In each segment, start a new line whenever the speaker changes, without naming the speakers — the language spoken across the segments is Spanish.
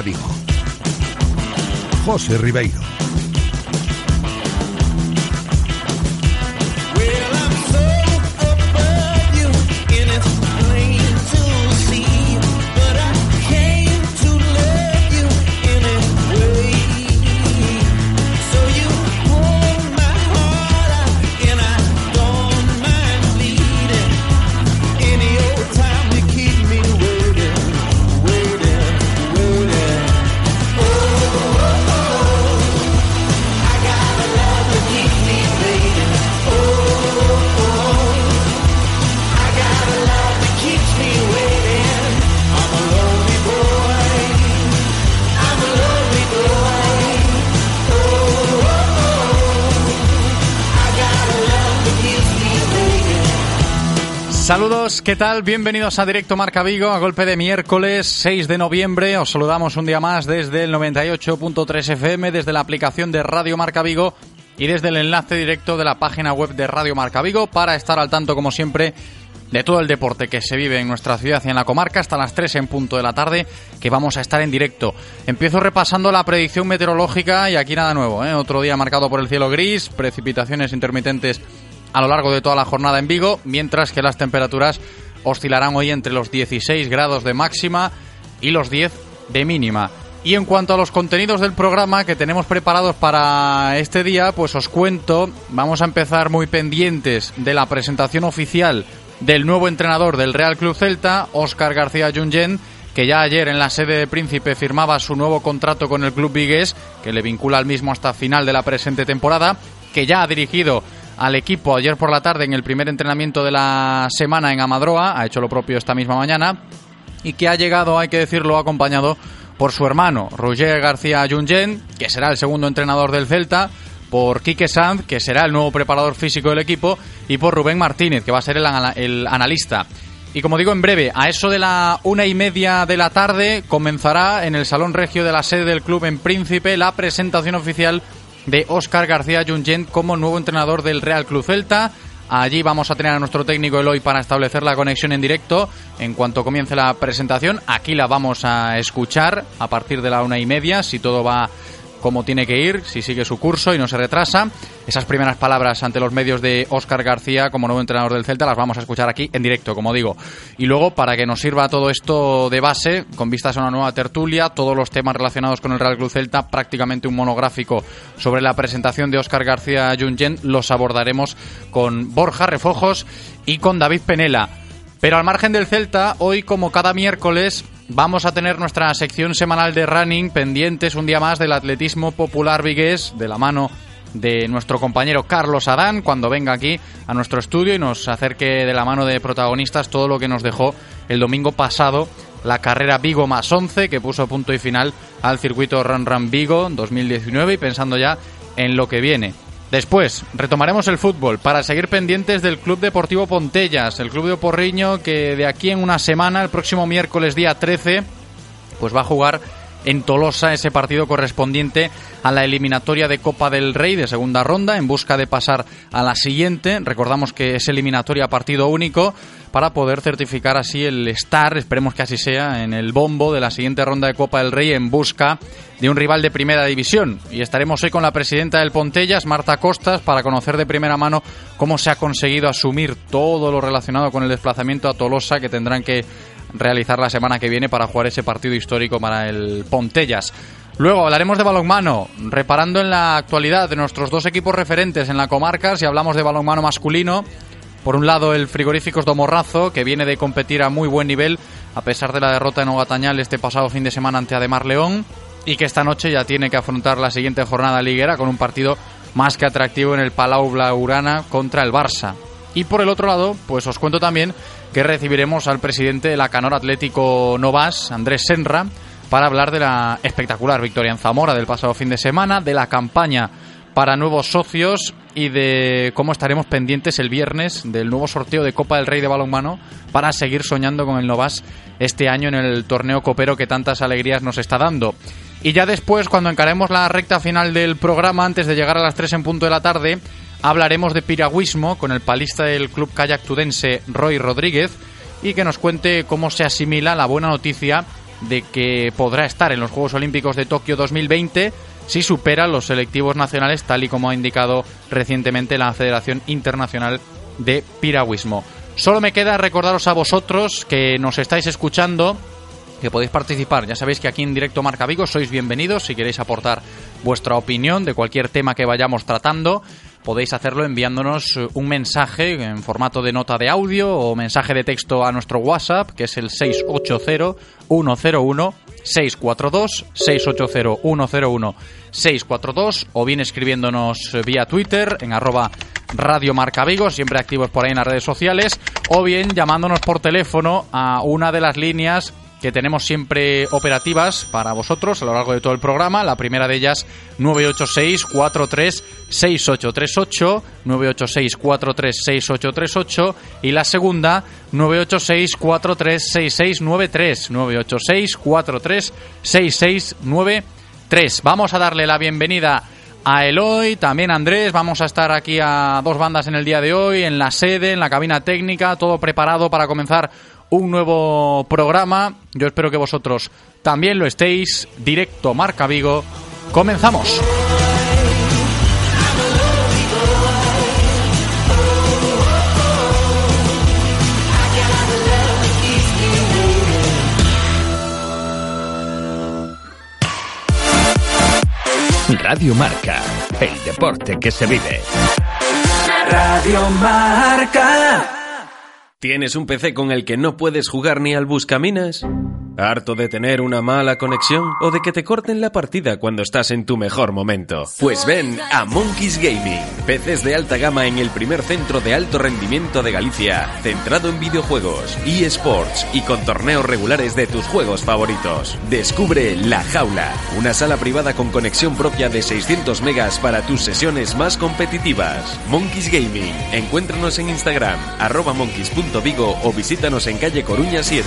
Marca Vigo. José Ribeiro.
Saludos, ¿qué tal? Bienvenidos a Directo Marca Vigo, a golpe de miércoles 6 de noviembre. Os saludamos un día más desde el 98.3 FM, desde la aplicación de Radio Marca Vigo y desde el enlace directo de la página web de Radio Marca Vigo para estar al tanto, como siempre, de todo el deporte que se vive en nuestra ciudad y en la comarca hasta las 3 en punto de la tarde que vamos a estar en directo. Empiezo repasando la predicción meteorológica y aquí nada nuevo, ¿eh? otro día marcado por el cielo gris, precipitaciones intermitentes a lo largo de toda la jornada en Vigo, mientras que las temperaturas oscilarán hoy entre los 16 grados de máxima y los 10 de mínima. Y en cuanto a los contenidos del programa que tenemos preparados para este día, pues os cuento, vamos a empezar muy pendientes de la presentación oficial del nuevo entrenador del Real Club Celta, Óscar García Jungen, que ya ayer en la sede de Príncipe firmaba su nuevo contrato con el club vigués, que le vincula al mismo hasta final de la presente temporada, que ya ha dirigido al equipo ayer por la tarde en el primer entrenamiento de la semana en Amadroa, ha hecho lo propio esta misma mañana, y que ha llegado, hay que decirlo, acompañado por su hermano, Roger García Jungen, que será el segundo entrenador del Celta, por Quique Sanz, que será el nuevo preparador físico del equipo, y por Rubén Martínez, que va a ser el, el analista. Y como digo, en breve, a eso de la una y media de la tarde, comenzará en el Salón Regio de la sede del club en Príncipe la presentación oficial de Óscar García Jungent como nuevo entrenador del Real Club Celta. Allí vamos a tener a nuestro técnico Eloy para establecer la conexión en directo en cuanto comience la presentación. Aquí la vamos a escuchar a partir de la una y media, si todo va cómo tiene que ir, si sigue su curso y no se retrasa. Esas primeras palabras ante los medios de Óscar García como nuevo entrenador del Celta las vamos a escuchar aquí en directo, como digo. Y luego, para que nos sirva todo esto de base, con vistas a una nueva tertulia, todos los temas relacionados con el Real Club Celta, prácticamente un monográfico sobre la presentación de Óscar García Jungen, los abordaremos con Borja Refojos y con David Penela. Pero al margen del Celta, hoy como cada miércoles vamos a tener nuestra sección semanal de running pendientes un día más del atletismo popular vigués de la mano de nuestro compañero Carlos Adán cuando venga aquí a nuestro estudio y nos acerque de la mano de protagonistas todo lo que nos dejó el domingo pasado la carrera Vigo más 11 que puso punto y final al circuito Run Run Vigo 2019 y pensando ya en lo que viene. Después retomaremos el fútbol para seguir pendientes del Club Deportivo Pontellas, el club de Porriño que de aquí en una semana, el próximo miércoles día 13, pues va a jugar en Tolosa ese partido correspondiente a la eliminatoria de Copa del Rey de segunda ronda en busca de pasar a la siguiente. Recordamos que es eliminatoria partido único para poder certificar así el estar, esperemos que así sea, en el bombo de la siguiente ronda de Copa del Rey en busca de un rival de primera división. Y estaremos hoy con la presidenta del Pontellas, Marta Costas, para conocer de primera mano cómo se ha conseguido asumir todo lo relacionado con el desplazamiento a Tolosa que tendrán que realizar la semana que viene para jugar ese partido histórico para el Pontellas. Luego hablaremos de balonmano, reparando en la actualidad de nuestros dos equipos referentes en la comarca, si hablamos de balonmano masculino. Por un lado, el frigorífico Domorrazo, que viene de competir a muy buen nivel, a pesar de la derrota en Ogatañal este pasado fin de semana ante Ademar León, y que esta noche ya tiene que afrontar la siguiente jornada liguera con un partido más que atractivo en el Palau Blaugrana contra el Barça. Y por el otro lado, pues os cuento también que recibiremos al presidente de la Canor Atlético Novas, Andrés Senra, para hablar de la espectacular victoria en Zamora del pasado fin de semana, de la campaña para nuevos socios y de cómo estaremos pendientes el viernes del nuevo sorteo de Copa del Rey de Balonmano para seguir soñando con el Novas este año en el torneo copero que tantas alegrías nos está dando. Y ya después, cuando encaremos la recta final del programa, antes de llegar a las 3 en punto de la tarde, hablaremos de piragüismo con el palista del club kayak tudense Roy Rodríguez y que nos cuente cómo se asimila la buena noticia de que podrá estar en los Juegos Olímpicos de Tokio 2020 si supera los selectivos nacionales, tal y como ha indicado recientemente la Federación Internacional de Piragüismo. Solo me queda recordaros a vosotros que nos estáis escuchando que podéis participar. Ya sabéis que aquí en directo Marca Vigo sois bienvenidos si queréis aportar vuestra opinión de cualquier tema que vayamos tratando podéis hacerlo enviándonos eh, un mensaje en formato de nota de audio o mensaje de texto a nuestro WhatsApp, que es el 680-101-642, 680-101-642, o bien escribiéndonos eh, vía Twitter en arroba Radio Marca Vigo, siempre activos por ahí en las redes sociales, o bien llamándonos por teléfono a una de las líneas que tenemos siempre operativas para vosotros a lo largo de todo el programa. La primera de ellas 986 43 6838 986 43 6838 y la segunda 986 43 6693 986 43 6693. Vamos a darle la bienvenida a Eloy, también a Andrés. Vamos a estar aquí a dos bandas en el día de hoy, en la sede, en la cabina técnica, todo preparado para comenzar un nuevo programa. Yo espero que vosotros también lo estéis. Directo Marca Vigo. Comenzamos.
Radio Marca, el deporte que se vive.
Radio Marca.
¿Tienes un PC con el que no puedes jugar ni al buscaminas? ¿Harto de tener una mala conexión o de que te corten la partida cuando estás en tu mejor momento? Pues ven a Monkeys Gaming, PCs de alta gama en el primer centro de alto rendimiento de Galicia, centrado en videojuegos, eSports y con torneos regulares de tus juegos favoritos. Descubre La Jaula, una sala privada con conexión propia de 600 megas para tus sesiones más competitivas. Monkeys Gaming, encuéntranos en Instagram, arroba monkeys.vigo o visítanos en calle Coruña 7.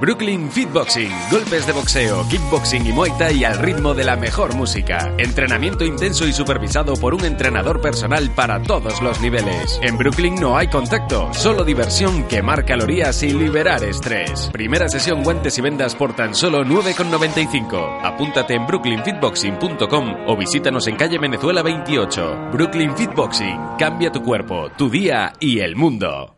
Brooklyn Fitboxing, golpes de boxeo, kickboxing y muay thai al ritmo de la mejor música. Entrenamiento intenso y supervisado por un entrenador personal para todos los niveles. En Brooklyn no hay contacto, solo diversión, quemar calorías y liberar estrés. Primera sesión guantes y vendas por tan solo 9,95. Apúntate en brooklynfitboxing.com o visítanos en calle Venezuela 28. Brooklyn Fitboxing, cambia tu cuerpo, tu día y el mundo.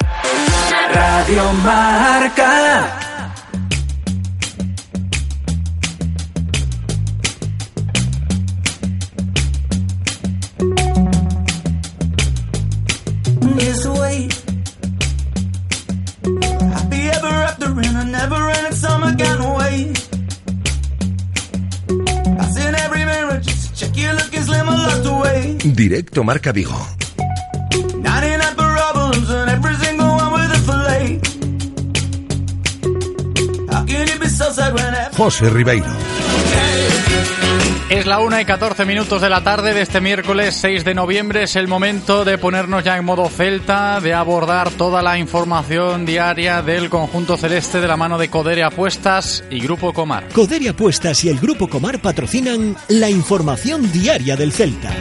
Radio Marca. This way. Happy ever after in a never ending summer kind of way. I seen every mirror just to check you looking slim or locked away.
Directo Marca Vigo.
99 problems and every
José Ribeiro.
Es la 1 y 14 minutos de la tarde de este miércoles 6 de noviembre. Es el momento de ponernos ya en modo celta, de abordar toda la información diaria del conjunto celeste de la mano de Codere Apuestas y Grupo Comar.
Coderia Apuestas y el Grupo Comar patrocinan la información diaria del Celta.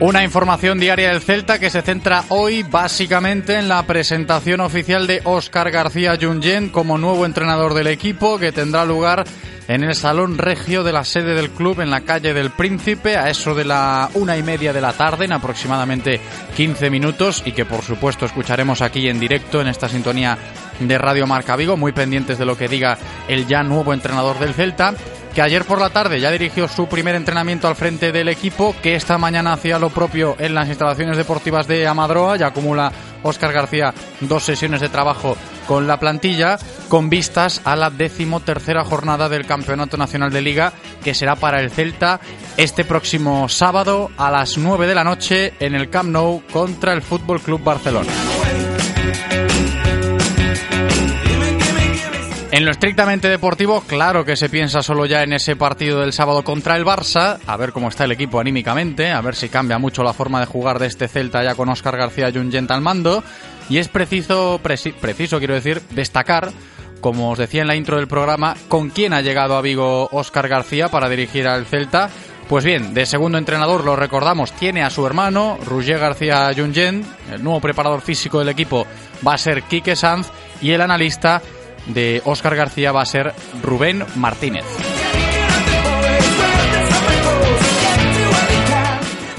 Una información diaria del Celta que se centra hoy básicamente en la presentación oficial de Óscar García Junyent como nuevo entrenador del equipo que tendrá lugar en el Salón Regio de la sede del club en la calle del Príncipe a eso de la una y media de la tarde en aproximadamente 15 minutos y que por supuesto escucharemos aquí en directo en esta sintonía de Radio Marca Vigo, muy pendientes de lo que diga el ya nuevo entrenador del Celta que ayer por la tarde ya dirigió su primer entrenamiento al frente del equipo, que esta mañana hacía lo propio en las instalaciones deportivas de Amadroa, ya acumula Óscar García dos sesiones de trabajo con la plantilla, con vistas a la decimotercera jornada del Campeonato Nacional de Liga, que será para el Celta este próximo sábado a las 9 de la noche en el Camp Nou contra el Fútbol Club Barcelona. En lo estrictamente deportivo, claro que se piensa solo ya en ese partido del sábado contra el Barça, a ver cómo está el equipo anímicamente, a ver si cambia mucho la forma de jugar de este Celta ya con Óscar García Junyent al mando, y es preciso, preciso quiero decir, destacar, como os decía en la intro del programa, con quién ha llegado a Vigo Óscar García para dirigir al Celta. Pues bien, de segundo entrenador, lo recordamos, tiene a su hermano, Roger García Junyent, el nuevo preparador físico del equipo va a ser Quique Sanz, y el analista de Óscar García va a ser Rubén Martínez.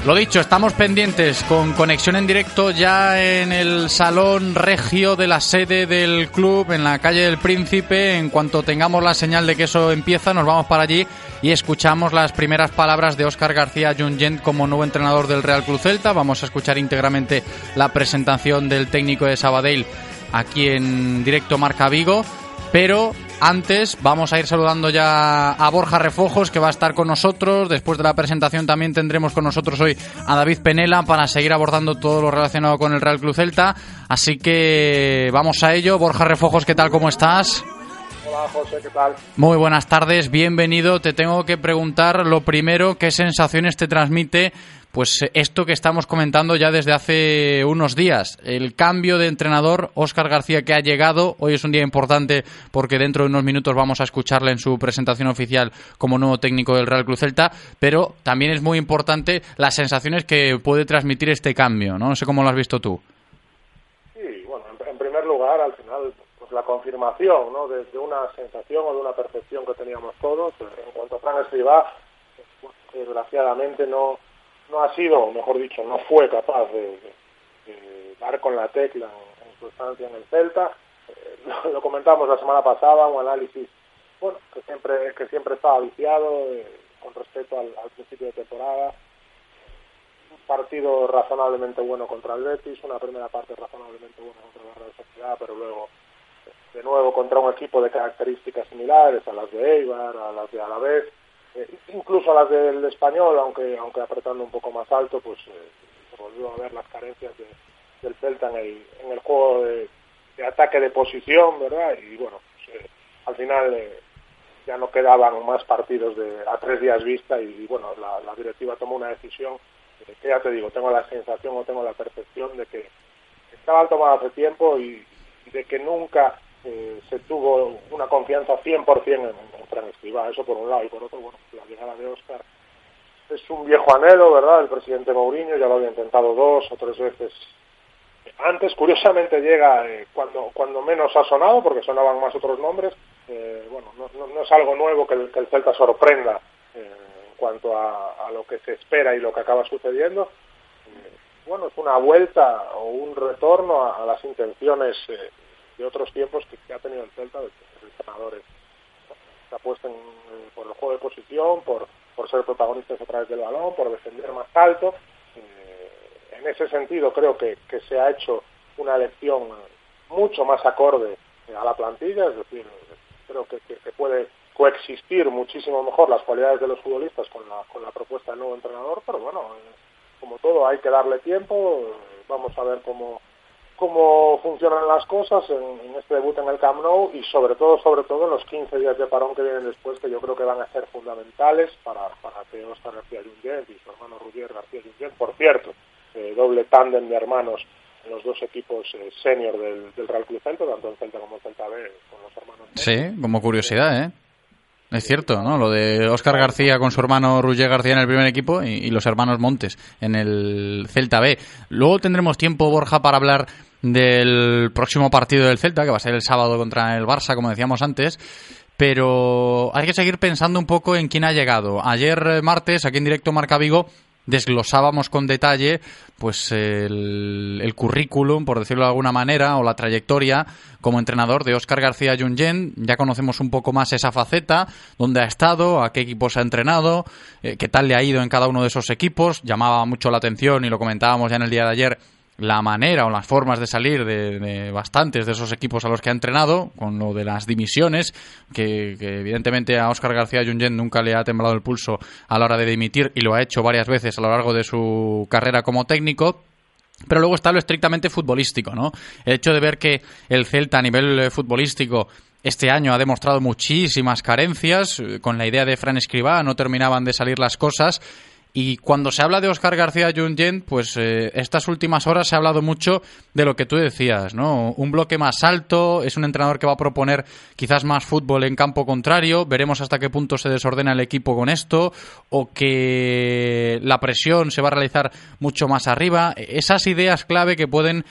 Lo dicho, estamos pendientes con conexión en directo ya en el salón regio de la sede del club en la calle del Príncipe. En cuanto tengamos la señal de que eso empieza, nos vamos para allí y escuchamos las primeras palabras de Óscar García Junyent como nuevo entrenador del Real Club Celta. Vamos a escuchar íntegramente la presentación del técnico de Sabadell aquí en directo Marca Vigo. Pero antes vamos a ir saludando ya a Borja Refojos que va a estar con nosotros. Después de la presentación también tendremos con nosotros hoy a David Penela para seguir abordando todo lo relacionado con el Real Club Celta. Así que vamos a ello. Borja Refojos, ¿qué tal? ¿Cómo estás?
Hola José, ¿qué tal?
Muy buenas tardes, bienvenido. Te tengo que preguntar lo primero, ¿qué sensaciones te transmite pues esto que estamos comentando ya desde hace unos días, el cambio de entrenador, Óscar García que ha llegado, hoy es un día importante porque dentro de unos minutos vamos a escucharle en su presentación oficial como nuevo técnico del Real Cruz Celta, pero también es muy importante las sensaciones que puede transmitir este cambio, ¿no? No sé cómo lo has visto tú.
Sí, bueno, en, primer lugar, al final, pues la confirmación, ¿no? De, una sensación o de una percepción que teníamos todos, en cuanto a Fran Escribá, pues, desgraciadamente no no ha sido, mejor dicho, no fue capaz de, dar con la tecla en, su estancia en el Celta. Eh, lo, comentamos la semana pasada, un análisis bueno que siempre que siempre estaba viciado eh, con respecto al, principio de temporada. Un partido razonablemente bueno contra el Betis, una primera parte razonablemente buena contra la Real Sociedad, pero luego de nuevo contra un equipo de características similares a las de Eibar, a las de Alavés eh, incluso las del español, aunque aunque apretando un poco más alto, pues eh, se volvió a ver las carencias del Celta en el, en el juego de, ataque de posición, ¿verdad? Y bueno, pues, eh, al final ya no quedaban más partidos de a tres días vista y, bueno, la, directiva tomó una decisión que ya te digo, tengo la sensación o tengo la percepción de que estaba tomado hace tiempo y de que nunca eh, se tuvo una confianza 100% en, en Fran eso por un lado, y por otro, bueno, la llegada de Oscar es un viejo anhelo, ¿verdad? El presidente Mourinho ya lo había intentado dos o tres veces antes, curiosamente llega eh, cuando, cuando menos ha sonado, porque sonaban más otros nombres, eh, bueno, no, es algo nuevo que el, Celta sorprenda en cuanto a, a, lo que se espera y lo que acaba sucediendo. bueno, es una vuelta o un retorno a las intenciones de otros tiempos que, ha tenido el Celta, de que entrenadores se apuesten por el juego de posición, por, por ser protagonistas a través del balón, por defender más alto. Eh, en ese sentido creo que, que se ha hecho una elección mucho más acorde a la plantilla, es decir, creo que, que, puede coexistir muchísimo mejor las cualidades de los futbolistas con la, con la propuesta del nuevo entrenador, pero bueno, eh, como todo hay que darle tiempo, vamos a ver cómo, cómo funcionan las cosas en, este debut en el Camp Nou y sobre todo, sobre todo en los 15 días de parón que vienen después, que yo creo que van a ser fundamentales para, para que Oscar García Junyent y su hermano Rudier García Junyent, por cierto, eh, doble tándem de hermanos en los dos equipos eh, senior del, Real Club Celta, tanto en Celta como en Celta B, con los hermanos.
Sí, como curiosidad, ¿eh? Es cierto, ¿no? Lo de Óscar García con su hermano Roger García en el primer equipo y, los hermanos Montes en el Celta B. Luego tendremos tiempo, Borja, para hablar del próximo partido del Celta, que va a ser el sábado contra el Barça, como decíamos antes. Pero hay que seguir pensando un poco en quién ha llegado. Ayer eh, martes, aquí en directo Marca Vigo, desglosábamos con detalle pues el, el, currículum, por decirlo de alguna manera, o la trayectoria como entrenador de Óscar García Junyent. Ya conocemos un poco más esa faceta, dónde ha estado, a qué equipos ha entrenado, eh, qué tal le ha ido en cada uno de esos equipos. Llamaba mucho la atención y lo comentábamos ya en el día de ayer la manera o las formas de salir de, de, bastantes de esos equipos a los que ha entrenado, con lo de las dimisiones, que, evidentemente a Óscar García Junyent nunca le ha temblado el pulso a la hora de dimitir y lo ha hecho varias veces a lo largo de su carrera como técnico. Pero luego está lo estrictamente futbolístico, ¿no? El hecho de ver que el Celta a nivel futbolístico este año ha demostrado muchísimas carencias, con la idea de Fran Escribá no terminaban de salir las cosas y cuando se habla de Oscar García Junyent, pues eh, estas últimas horas se ha hablado mucho de lo que tú decías, ¿no? Un bloque más alto, es un entrenador que va a proponer quizás más fútbol en campo contrario, veremos hasta qué punto se desordena el equipo con esto, o que la presión se va a realizar mucho más arriba. Esas ideas clave que pueden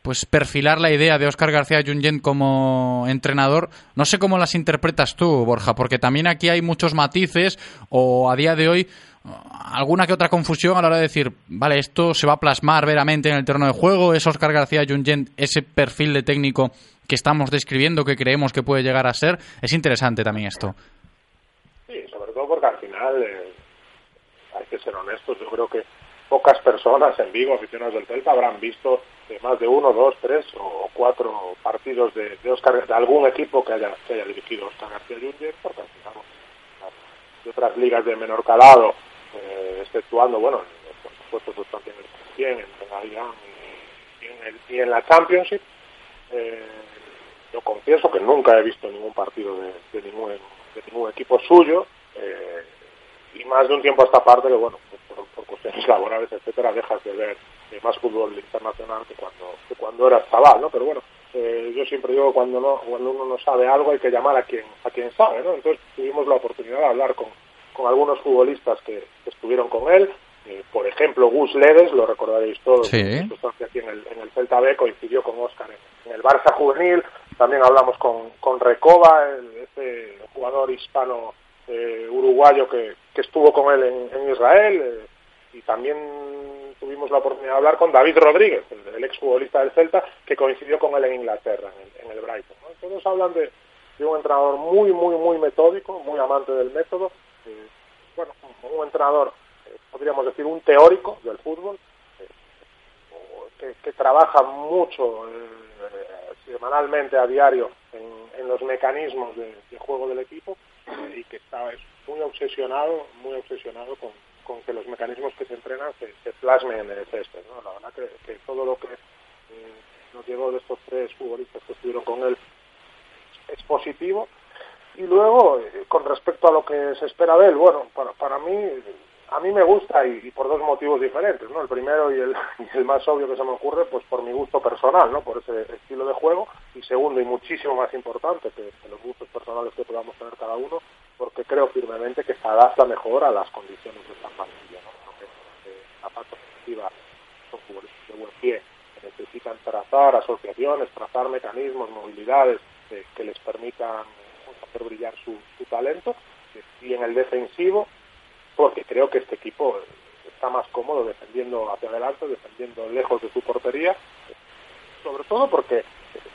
pues perfilar la idea de Oscar García Junyent como entrenador. No sé cómo las interpretas tú, Borja, porque también aquí hay muchos matices o a día de hoy alguna que otra confusión a la hora de decir, vale, esto se va a plasmar veramente en el terreno de juego, es Oscar García Junyent, ese perfil de técnico que estamos describiendo, que creemos que puede llegar a ser. Es interesante también esto.
Sí, sobre todo porque al final eh, hay que ser honestos, yo creo que pocas personas en Vigo, aficionados del Celta, habrán visto de más de uno, dos, tres o cuatro partidos de, de Oscar, de algún equipo que haya, que haya dirigido Oscar García Junyent, porque al final de otras ligas de menor calado eh, exceptuando, bueno, por supuesto, pues también en Liga y, en el, y en la Championship. Eh, yo confieso que nunca he visto ningún partido de, ningún, de ningún equipo suyo eh, y más de un tiempo a esta parte que, bueno, por, por, cuestiones laborales, etcétera, dejas de ver más fútbol internacional que cuando, que cuando eras chaval, ¿no? Pero bueno, eh, yo siempre digo cuando no cuando uno no sabe algo hay que llamar a quien a quien sabe, ¿no? Entonces tuvimos la oportunidad de hablar con con algunos futbolistas que, que estuvieron con él. Eh, por ejemplo, Gus Ledes, lo recordaréis todos,
sí.
aquí en el, en el Celta B, coincidió con Oscar en, en, el Barça Juvenil. También hablamos con, con Recoba, el, ese jugador hispano eh, uruguayo que, que, estuvo con él en, en Israel. Eh, y también tuvimos la oportunidad de hablar con David Rodríguez, el, el exfutbolista del Celta, que coincidió con él en Inglaterra, en el, en el Brighton. ¿no? Todos hablan de, de un entrenador muy, muy, muy metódico, muy amante del método, eh, bueno, un entrenador, eh, podríamos decir un teórico del fútbol, eh, que, trabaja mucho semanalmente a diario en, los mecanismos de, juego del equipo y que está es muy obsesionado, muy obsesionado con, que los mecanismos que se entrenan se, plasmen en el césped. ¿no? La verdad que, que todo lo que eh, nos llegó de estos tres futbolistas que estuvieron con él es positivo y luego, eh, con respecto a lo que se espera de él, bueno, para, para mí, a mí me gusta y, por dos motivos diferentes, ¿no? El primero y el, y el, más obvio que se me ocurre, pues por mi gusto personal, ¿no? Por ese estilo de juego. Y segundo, y muchísimo más importante que, los gustos personales que podamos tener cada uno, porque creo firmemente que se adapta mejor a las condiciones de esta plantilla, ¿no? Ofensiva son futbolistas de buen pie, necesitan trazar asociaciones, trazar mecanismos, movilidades eh, que les permitan hacer brillar su, su talento y en el defensivo porque creo que este equipo está más cómodo defendiendo hacia adelante, defendiendo lejos de su portería, sobre todo porque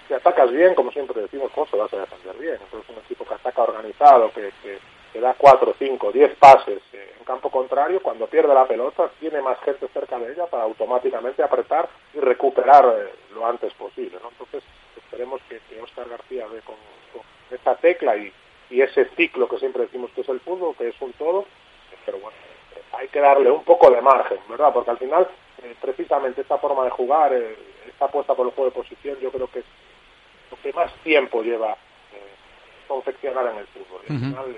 si atacas bien, como siempre decimos, ¿cómo se vas a defender bien? Entonces un equipo que ataca organizado, que, que, da 4, 5, 10 pases eh, en campo contrario, cuando pierde la pelota tiene más gente cerca de ella para automáticamente apretar y recuperar eh, lo antes posible. ¿no? Entonces esperemos que, Oscar García ve con esa tecla y, y ese ciclo que siempre decimos que es el fútbol, que es un todo, pero bueno, hay que darle un poco de margen, ¿verdad? Porque al final, eh, precisamente esta forma de jugar, eh, esta apuesta por el juego de posición, yo creo que es lo que más tiempo lleva eh, confeccionar en el fútbol. Y al final,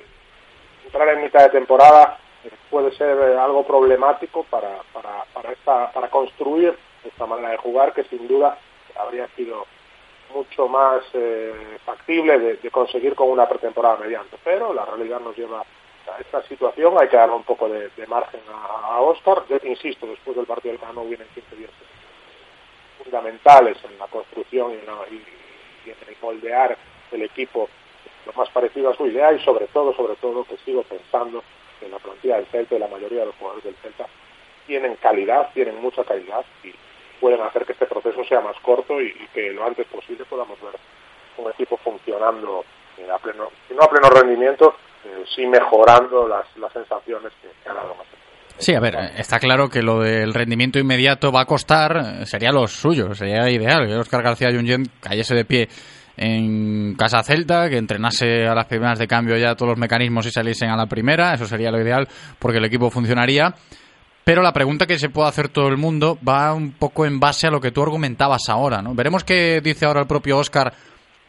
entrar en mitad de temporada eh, puede ser algo problemático para, para, para, esta, para construir esta manera de jugar que sin duda habría sido mucho más eh, factible de, de conseguir con una pretemporada mediante, pero la realidad nos lleva a esta situación, hay que darle un poco de, margen a, a Oscar, yo te insisto, después del partido del Cano vienen 15 días fundamentales en la construcción y en, la- y- en el moldear el equipo. Lo más parecido a su idea y sobre todo, sobre todo, que sigo pensando que la plantilla del Celta y la mayoría de los jugadores del Celta tienen calidad, tienen mucha calidad y pueden hacer que este proceso sea más corto y, y que lo antes posible podamos ver un equipo funcionando eh, a pleno, no a pleno rendimiento, eh, mejorando las, las sensaciones que, que ha dado más.
Sí, a ver, está claro que lo del rendimiento inmediato va a costar, eh, sería lo suyo, sería ideal que Oscar García Junyent cayese de pie en Casa Celta, que entrenase a las primeras de cambio ya todos los mecanismos y saliesen a la primera, eso sería lo ideal porque el equipo funcionaría. Pero la pregunta que se puede hacer todo el mundo va un poco en base a lo que tú argumentabas ahora, ¿no? Veremos qué dice ahora el propio Oscar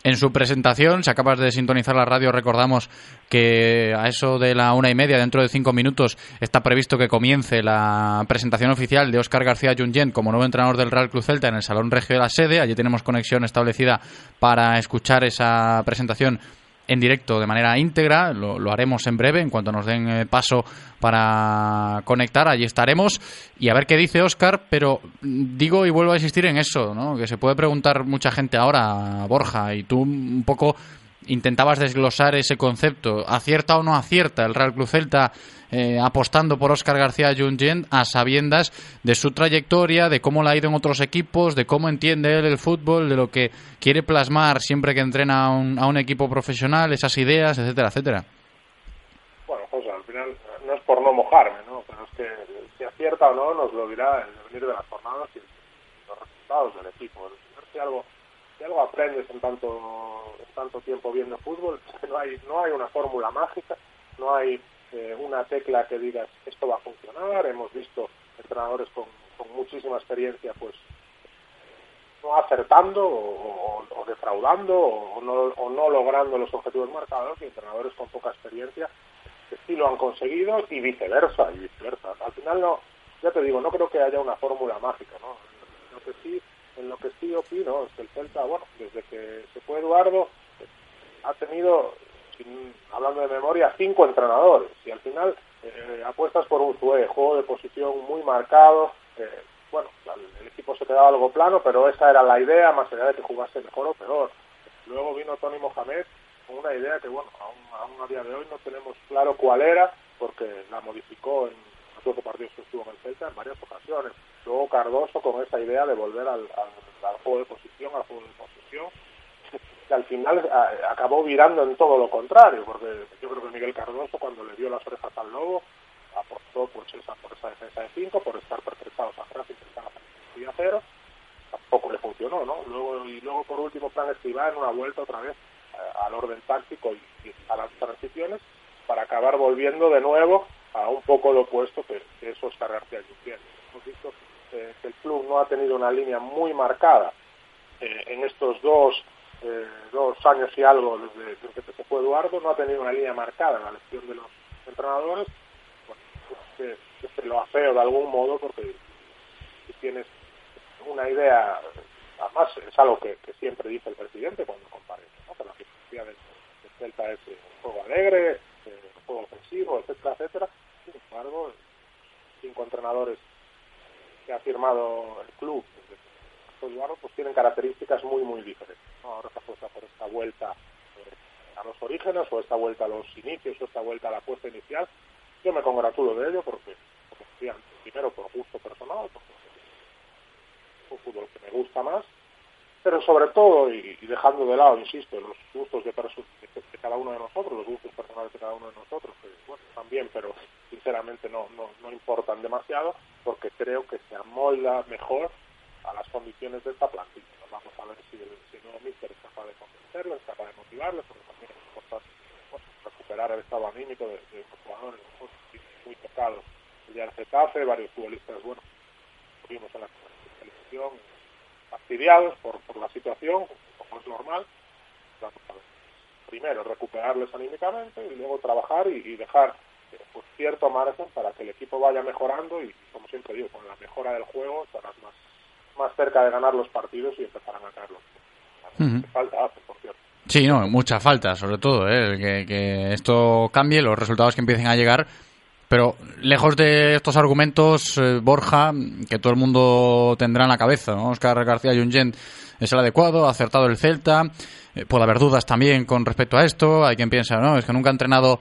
en su presentación. Si acabas de sintonizar la radio, recordamos que a eso de la una y media, dentro de cinco minutos, está previsto que comience la presentación oficial de Óscar García Junyent como nuevo entrenador del Real Cruz Celta en el Salón Regio de la sede. Allí tenemos conexión establecida para escuchar esa presentación en directo de manera íntegra. Lo, lo haremos en breve, en cuanto nos den eh, paso para conectar. Allí estaremos y a ver qué dice Oscar. Pero mm, digo y vuelvo a insistir en eso, ¿no? que se puede preguntar mucha gente ahora, Borja, y tú un poco intentabas desglosar ese concepto. ¿Acierta o no acierta el Real Club Celta eh, apostando por Óscar García Junyent a sabiendas de su trayectoria, de cómo le ha ido en otros equipos, de cómo entiende él el fútbol, de lo que quiere plasmar siempre que entrena a un, a un equipo profesional, esas ideas, etcétera, etcétera?
Bueno, José, al final no es por no mojarme, ¿no? Pero es que si acierta o no nos lo dirá el devenir de las jornadas y los resultados del equipo. Si algo, si algo aprendes en tanto, en tanto tiempo viendo fútbol, no hay, no hay una fórmula mágica, no hay eh, una tecla que digas esto va a funcionar. Hemos visto entrenadores con, con muchísima experiencia, pues no acertando o defraudando o no, o no logrando los objetivos marcados y entrenadores con poca experiencia que sí lo han conseguido y viceversa, y viceversa. Al final no, ya te digo, no creo que haya una fórmula mágica, ¿no? Lo que sí, en lo que sí opino es que el Celta, bueno, desde que se fue Eduardo, ha tenido, sin- hablando de memoria, cinco entrenadores y al final eh, apuestas por un juego de posición muy marcado, eh, bueno, el, equipo se quedaba algo plano, pero esa era la idea, más allá de que jugase mejor o peor. Luego vino Tony Mohamed con una idea que, bueno, aún, aún a día de hoy no tenemos claro cuál era, porque la modificó en los cuatro partidos que estuvo en el Celta en varias ocasiones. Luego Cardoso con esa idea de volver al, al- al juego de posición, al juego de posesión, que al final a- acabó virando en todo lo contrario, porque yo creo que Miguel Cardoso cuando le dio las orejas al lobo apostó pues esa, por esa defensa de cinco, por estar pertrechados atrás y un cero, tampoco le funcionó, ¿no? Luego, y luego por último Plan Escribá en una vuelta otra vez eh, al orden táctico y, a las transiciones para acabar volviendo de nuevo a un poco lo opuesto que, que es Oscar García Lluvier. Hemos visto eh, el club no ha tenido una línea muy marcada eh, en estos dos, eh, dos años y algo desde, desde que se fue Eduardo, no ha tenido una línea marcada en la elección de los entrenadores. Bueno, pues que, que se lo afeo de algún modo porque si tienes una idea, además es algo que, siempre dice el presidente cuando comparece, ¿no? que la filosofía del Celta es eh, un juego alegre, eh, un juego ofensivo, etcétera, etcétera. Sin embargo, cinco entrenadores que ha firmado el club pues tienen características muy, muy diferentes. Ahora se apuesta por esta vuelta eh, a los orígenes, o esta vuelta a los inicios, o esta vuelta a la apuesta inicial. Yo me congratulo de ello porque, como decía primero por gusto personal, porque es un fútbol que me gusta más, pero sobre todo, y, dejando de lado, insisto, los gustos de, de, de cada uno de nosotros, los gustos personales de cada uno de nosotros, que bueno, también, pero sinceramente no, no, no importan demasiado, porque creo que se amolda mejor a las condiciones de esta plantilla. Vamos a ver si el, si el nuevo míster es capaz de convencerlo, es capaz de motivarlo, porque también es importante bueno, recuperar el estado anímico de, de los jugadores muy tocados. El día del Getafe, varios futbolistas, bueno, vimos en la selección fastidiados por, por la situación, como es normal. Primero, recuperarles anímicamente y luego trabajar y, dejar pues, cierto margen para que el equipo vaya mejorando y, como siempre digo, con la mejora del juego estarás más, más cerca de ganar los partidos y empezarán a caer los.
Ujú.
Qué falta hace, por cierto.
Sí, no, mucha falta, sobre todo, ¿eh? que, que esto cambie, los resultados que empiecen a llegar. Pero lejos de estos argumentos, eh, Borja, que todo el mundo tendrá en la cabeza, ¿no? Oscar García Jungent es el adecuado, ha acertado el Celta. Eh, puede haber dudas también con respecto a esto. Hay quien piensa, no, es que nunca ha entrenado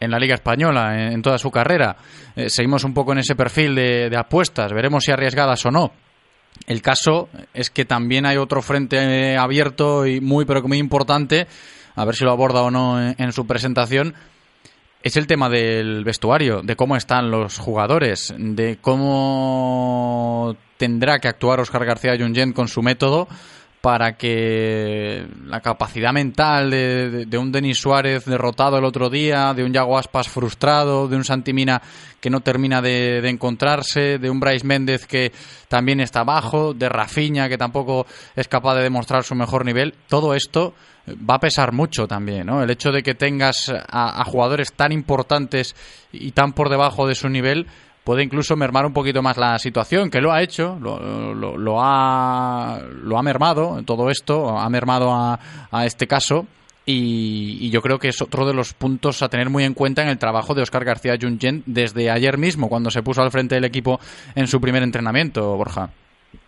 en la Liga Española en, toda su carrera. Eh, seguimos un poco en ese perfil de, apuestas, veremos si arriesgadas o no. El caso es que también hay otro frente eh, abierto y muy, pero muy importante, a ver si lo aborda o no en, su presentación, es el tema del vestuario, de cómo están los jugadores, de cómo tendrá que actuar Oscar García Jungent con su método para que la capacidad mental de, un Denis Suárez derrotado el otro día, de un Yago Aspas frustrado, de un Santimina que no termina de, de encontrarse, de un Bryce Méndez que también está bajo, de Rafinha que tampoco es capaz de demostrar su mejor nivel, todo esto va a pesar mucho también, ¿no? El hecho de que tengas a, a jugadores tan importantes y tan por debajo de su nivel puede incluso mermar un poquito más la situación, que lo ha hecho, lo, lo- lo ha, lo ha mermado todo esto, ha mermado a, a este caso. Y, y yo creo que es otro de los puntos a tener muy en cuenta en el trabajo de Oscar García Jungent desde ayer mismo, cuando se puso al frente del equipo en su primer entrenamiento, Borja.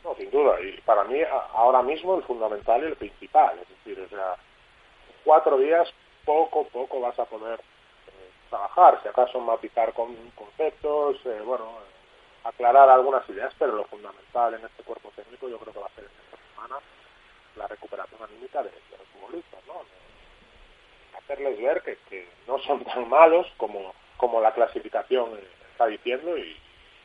No, sin duda. Y para mí, a- ahora mismo, el fundamental y el principal. Es decir, o sea, cuatro días, poco, poco vas a poder trabajar. Si acaso matizar con conceptos, eh, bueno, aclarar algunas ideas, pero lo fundamental en este cuerpo técnico yo creo que va a ser en esta semana la recuperación anímica de, los futbolistas, ¿no? De hacerles ver que, no son tan malos como, como la clasificación eh, está diciendo y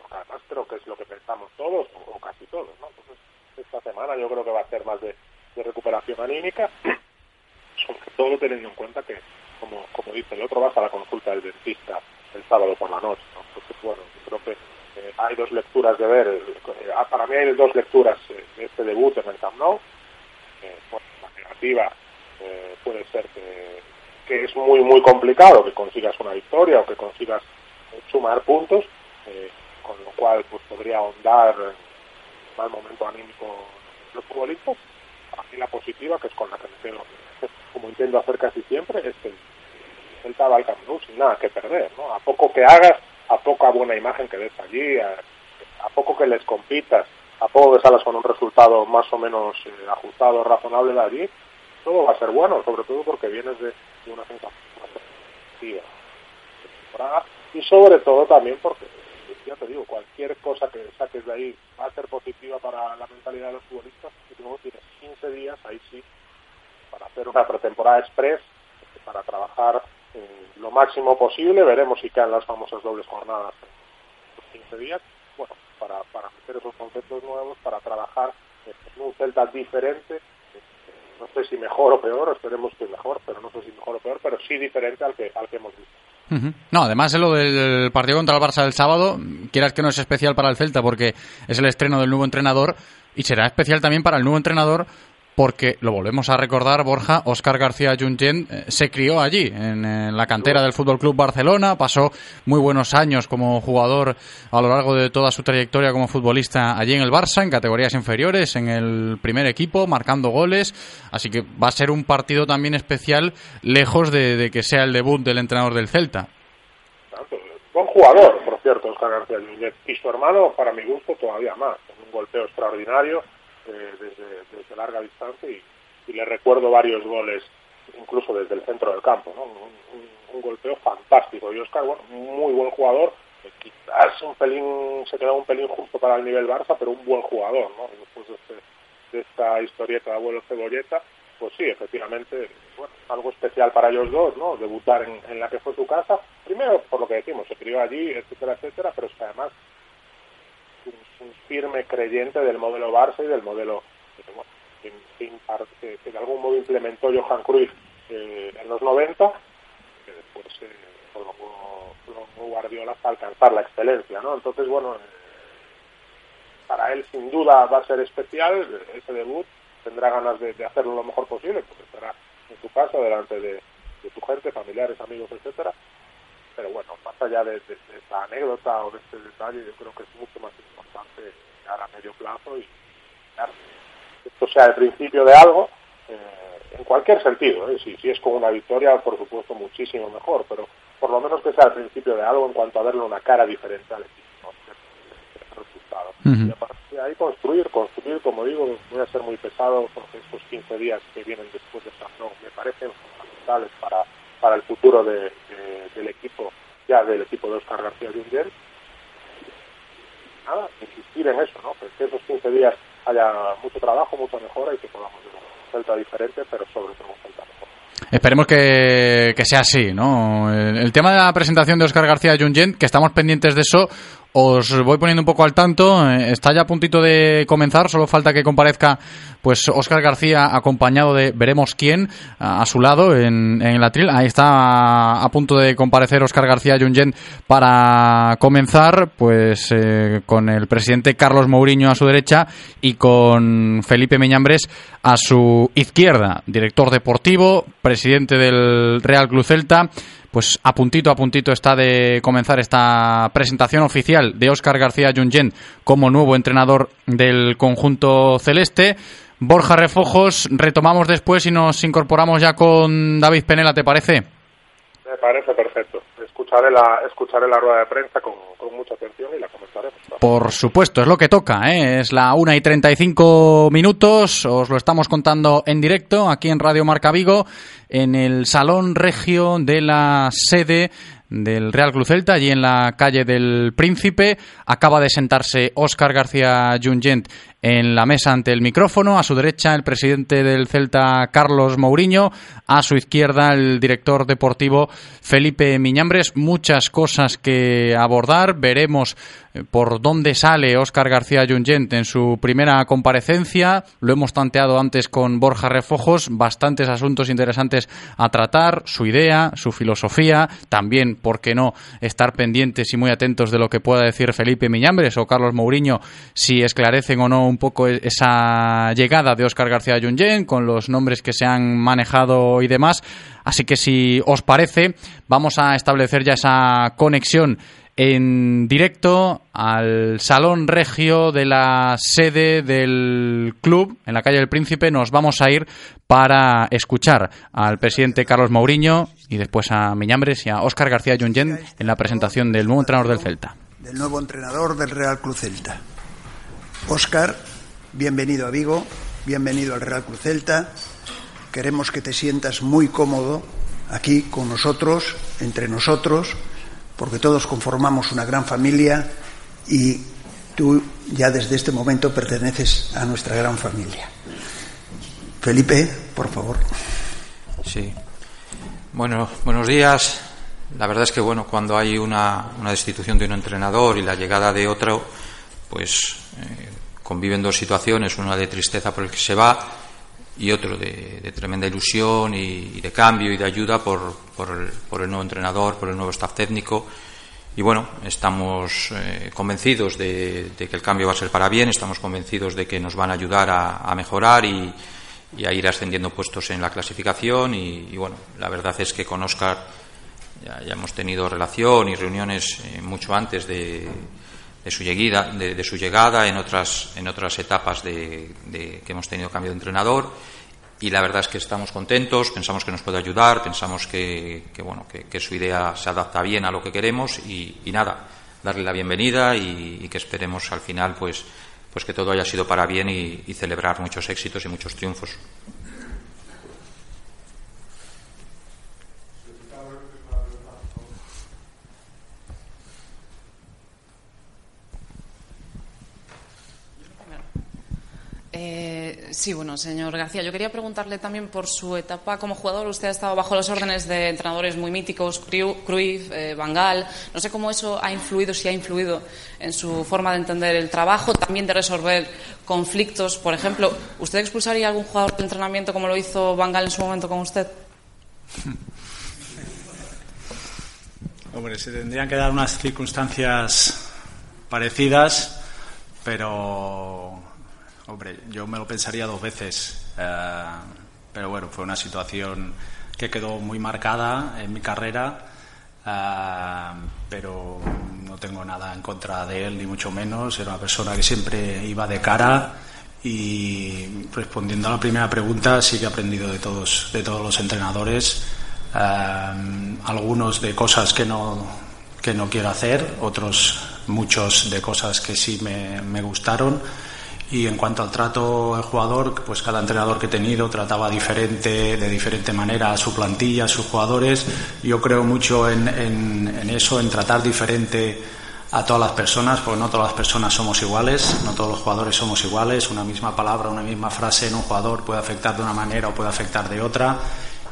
además creo que es lo que pensamos todos o, o casi todos, ¿no? Entonces esta semana yo creo que va a ser más de, de recuperación anímica, sobre todo teniendo en cuenta que, como, como dice el otro, vas a la consulta del dentista el sábado por la noche, ¿no? Entonces, bueno, creo que eh, hay dos lecturas de ver, eh, ah, para mí hay dos lecturas eh, de este debut en el Camp Nou, bueno, la negativa puede ser que, es muy muy complicado que consigas una victoria o que consigas sumar puntos, con lo cual pues podría ahondar en mal momento anímico los futbolistas. Mí la positiva, que es con la que como intento hacer casi siempre, es que va al Camp sin nada que perder, ¿no? A poco que hagas, a poca buena imagen que des allí, a, poco que les compitas, a poco que salgas con un resultado más o menos eh, ajustado, razonable de allí, todo va a ser bueno, sobre todo porque vienes de, de una sensación y sobre todo también porque, ya te digo, cualquier cosa que saques de ahí va a ser positiva para la mentalidad de los futbolistas y luego tienes 15 días, ahí sí, para hacer una pretemporada express, para trabajar eh, lo máximo posible, veremos si caen las famosas dobles jornadas en los 15 días, bueno, para, para meter esos conceptos nuevos, para trabajar en un Celta diferente, eh, no sé si mejor o peor, esperemos que mejor, pero no sé si mejor o peor, pero sí diferente al que, al que hemos visto.
No, además de lo del partido contra el Barça del sábado, quieras que no es especial para el Celta porque es el estreno del nuevo entrenador y será especial también para el nuevo entrenador porque, lo volvemos a recordar, Borja, Óscar García Juntient eh, se crió allí, en, la cantera del Fútbol Club Barcelona, pasó muy buenos años como jugador a lo largo de toda su trayectoria como futbolista allí en el Barça, en categorías inferiores, en el primer equipo, marcando goles, así que va a ser un partido también especial, lejos de, que sea el debut del entrenador del Celta.
Buen jugador, por cierto, Oscar García Núñez. Y su hermano, para mi gusto, todavía más. Un golpeo extraordinario desde, desde larga distancia y, le recuerdo varios goles, incluso desde el centro del campo. ¿no? Un, un- golpeo fantástico. Y Oscar, bueno, muy buen jugador. quizás un pelín, se queda un pelín justo para el nivel Barça, pero un buen jugador. ¿no? Después de, este- de esta historieta de abuelo cebolleta, pues sí, efectivamente, bueno, algo especial para ellos dos, ¿no? Debutar en, en la que fue su casa. Primero, por lo que decimos, se crió allí, etcétera, etcétera, pero es que además un, firme creyente del modelo Barça y del modelo que, de algún modo implementó Johan Cruyff eh, en los 90, que después eh, prolongó, Guardiola hasta alcanzar la excelencia, ¿no? Entonces, bueno, eh, para él sin duda va a ser especial ese debut, tendrá ganas de, de hacerlo lo mejor posible, porque estará en su casa, delante de, de su gente, familiares, amigos, etcétera. Pero bueno, más allá de, de- de esta anécdota o de este detalle, yo creo que es mucho más importante llegar a medio plazo y claro, esto sea el principio de algo en cualquier sentido. ¿eh? Si, si es con una victoria, por supuesto, muchísimo mejor, pero por lo menos que sea el principio de algo en cuanto a verle una cara diferente al equipo. ¿no? resultado. Y a partir de ahí construir, construir, como digo, voy a ser muy pesado porque estos 15 días que vienen después de San me parecen fundamentales para, para el futuro de, de, del equipo, ya del equipo de Oscar García Junger. Nada, insistir en eso, ¿no? Pues que esos 15 días haya mucho trabajo, mucha mejora y que podamos ver un Celta diferente, pero sobre todo un Celta mejor.
Esperemos que, que, sea así, ¿no? El, tema de la presentación de Oscar García Jungent, que estamos pendientes de eso, os voy poniendo un poco al tanto. Está ya a puntito de comenzar, solo falta que comparezca pues Oscar García acompañado de veremos quién a, su lado en, en el atril. Ahí está a, punto de comparecer Oscar García Jungent para comenzar, pues eh, con el presidente Carlos Mourinho a su derecha y con Felipe Meñambres a su izquierda, director deportivo, presidente del Real Club Celta pues a puntito a puntito está de comenzar esta presentación oficial de Óscar García Jungent como nuevo entrenador del conjunto celeste. Borja Refojos, retomamos después y nos incorporamos ya con David Penela, ¿te parece?
Me parece perfecto. Escucharé la, escucharé la rueda de prensa con, con mucha atención y la comentaremos.
Por supuesto, es lo que toca, ¿eh? es la 1 y 35 minutos, os lo estamos contando en directo aquí en Radio Marca Vigo, en el Salón Regio de la sede del Real Club Celta, allí en la calle del Príncipe. Acaba de sentarse Óscar García Jungent en la mesa ante el micrófono. A su derecha, el presidente del Celta, Carlos Mourinho. A su izquierda, el director deportivo, Felipe Miñambres. Muchas cosas que abordar. Veremos por dónde sale Óscar García Jungent en su primera comparecencia. Lo hemos tanteado antes con Borja Refojos. Bastantes asuntos interesantes a tratar. Su idea, su filosofía. También, ¿por qué no?, estar pendientes y muy atentos de lo que pueda decir Felipe Miñambres o Carlos Mourinho si esclarecen o no un poco esa llegada de Óscar García Jungent con los nombres que se han manejado y demás. Así que si os parece, vamos a establecer ya esa conexión en directo al Salón Regio de la sede del club, en la calle del Príncipe. Nos vamos a ir para escuchar al presidente Carlos Mourinho y después a Miñambres y a Óscar García Jungent en la presentación del nuevo entrenador del Celta.
Del nuevo entrenador del Real Club Celta. Óscar, bienvenido a Vigo, bienvenido al Real Club Celta. Queremos que te sientas muy cómodo aquí con nosotros, entre nosotros, porque todos conformamos una gran familia y tú ya desde este momento perteneces a nuestra gran familia. Felipe, por favor.
Sí. Bueno, buenos días. La verdad es que bueno, cuando hay una, una destitución de un entrenador y la llegada de otro, pues eh, conviven dos situaciones, una de tristeza por el que se va y otro de, de tremenda ilusión y, y, de cambio y de ayuda por, por, el, por, el, nuevo entrenador, por el nuevo staff técnico. Y bueno, estamos eh, convencidos de, de, que el cambio va a ser para bien, estamos convencidos de que nos van a ayudar a, a mejorar y, y, a ir ascendiendo puestos en la clasificación. Y, y bueno, la verdad es que con Oscar ya, ya hemos tenido relación y reuniones eh, mucho antes de, de su llegada, de, de, su llegada en otras, en otras etapas de, de, que hemos tenido cambio de entrenador y la verdad es que estamos contentos, pensamos que nos puede ayudar, pensamos que, que bueno, que, su idea se adapta bien a lo que queremos y, nada, darle la bienvenida y, que esperemos al final pues, pues que todo haya sido para bien y celebrar muchos éxitos y muchos triunfos.
Eh, sí, bueno, señor García, yo quería preguntarle también por su etapa como jugador. Usted ha estado bajo las órdenes de entrenadores muy míticos, Cruyff, eh. No sé cómo eso ha influido, si ha influido en su forma de entender el trabajo, también de resolver conflictos. Por ejemplo, ¿usted expulsaría a algún jugador de entrenamiento como lo hizo Van en su momento con usted?
Hombre, se tendrían que dar unas circunstancias parecidas, pero Hombre, yo me lo pensaría dos veces, eh, pero bueno, fue una situación que quedó muy marcada en mi carrera, eh, pero no tengo nada en contra de él, ni mucho menos. Era una persona que siempre iba de cara Y respondiendo a la primera pregunta, sí que he aprendido de todos, de todos los entrenadores, eh, algunos de cosas que no, que no quiero hacer, otros muchos de cosas que sí me, me gustaron. Y en cuanto al trato del jugador, pues cada entrenador que he tenido trataba diferente, de diferente manera a su plantilla, a sus jugadores. Yo creo mucho en, eso, en tratar diferente a todas las personas, porque no todas las personas somos iguales, no todos los jugadores somos iguales. Una misma palabra, una misma frase en un jugador puede afectar de una manera o puede afectar de otra.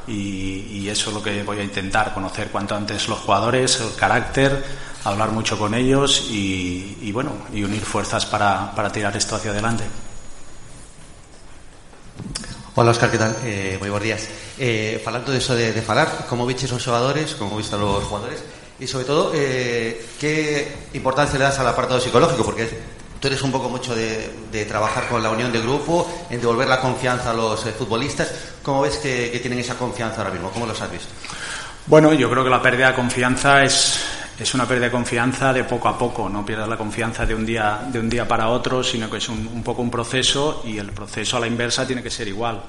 Y, eso es lo que voy a intentar, conocer cuanto antes los jugadores, el carácter, hablar mucho con ellos y, y bueno, y unir fuerzas para, para tirar esto hacia adelante.
Hola Óscar, que tal? Eh, moi bons días. Eh, falando de eso de, de falar, como viches os xogadores, como viste a los jugadores, y sobre todo, eh, ¿qué importancia le das al apartado psicológico? Porque tú eres un poco mucho de, de trabajar con la unión de grupo, en devolver la confianza a los eh, futbolistas. ¿Cómo ves que, que tienen esa confianza ahora mismo? ¿Cómo los has visto?
Bueno, yo creo que la pérdida de confianza es, es una pérdida de confianza de poco a poco. No pierdas la confianza de un día, de un día para otro, sino que es un, un poco un proceso y el proceso a la inversa tiene que ser igual.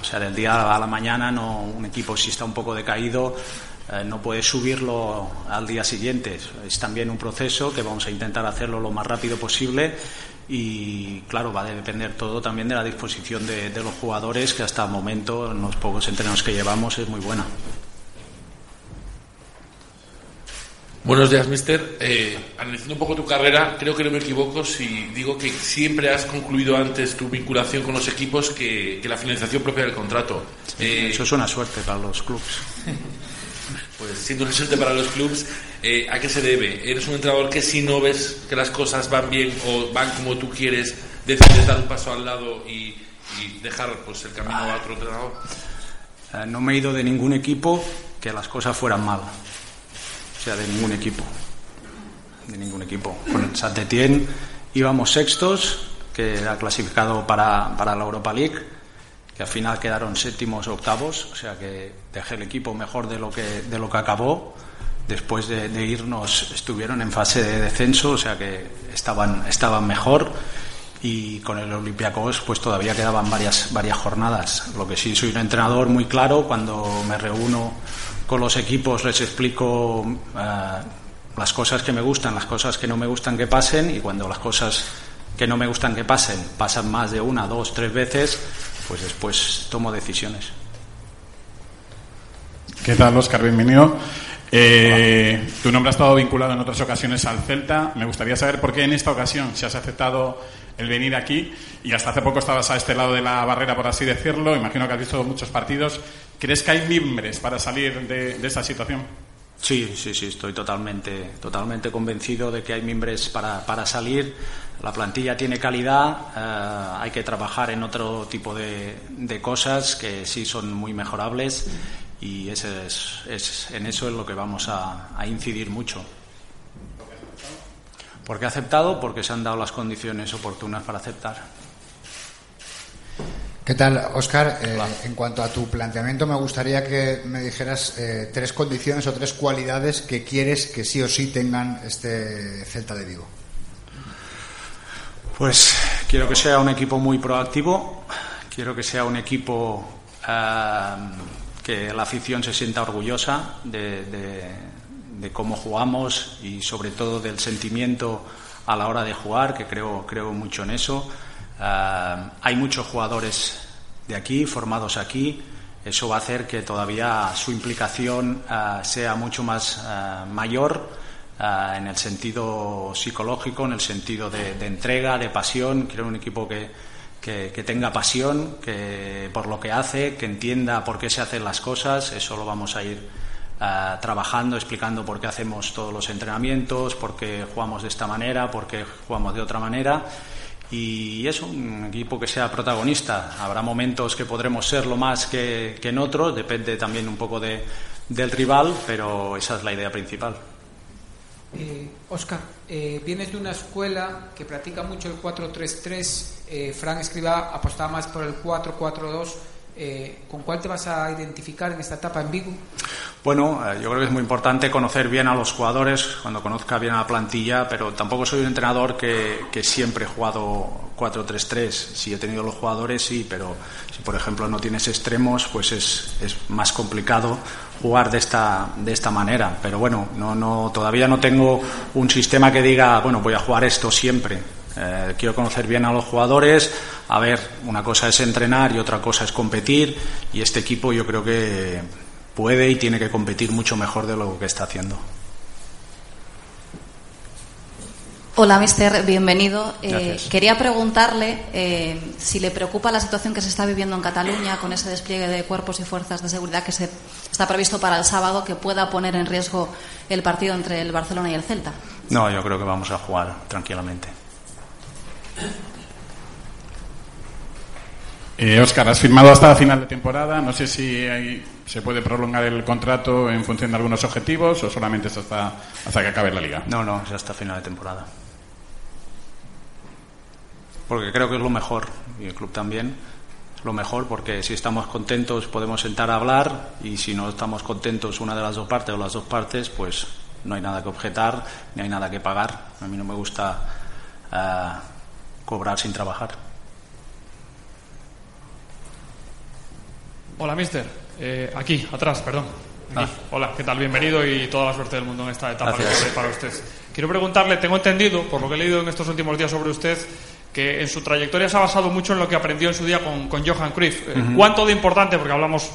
O sea, del día a la mañana no, un equipo si está un poco decaído eh, no puede subirlo al día siguiente. Es también un proceso que vamos a intentar hacerlo lo más rápido posible y claro, va a depender todo también de la disposición de, de los jugadores que hasta el momento, en los pocos entrenos que llevamos, es muy buena.
Buenos días, mister. Eh, analizando un poco tu carrera, creo que no me equivoco si digo que siempre has concluido antes tu vinculación con los equipos que, que la finalización propia del contrato.
Eh, Eso es una suerte para los clubes.
pues siendo una suerte para los clubes, eh, ¿a qué se debe? ¿Eres un entrenador que si no ves que las cosas van bien o van como tú quieres, decides dar un paso al lado y, dejar pues, el camino a otro entrenador?
No me he ido de ningún equipo que las cosas fueran mal. O sea, de ningún equipo. De ningún equipo. Con el saint Etienne íbamos sextos, que era clasificado para, para la Europa League, que al final quedaron séptimos o octavos, o sea que dejé el equipo mejor de lo que, de lo que acabó. Después de, irnos estuvieron en fase de descenso, o sea que estaban, estaban mejor y con el Olympiacos pues todavía quedaban varias, varias jornadas. Lo que sí soy un entrenador muy claro, cuando me reúno con los equipos les explico uh, las cosas que me gustan, las cosas que no me gustan que pasen y cuando las cosas que no me gustan que pasen pasan más de una, dos, tres veces, pues después tomo decisiones.
¿Qué tal, Oscar? Bienvenido. Eh, tu nombre ha estado vinculado en otras ocasiones al Celta. Me gustaría saber por qué en esta ocasión si has aceptado el venir aquí y hasta hace poco estabas a este lado de la barrera, por así decirlo. Imagino que has visto muchos partidos. ¿Crees que hay mimbres para salir de, de esta situación?
Sí, sí, sí, estoy totalmente, totalmente convencido de que hay mimbres para, para salir. La plantilla tiene calidad, eh, hay que trabajar en otro tipo de, de, cosas que sí son muy mejorables y ese es, es, en eso es lo que vamos a, a incidir mucho. ¿Por qué ha aceptado? Porque se han dado las condiciones oportunas para aceptar.
¿Qué tal, Oscar? Eh, en cuanto a tu planteamiento, me gustaría que me dijeras eh, tres condiciones o tres cualidades que quieres que sí o sí tengan este Celta de Vigo.
Pues quiero que sea un equipo muy proactivo, quiero que sea un equipo que la afición se sienta orgullosa de, cómo jugamos y sobre todo del sentimiento a la hora de jugar, que creo, creo mucho en eso. Hay muchos jugadores de aquí, formados aquí. Eso va a hacer que todavía su implicación uh, sea mucho más uh, en el sentido psicológico, en el sentido de, de entrega, de pasión. Quiero un equipo que, que, tenga pasión que, por lo que hace, que entienda por qué se hacen las cosas. Eso lo vamos a ir trabajando, explicando por qué hacemos todos los entrenamientos, por qué jugamos de esta manera, por qué jugamos de otra manera y eso, un equipo que sea protagonista. Habrá momentos que podremos serlo más que, que en otros, depende también un poco de, del rival, pero esa es la idea principal.
Eh, Oscar, eh, vienes de una escuela que practica mucho el 4-3-3. Eh, Frank Escribá apostaba más por el 4-4-2. Eh, ¿Con cuál te vas a identificar en esta etapa en Vigo?
Bueno, eh, yo creo que es muy importante conocer bien a los jugadores, cuando conozca bien a la plantilla, pero tampoco soy un entrenador que, que siempre he jugado 4-3-3. Si he tenido los jugadores, sí, pero si por ejemplo no tienes extremos, pues es, es más complicado jugar de esta, de esta manera. Pero bueno, no, no, todavía no tengo un sistema que diga, bueno, voy a jugar esto siempre. Eh, quiero conocer bien a los jugadores. A ver, una cosa es entrenar y otra cosa es competir. Y este equipo yo creo que puede y tiene que competir mucho mejor de lo que está haciendo.
Hola, mister, bienvenido. Eh, quería preguntarle eh, si le preocupa la situación que se está viviendo en Cataluña con ese despliegue de cuerpos y fuerzas de seguridad que se está previsto para el sábado que pueda poner en riesgo el partido entre el Barcelona y el Celta.
No, yo creo que vamos a jugar tranquilamente.
Eh, Óscar, has firmado hasta la final de temporada. No sé si se puede prolongar el contrato en función de algunos objetivos o solamente hasta, hasta que acabe la liga.
No, no, es hasta final de temporada. Porque creo que es lo mejor, y el club también, lo mejor, porque si estamos contentos podemos sentar a hablar y si no estamos contentos una de las dos partes o las dos partes, pues no hay nada que objetar ni hay nada que pagar. A mí no me gusta eh, cobrar sin trabajar.
Hola, mister. Eh, aquí, atrás, perdón. Aquí.
Ah.
Hola, ¿qué tal? Bienvenido y toda la suerte del mundo en esta etapa
Gracias.
para usted. Quiero preguntarle, tengo entendido, por lo que he leído en estos últimos días sobre usted, que en su trayectoria se ha basado mucho en lo que aprendió en su día con, con Johan Cruyff. Eh. ¿Cuánto de importante, porque hablamos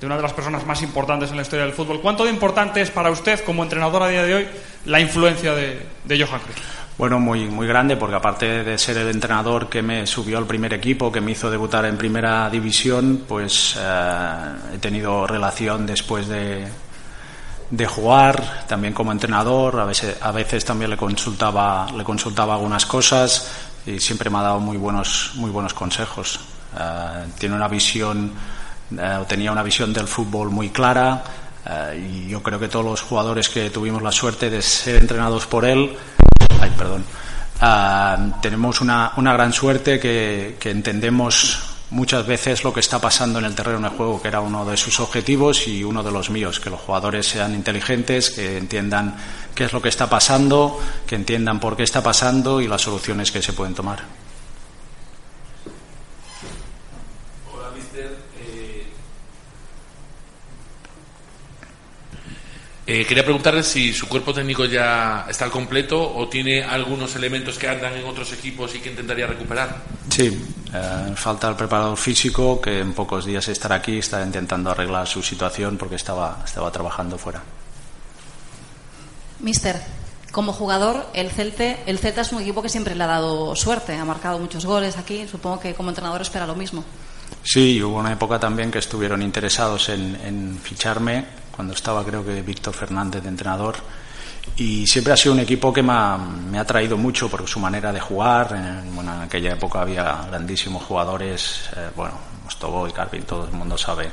de una de las personas más importantes en la historia del fútbol, cuánto de importante es para usted como entrenador a día de hoy la influencia de, de Johan Cruyff?
Bueno, muy, muy grande, porque aparte de ser el entrenador que me subió al primer equipo, que me hizo debutar en primera división, pues eh, he tenido relación después de, de jugar, también como entrenador, a veces, a veces también le consultaba, le consultaba algunas cosas y siempre me ha dado muy buenos, muy buenos consejos. Eh, tiene una visión, eh, tenía una visión del fútbol muy clara eh, y yo creo que todos los jugadores que tuvimos la suerte de ser entrenados por él, ay, perdón, ah, tenemos una, una gran suerte que, que entendemos muchas veces lo que está pasando en el terreno de juego, que era uno de sus objetivos y uno de los míos, que los jugadores sean inteligentes, que entiendan qué es lo que está pasando, que entiendan por qué está pasando y las soluciones que se pueden tomar.
Hola, mister. Eh, eh, quería preguntarle si su cuerpo técnico ya está al completo o tiene algunos elementos que andan en otros equipos y que intentaría recuperar.
Sí, eh, falta el preparador físico que en pocos días estará aquí, está intentando arreglar su situación porque estaba, estaba trabajando fuera.
Mister, como jugador, el, Celte, el Celta es un equipo que siempre le ha dado suerte, ha marcado muchos goles aquí, supongo que como entrenador espera lo mismo.
Sí, y hubo una época también que estuvieron interesados en, en ficharme, cuando estaba creo que Víctor Fernández de entrenador. Y siempre ha sido un equipo que me ha, me ha traído mucho por su manera de jugar. En, bueno, en aquella época había grandísimos jugadores, eh, bueno, Mostobo y Carpin, todo el mundo sabe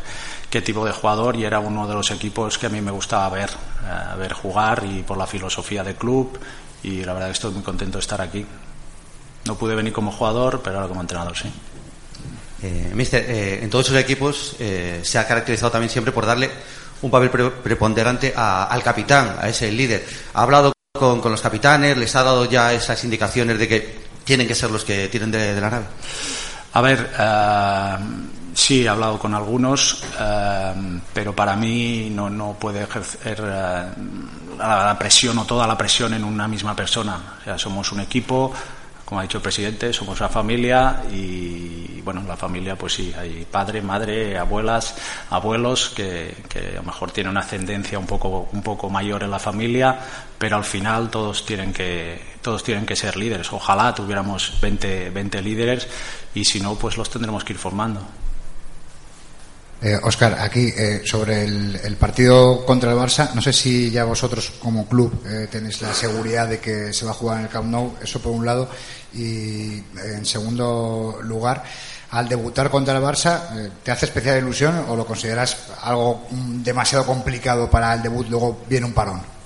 qué tipo de jugador y era uno de los equipos que a mí me gustaba ver, eh, ver jugar y por la filosofía del club y la verdad que estoy muy contento de estar aquí. No pude venir como jugador, pero ahora como entrenador sí.
Eh, mister, eh, en todos esos equipos eh, se ha caracterizado también siempre por darle un papel pre- preponderante a- al capitán, a ese líder. Ha hablado con, los capitanes, les ha dado ya esas indicaciones de que tienen que ser los que tiren de, la nave.
A ver, eh, sí, he hablado con algunos, eh, pero para mí no, no puede ejercer eh, la presión o toda la presión en una misma persona. O sea, somos un equipo, como ha dicho el presidente, somos una familia y, bueno, la familia, pues sí, hay padre, madre, abuelas, abuelos que, a lo mejor tienen una ascendencia un poco, un poco mayor en la familia, pero al final todos tienen que, todos tienen que ser líderes. Ojalá tuviéramos 20, 20 líderes y si no, pues los tendremos que ir formando.
Eh, Oscar, aquí eh, sobre el, partido contra el Barça, no sé si ya vosotros como club eh, tenéis la seguridad de que se va a jugar en el Camp Nou, eso por un lado, y eh, en segundo lugar, al debutar contra el Barça, eh, ¿te hace especial ilusión o lo consideras algo mm, demasiado complicado para el debut, luego viene un parón?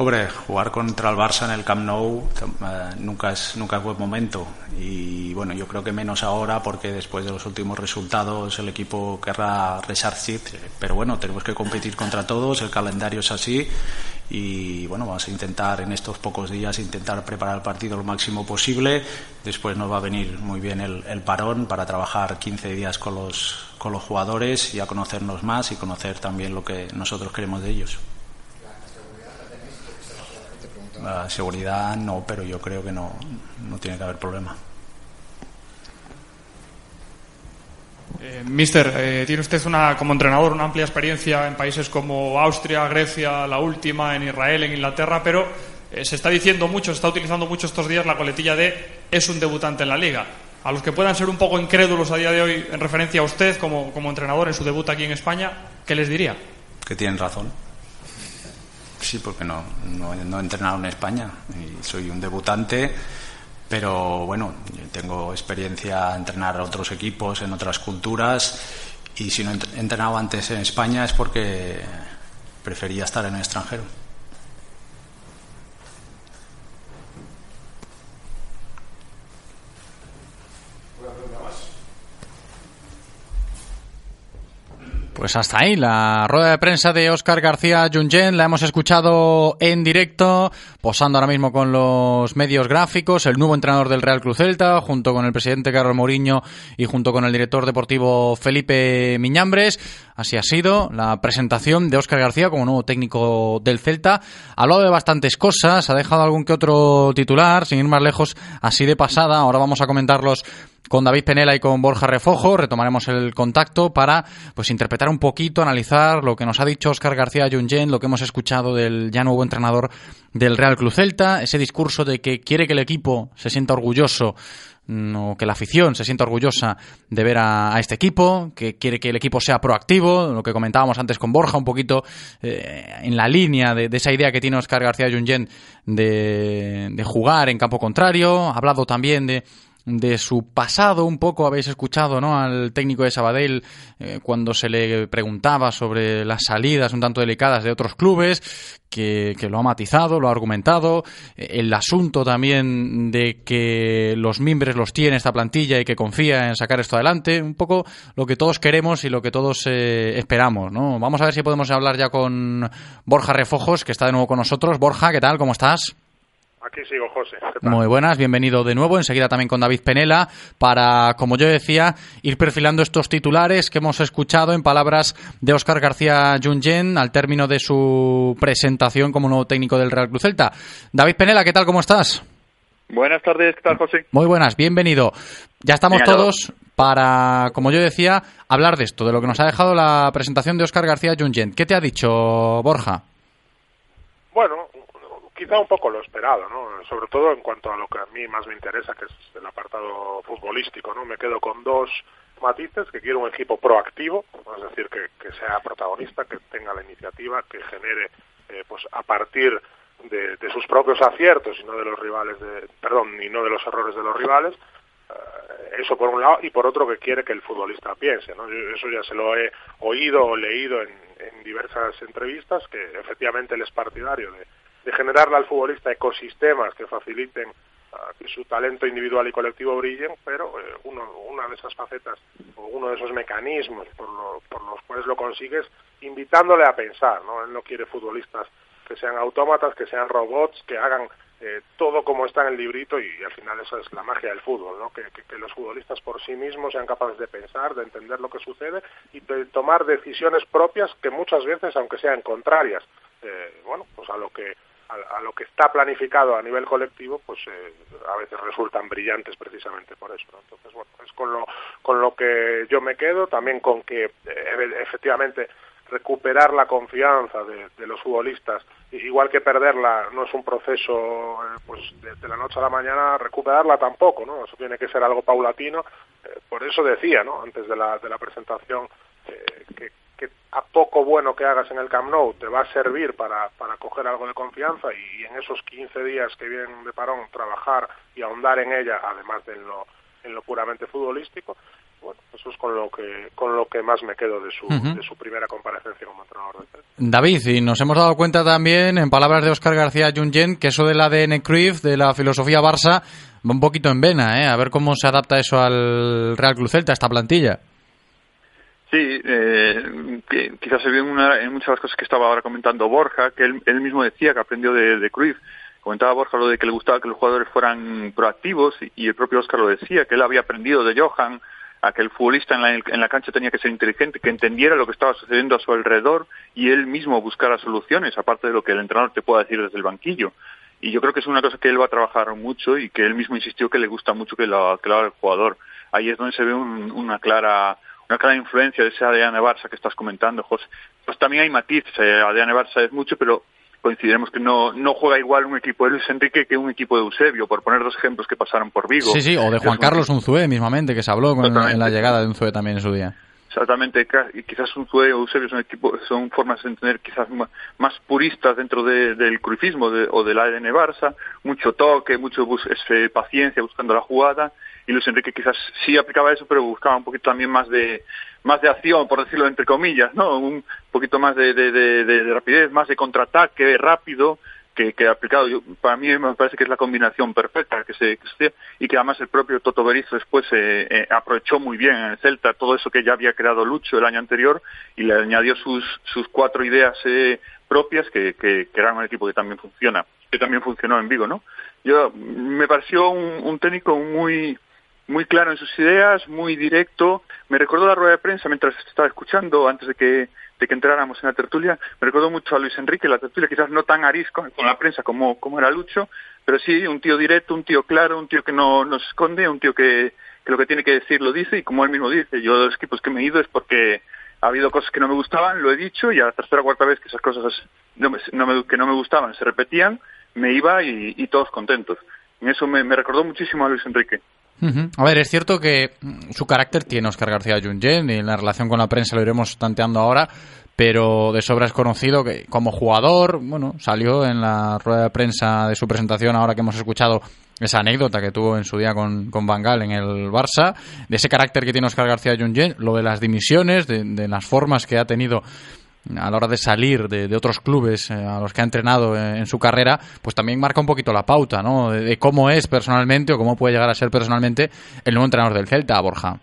Hombre, jugar contra el Barça en el Camp Nou eh, nunca es nunca es buen momento. Y bueno, yo creo que menos ahora porque después de los últimos resultados el equipo querrá resarcir, pero bueno, tenemos que competir contra todos, el calendario es así. Y bueno, vamos a intentar en estos pocos días intentar preparar el partido lo máximo posible, después nos va a venir muy bien el, el parón para trabajar 15 días con los con los jugadores y a conocernos más y conocer también lo que nosotros queremos de ellos. La seguridad no, pero yo creo que no, no tiene que haber problema.
Eh, mister, eh, tiene usted una, como entrenador una amplia experiencia en países como Austria, Grecia, la última, en Israel, en Inglaterra, pero eh, se está diciendo mucho, se está utilizando mucho estos días la coletilla de es un debutante en la liga. A los que puedan ser un poco incrédulos a día de hoy en referencia a usted como, como entrenador en su debut aquí en España, ¿qué les diría?
Que tienen razón. Sí, porque no, no, no he entrenado en España y soy un debutante, pero bueno, tengo experiencia en entrenar a otros equipos en otras culturas y si no he entrenado antes en España es porque prefería estar en el extranjero.
Pues hasta ahí la rueda de prensa de Óscar García Jungen. La hemos escuchado en directo, posando ahora mismo con los medios gráficos, el nuevo entrenador del Real Cruz Celta, junto con el presidente Carlos Mourinho y junto con el director deportivo Felipe Miñambres. Así ha sido la presentación de Óscar García como nuevo técnico del Celta. Ha hablado de bastantes cosas, ha dejado algún que otro titular, sin ir más lejos, así de pasada. Ahora vamos a comentarlos con David Penela y con Borja Refojo. Retomaremos el contacto para pues interpretar un poquito, analizar lo que nos ha dicho Óscar García Jungen, lo que hemos escuchado del ya nuevo entrenador del Real Club Celta, ese discurso de que quiere que el equipo se sienta orgulloso no, que la afición se sienta orgullosa de ver a, este equipo, que quiere que el equipo sea proactivo, lo que comentábamos antes con Borja, un poquito eh, en la línea de, esa idea que tiene Oscar García Jungen de, de jugar en campo contrario, ha hablado también de de su pasado un poco habéis escuchado ¿no? al técnico de Sabadell eh, cuando se le preguntaba sobre las salidas un tanto delicadas de otros clubes que, que, lo ha matizado, lo ha argumentado el asunto también de que los mimbres los tiene esta plantilla y que confía en sacar esto adelante un poco lo que todos queremos y lo que todos eh, esperamos ¿no? vamos a ver si podemos hablar ya con Borja Refojos que está de nuevo con nosotros Borja, ¿qué tal? ¿cómo estás?
Aquí sigo, José.
Muy buenas, bienvenido de nuevo. Enseguida también con David Penela para, como yo decía, ir perfilando estos titulares que hemos escuchado en palabras de Óscar García Jungen al término de su presentación como nuevo técnico del Real Cruz Celta. David Penela, ¿qué tal? ¿Cómo estás?
Buenas tardes, ¿qué tal, José?
Muy buenas, bienvenido. Ya estamos todos para, como yo decía, hablar de esto, de lo que nos ha dejado la presentación de Óscar García Jungen. ¿Qué te ha dicho Borja?
Bueno, quizá un poco lo esperado, ¿no? Sobre todo en cuanto a lo que a mí más me interesa, que es el apartado futbolístico, ¿no? Me quedo con dos matices, que quiero un equipo proactivo, es decir, que, sea protagonista, que tenga la iniciativa, que genere, eh, pues a partir de, de, sus propios aciertos y no de los rivales, de, perdón, y no de los errores de los rivales, eh, eso por un lado, y por otro que quiere que el futbolista piense, ¿no? Yo eso ya se lo he oído o leído en, en diversas entrevistas, que efectivamente él es partidario de de generarle al futbolista ecosistemas que faciliten uh, que su talento individual y colectivo brillen, pero eh, uno, una de esas facetas o uno de esos mecanismos por, lo, por los cuales lo consigues invitándole a pensar, ¿no? Él no quiere futbolistas que sean autómatas, que sean robots, que hagan eh, todo como está en el librito y, al final esa es la magia del fútbol, ¿no? Que, que, que, los futbolistas por sí mismos sean capaces de pensar, de entender lo que sucede y de tomar decisiones propias que muchas veces, aunque sean contrarias, eh, bueno, pues a lo que a, a, lo que está planificado a nivel colectivo, pues eh, a veces resultan brillantes precisamente por eso. Entonces, bueno, es con lo, con lo que yo me quedo, también con que eh, efectivamente recuperar la confianza de, de, los futbolistas, igual que perderla no es un proceso eh, pues de, de, la noche a la mañana, recuperarla tampoco, ¿no? Eso tiene que ser algo paulatino. Eh, por eso decía, ¿no? Antes de la, de la presentación, eh, que, que a poco bueno que hagas en el Camp Nou te va a servir para, para coger algo de confianza y, y en esos 15 días que vienen de parón trabajar y ahondar en ella, además de en lo, en lo puramente futbolístico, bueno, eso es con lo que con lo que más me quedo de su, de su primera comparecencia como entrenador del.
David, y nos hemos dado cuenta también, en palabras de Óscar García Jungen, que eso del ADN Cruyff, de la filosofía Barça, va un poquito en vena, ¿eh? A ver cómo se adapta eso al Real Club Celta, esta plantilla.
Sí, eh, quizás se vio en, una- en muchas de las cosas que estaba ahora comentando Borja, que él, él mismo decía que aprendió de, de Cruyff. Comentaba Borja lo de que le gustaba que los jugadores fueran proactivos y, y el propio Oscar lo decía, que él había aprendido de Johan a que el futbolista en la, en la cancha tenía que ser inteligente, que entendiera lo que estaba sucediendo a su alrededor y él mismo buscara soluciones, aparte de lo que el entrenador te pueda decir desde el banquillo. Y yo creo que es una cosa que él va a trabajar mucho y que él mismo insistió que le gusta mucho que lo, que lo haga el jugador. Ahí es donde se ve un- una clara una clara influencia de ese ADN Barça que estás comentando, José. Pues también hay matices, eh, ADN Barça es mucho, pero coincidiremos que no, no juega igual un equipo de Luis Enrique que un equipo de Eusebio, por poner dos ejemplos que pasaron por Vigo.
Sí, sí, o de Juan Carlos Unzué mismamente, que se habló con- en la llegada de Unzué también en su día.
Exactamente, y quizás un Zue o Eusebio son, equipo, son formas de entender quizás más puristas dentro de- del cruifismo de- o del ADN Barça, mucho toque, mucho bus- este, paciencia buscando la jugada, y Luis Enrique quizás sí aplicaba eso, pero buscaba un poquito también más de más de acción, por decirlo entre comillas, ¿no? Un poquito más de rapidez, más de contraataque rápido, que, que aplicado. Yo, para mí me parece que es la combinación perfecta que se, y que además el propio Toto Berizzo después eh, eh, aprovechó muy bien en el Celta todo eso que ya había creado Lucho el año anterior y le añadió sus, sus cuatro ideas eh, propias que, que, que eran un equipo que también funciona, que también funcionó en Vigo, ¿no? Yo me pareció un, un técnico muy muy claro en sus ideas, muy directo. Me recordó la rueda de prensa mientras estaba escuchando, antes de que, de que entráramos en la tertulia. Me recordó mucho a Luis Enrique, la tertulia quizás no tan arisco con la prensa como, como era Lucho, pero sí un tío directo, un tío claro, un tío que no, no se esconde, un tío que, lo que tiene que decir lo dice y como él mismo dice, yo de los equipos que me he ido es porque ha habido cosas que no me gustaban, lo he dicho, y a la tercera o cuarta vez que esas cosas no me- que no me gustaban se repetían, me iba y, y todos contentos. En eso me, me recordó muchísimo a Luis Enrique.
A ver, es cierto que mm, su carácter tiene Oscar García Jungen y en la relación con la prensa lo iremos tanteando ahora, pero de sobra es conocido que como jugador, bueno, salió en la rueda de prensa de su presentación ahora que hemos escuchado esa anécdota que tuvo en su día con, con Van Gaal en el Barça, de ese carácter que tiene Oscar García Jungen, lo de las dimisiones, de, de las formas que ha tenido a la hora de salir de, otros clubes eh, a los que ha entrenado eh, en su carrera, pues también marca un poquito la pauta, ¿no? De, cómo es personalmente o cómo puede llegar a ser personalmente el nuevo entrenador del Celta, Borja.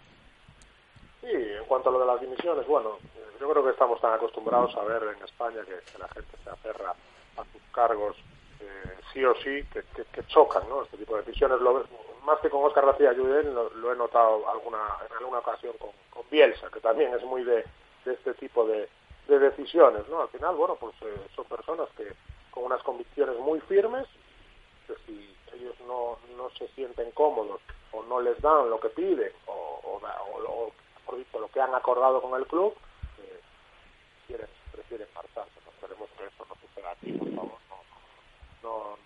Sí, en cuanto a lo de las dimisiones, bueno, eh, yo creo que estamos tan acostumbrados a ver en España que, la gente se aferra a sus cargos eh, sí o sí, que, chocan, ¿no? Este tipo de decisiones, lo, más que con Oscar García Juden, lo, lo he notado alguna, en alguna ocasión con, Bielsa, que también es muy de este tipo de, de decisiones, ¿no? Al final, bueno, pues eh, son personas que con unas convicciones muy firmes, que si ellos no, no se sienten cómodos o no les dan lo que piden o, o, da- o lo, que han acordado con el club, eh, prefieren marcharse. No esperemos que esto no suceda aquí, por favor. No, no,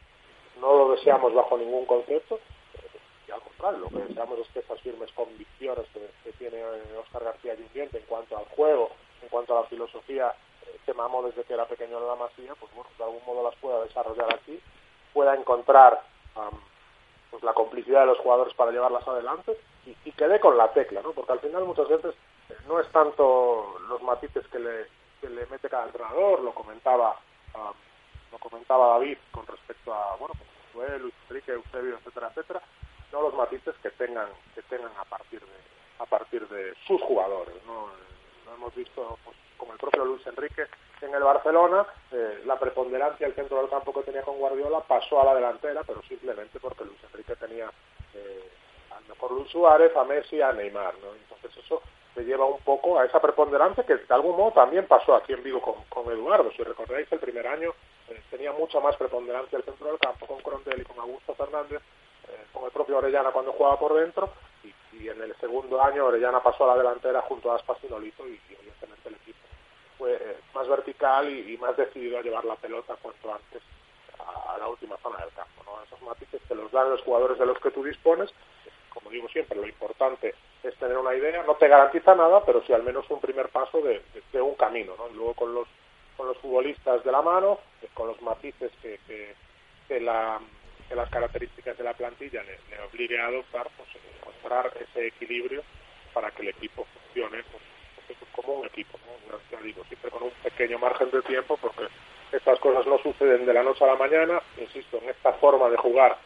no lo deseamos bajo ningún concepto. eh, Y al contrario, lo que deseamos es que esas firmes convicciones que, que tiene Oscar García Llundiente en cuanto al juego, en cuanto a la filosofía eh, que mamó desde que era pequeño en la Masía, pues bueno, de algún modo las pueda desarrollar aquí, pueda encontrar am, pues la complicidad de los jugadores para llevarlas adelante y, y que dé con la tecla, ¿no? Porque al final muchas veces eh, no es tanto los matices que le, que le mete cada entrenador, lo comentaba am, lo comentaba David con respecto a, bueno, pues Luis Enrique, Eusebio, etcétera, etcétera, no los matices que tengan que tengan a partir de a partir de sus jugadores, ¿no? Hemos visto pues, con el propio Luis Enrique en el Barcelona, eh, la preponderancia del centro del campo que tenía con Guardiola pasó a la delantera, pero simplemente porque Luis Enrique tenía eh, al mejor Luis Suárez, a Messi, a Neymar, ¿no? Entonces eso te lleva un poco a esa preponderancia que de algún modo también pasó aquí en Vigo con, con Eduardo. Si recordáis, el primer año eh, tenía mucha más preponderancia el centro del campo con Crondelli, con Augusto Fernández, eh, con el propio Orellana cuando jugaba por dentro, y, en el segundo año Orellana pasó a la delantera junto a Aspas y Nolito, y, y evidentemente el equipo fue eh, más vertical y, más decidido a llevar la pelota cuanto antes a, la última zona del campo. Esos matices te los dan los jugadores de los que tú dispones. Como digo siempre, lo importante es tener una idea. No te garantiza nada, pero sí al menos un primer paso de, un camino. ¿no? Y luego con los, con los futbolistas de la mano, eh, con los matices que, que la, que las características de la plantilla le, obligue a adoptar, pues encontrar ese equilibrio para que el equipo funcione pues, pues, como un equipo, ¿no? siempre con un pequeño margen de tiempo porque estas cosas no suceden de la noche a la mañana, insisto, en esta forma de jugar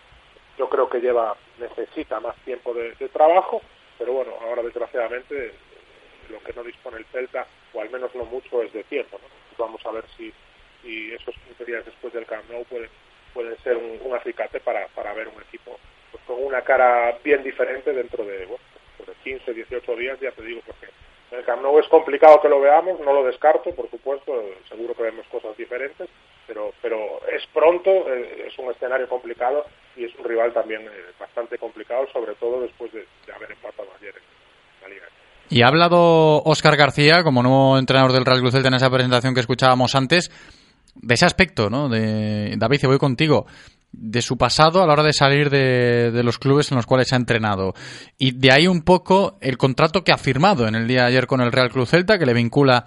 yo creo que lleva necesita más tiempo de, de trabajo, pero bueno, ahora desgraciadamente lo que no dispone el Celta, o al menos no mucho, es de tiempo. ¿no? Vamos a ver si, si esos 15 días después del Camp Nou pueden, pueden ser un, acicate para, para ver un equipo pues, con una cara bien diferente dentro de, bueno, pues de 15, 18 días, ya te digo, porque el Camp Nou es complicado que lo veamos, no lo descarto, por supuesto, seguro que vemos cosas diferentes, pero, pero es pronto, eh, es un escenario complicado y es un rival también eh, bastante complicado, sobre todo después de, haber empatado ayer en la Liga.
Y ha hablado Óscar García, como nuevo entrenador del Real Cruz en esa presentación que escuchábamos antes, de ese aspecto, ¿no? De, David, voy contigo, de su pasado a la hora de salir de, los clubes en los cuales ha entrenado. Y de ahí un poco el contrato que ha firmado en el día de ayer con el Real Cruz Celta, que le vincula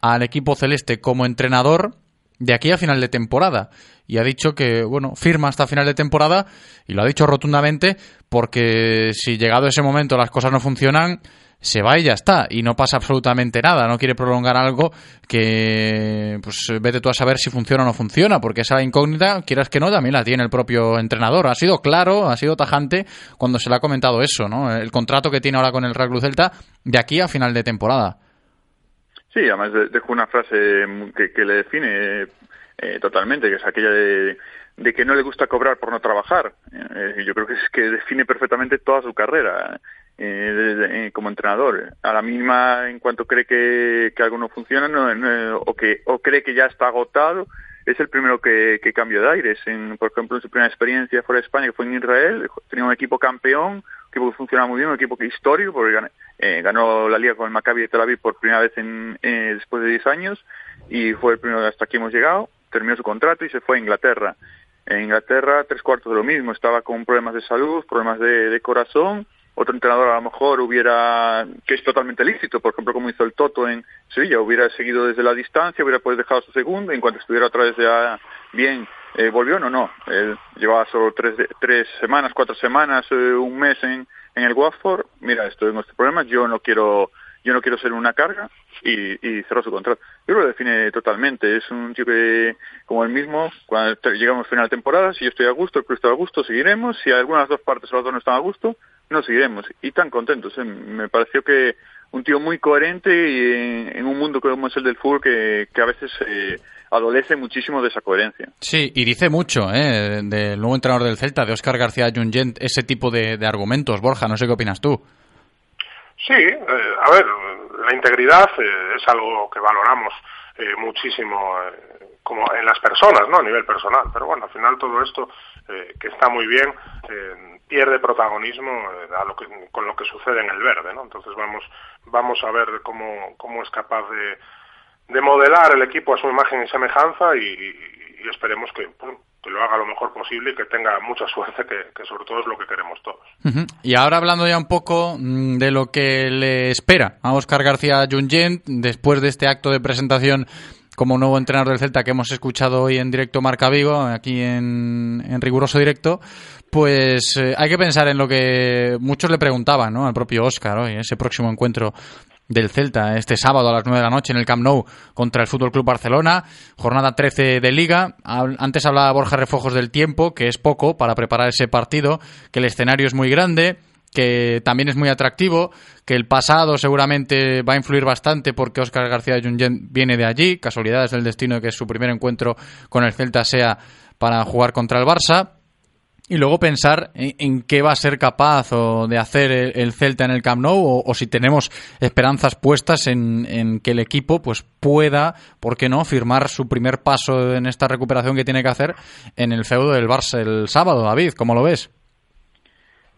al equipo celeste como entrenador de aquí a final de temporada. Y ha dicho que, bueno, firma hasta final de temporada y lo ha dicho rotundamente porque si llegado ese momento las cosas no funcionan, se va y ya está. Y no pasa absolutamente nada. No quiere prolongar algo que, pues, vete tú a saber si funciona o no funciona, porque esa incógnita, quieras que no, también la tiene el propio entrenador. Ha sido claro, ha sido tajante cuando se le ha comentado eso, ¿no? El contrato que tiene ahora con el Real Cruz Celta de aquí a final de temporada.
Sí, además dejo una frase que, que le define eh, totalmente, que es aquella de, de, que no le gusta cobrar por no trabajar. Eh, yo creo que es que define perfectamente toda su carrera eh, de, como entrenador. A la mínima, en cuanto cree que, que algo no funciona no, o, que, o cree que ya está agotado, es el primero que, que de aires. Por ejemplo, en su primera experiencia fuera de España, que fue en Israel, tenía un equipo campeón, equipo que funcionaba muy bien, un equipo que histórico, porque ganó, eh, ganó la liga con el Maccabi de Tel Aviv por primera vez en, eh, después de 10 años y fue el primero hasta aquí hemos llegado. Terminó su contrato y se fue a Inglaterra. En Inglaterra, tres cuartos de lo mismo. Estaba con problemas de salud, problemas de, de corazón. Otro entrenador a lo mejor hubiera, que es totalmente lícito, por ejemplo, como hizo el Toto en Sevilla, hubiera seguido desde la distancia, hubiera pues dejado su segundo, en cuanto estuviera otra vez ya bien, eh, volvió, no, no. Él llevaba solo tres, tres semanas, cuatro semanas, eh, un mes en, en el Watford. Mira, estoy en este problema, yo no quiero yo no quiero ser una carga y, y cerró su contrato. Yo lo define totalmente. Es un tío que, como el mismo, cuando llegamos a final de temporada, si yo estoy a gusto, el club está a gusto, seguiremos. Si algunas dos partes o las dos no están a gusto, no seguiremos. Y tan contentos. ¿eh? Me pareció que un tío muy coherente y en, en, un mundo como es el del fútbol que, que a veces eh, adolece muchísimo de esa coherencia.
Sí, y dice mucho ¿eh? del nuevo entrenador del Celta, de Oscar García Jungent, ese tipo de, de argumentos. Borja, no sé qué opinas tú.
Sí, eh, a ver, la integridad eh, es algo que valoramos eh, muchísimo eh, como en las personas, ¿no? A nivel personal. Pero bueno, al final todo esto, eh, que está muy bien, pierde protagonismo a lo que, con lo que sucede en el verde, ¿no? Entonces vamos, vamos a ver cómo, cómo es capaz de, de modelar el equipo a su imagen y semejanza y, y esperemos que, que lo haga lo mejor posible y que tenga mucha suerte, que, que sobre todo es lo que queremos todos.
Y ahora hablando ya un poco mm, de lo que le espera a Óscar García Jungent después de este acto de presentación como nuevo entrenador del Celta que hemos escuchado hoy en directo Marca Vigo, aquí en, en riguroso directo, pues eh, hay que pensar en lo que muchos le preguntaban ¿no? al propio Óscar hoy, ese próximo encuentro del Celta este sábado a las 9 de la noche en el Camp Nou contra el Fútbol Club Barcelona, jornada 13 de Liga. Antes hablaba Borja Refojos del tiempo, que es poco para preparar ese partido, que el escenario es muy grande, que también es muy atractivo, que el pasado seguramente va a influir bastante porque Óscar García Jungent viene de allí, casualidades del destino de que su primer encuentro con el Celta sea para jugar contra el Barça y luego pensar en, qué va a ser capaz o de hacer el, el Celta en el Camp Nou o, o si tenemos esperanzas puestas en, en, que el equipo pues pueda, ¿por qué no?, firmar su primer paso en esta recuperación que tiene que hacer en el feudo del Barça el sábado. David, ¿cómo lo ves?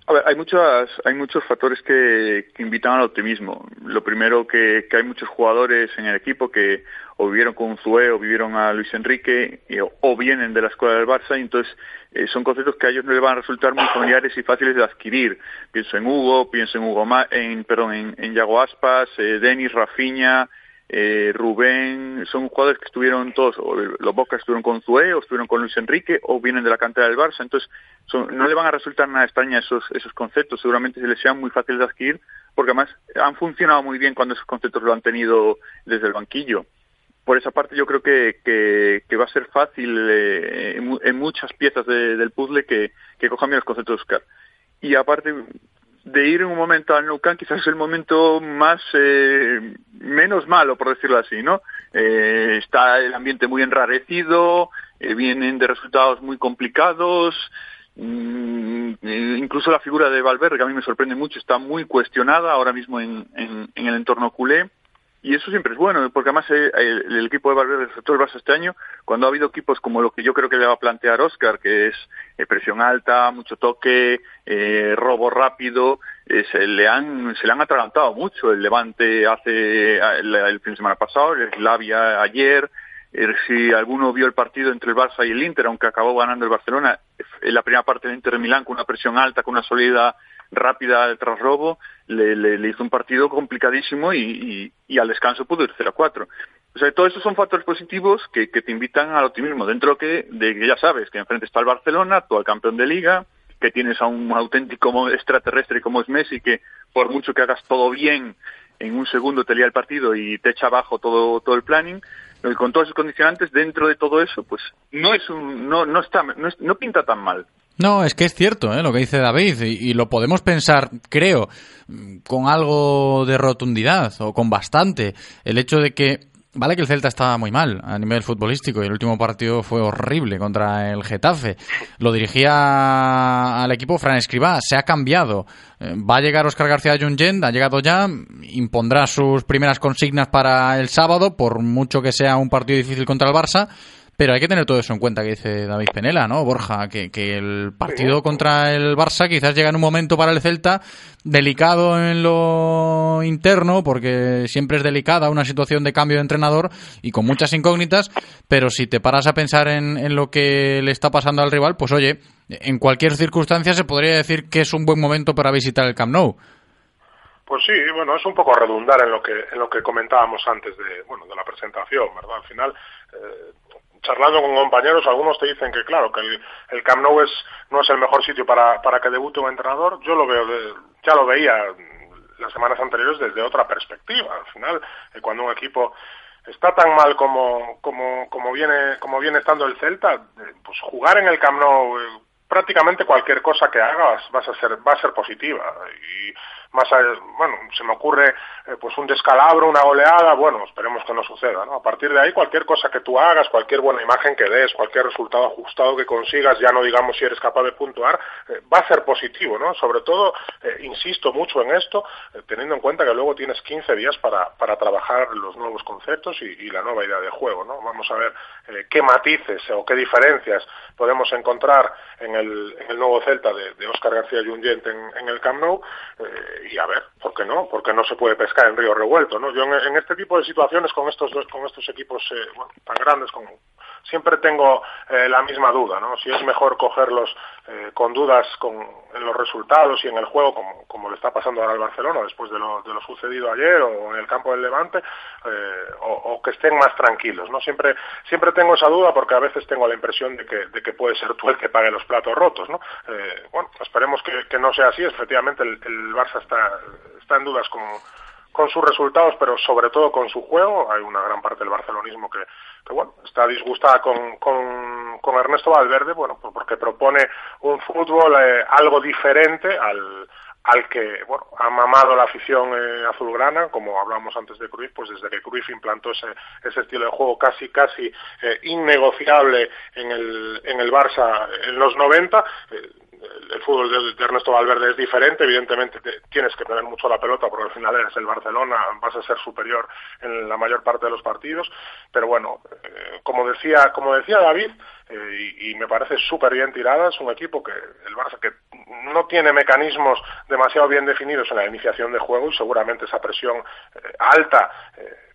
A ver, hay muchas, hay muchos factores que, que invitan al optimismo. Lo primero que, que hay muchos jugadores en el equipo que o vivieron con Zue o vivieron a Luis Enrique y, o, vienen de la escuela del Barça y entonces eh, son conceptos que a ellos no les van a resultar muy familiares y fáciles de adquirir. Pienso en Hugo, pienso en Hugo Ma en perdón, en, en Yago Aspas, eh, Denis, Rafinha, eh, Rubén, son jugadores que estuvieron todos, o los Boca estuvieron con Zue, o estuvieron con Luis Enrique, o vienen de la cantera del Barça, entonces son, no le van a resultar nada extraña esos, esos conceptos, seguramente se les sean muy fáciles de adquirir, porque además han funcionado muy bien cuando esos conceptos lo han tenido desde el banquillo. Por esa parte yo creo que, que, va a ser fácil eh, en, muchas piezas del puzzle que, que cojan bien los conceptos de Oscar. Y aparte, de ir en un momento al Nou Camp quizás es el momento más eh, menos malo por decirlo así no eh, está el ambiente muy enrarecido vienen de resultados muy complicados mm, incluso la figura de Valverde que a mí me sorprende mucho está muy cuestionada ahora mismo en el entorno culé y eso siempre es bueno, porque además eh, el, equipo de Valverde resultó el Barça este año, cuando ha habido equipos como lo que yo creo que le va a plantear Oscar, que es eh, presión alta, mucho toque, eh, robo rápido, se, le han, se le han atragantado mucho. El Levante hace el, fin de semana pasado, el Slavia ayer, si alguno vio el partido entre el Barça y el Inter, aunque acabó ganando el Barcelona, en la primera parte del Inter de Milán con una presión alta, con una sólida rápida tras robo, le, hizo un partido complicadísimo y, al descanso pudo ir 0 a 4. O sea, todos esos son factores positivos que, que te invitan al optimismo. Dentro que, de que ya sabes que enfrente está el Barcelona, actual campeón de liga, que tienes a un auténtico extraterrestre como es Messi, que por mucho que hagas todo bien, en un segundo te lía el partido y te echa abajo todo, todo el planning. Con todos esos condicionantes, dentro de todo eso, pues no es un, no, no está, no, no pinta tan mal.
No, es que es cierto ¿eh? lo que dice David y, lo podemos pensar, creo, con algo de rotundidad o con bastante. El hecho de que, vale que el Celta estaba muy mal a nivel futbolístico y el último partido fue horrible contra el Getafe. Lo dirigía al equipo Fran Escribá, se ha cambiado. Eh, va a llegar Oscar García Junyent, ha llegado ya, impondrá sus primeras consignas para el sábado, por mucho que sea un partido difícil contra el Barça pero hay que tener todo eso en cuenta que dice David Penela, ¿no, Borja? Que, que el partido contra el Barça quizás llega en un momento para el Celta delicado en lo interno, porque siempre es delicada una situación de cambio de entrenador y con muchas incógnitas, pero si te paras a pensar en, en lo que le está pasando al rival, pues oye, en cualquier circunstancia se podría decir que es un buen momento para visitar el Camp Nou.
Pues sí, bueno, es un poco redundar en lo que en lo que comentábamos antes de bueno de la presentación, ¿verdad? Al final eh, charlando con compañeros, algunos te dicen que claro, que el, el Camp Nou es, no es el mejor sitio para, para que debute un entrenador. Yo lo veo, ya lo veía las semanas anteriores desde otra perspectiva. Al final, eh, cuando un equipo está tan mal como, como, como viene, como viene estando el Celta, eh, pues jugar en el Camp Nou, eh, prácticamente cualquier cosa que hagas vas a ser, va a ser positiva. Más bueno se me ocurre eh, pues un descalabro una oleada bueno esperemos que no suceda no a partir de ahí cualquier cosa que tú hagas cualquier buena imagen que des cualquier resultado ajustado que consigas ya no digamos si eres capaz de puntuar eh, va a ser positivo no sobre todo eh, insisto mucho en esto teniendo en cuenta que luego tienes 15 días para para trabajar los nuevos conceptos y, la nueva idea de juego no vamos a ver qué matices o qué diferencias podemos encontrar en el, nuevo Celta de, de Oscar García Junyent en, en el Camp Nou y a ver, ¿por qué no? Porque no se puede pescar en río revuelto, ¿no? Yo en, este tipo de situaciones con estos dos, con estos equipos eh, tan grandes como siempre tengo eh, la misma duda, ¿no? Si es mejor cogerlos eh, con dudas con, en los resultados y en el juego, como, como le está pasando ahora al Barcelona después de lo, de lo sucedido ayer o en el campo del Levante, eh, o, que estén más tranquilos, ¿no? Siempre, siempre tengo esa duda porque a veces tengo la impresión de que, de que puede ser tú el que pague los platos rotos, ¿no? bueno, esperemos que, que, no sea así. Efectivamente, el, el Barça está, está en dudas con con sus resultados, pero sobre todo con su juego. Hay una gran parte del barcelonismo que, que bueno, está disgustada con, con, con, Ernesto Valverde, bueno, pues porque propone un fútbol eh, algo diferente al, al que bueno ha mamado la afición eh, azulgrana como hablamos antes de Cruyff pues desde que Cruyff implantó ese, ese estilo de juego casi casi eh, innegociable en el en el Barça en los 90 eh, el fútbol de, Ernesto Valverde es diferente, evidentemente tienes que tener mucho la pelota porque al final eres el Barcelona, vas a ser superior en la mayor parte de los partidos, pero bueno, eh, como decía, como decía David, eh, y, me parece súper bien tirada, es un equipo que el Barça que no tiene mecanismos demasiado bien definidos en la iniciación de juego y seguramente esa presión eh, alta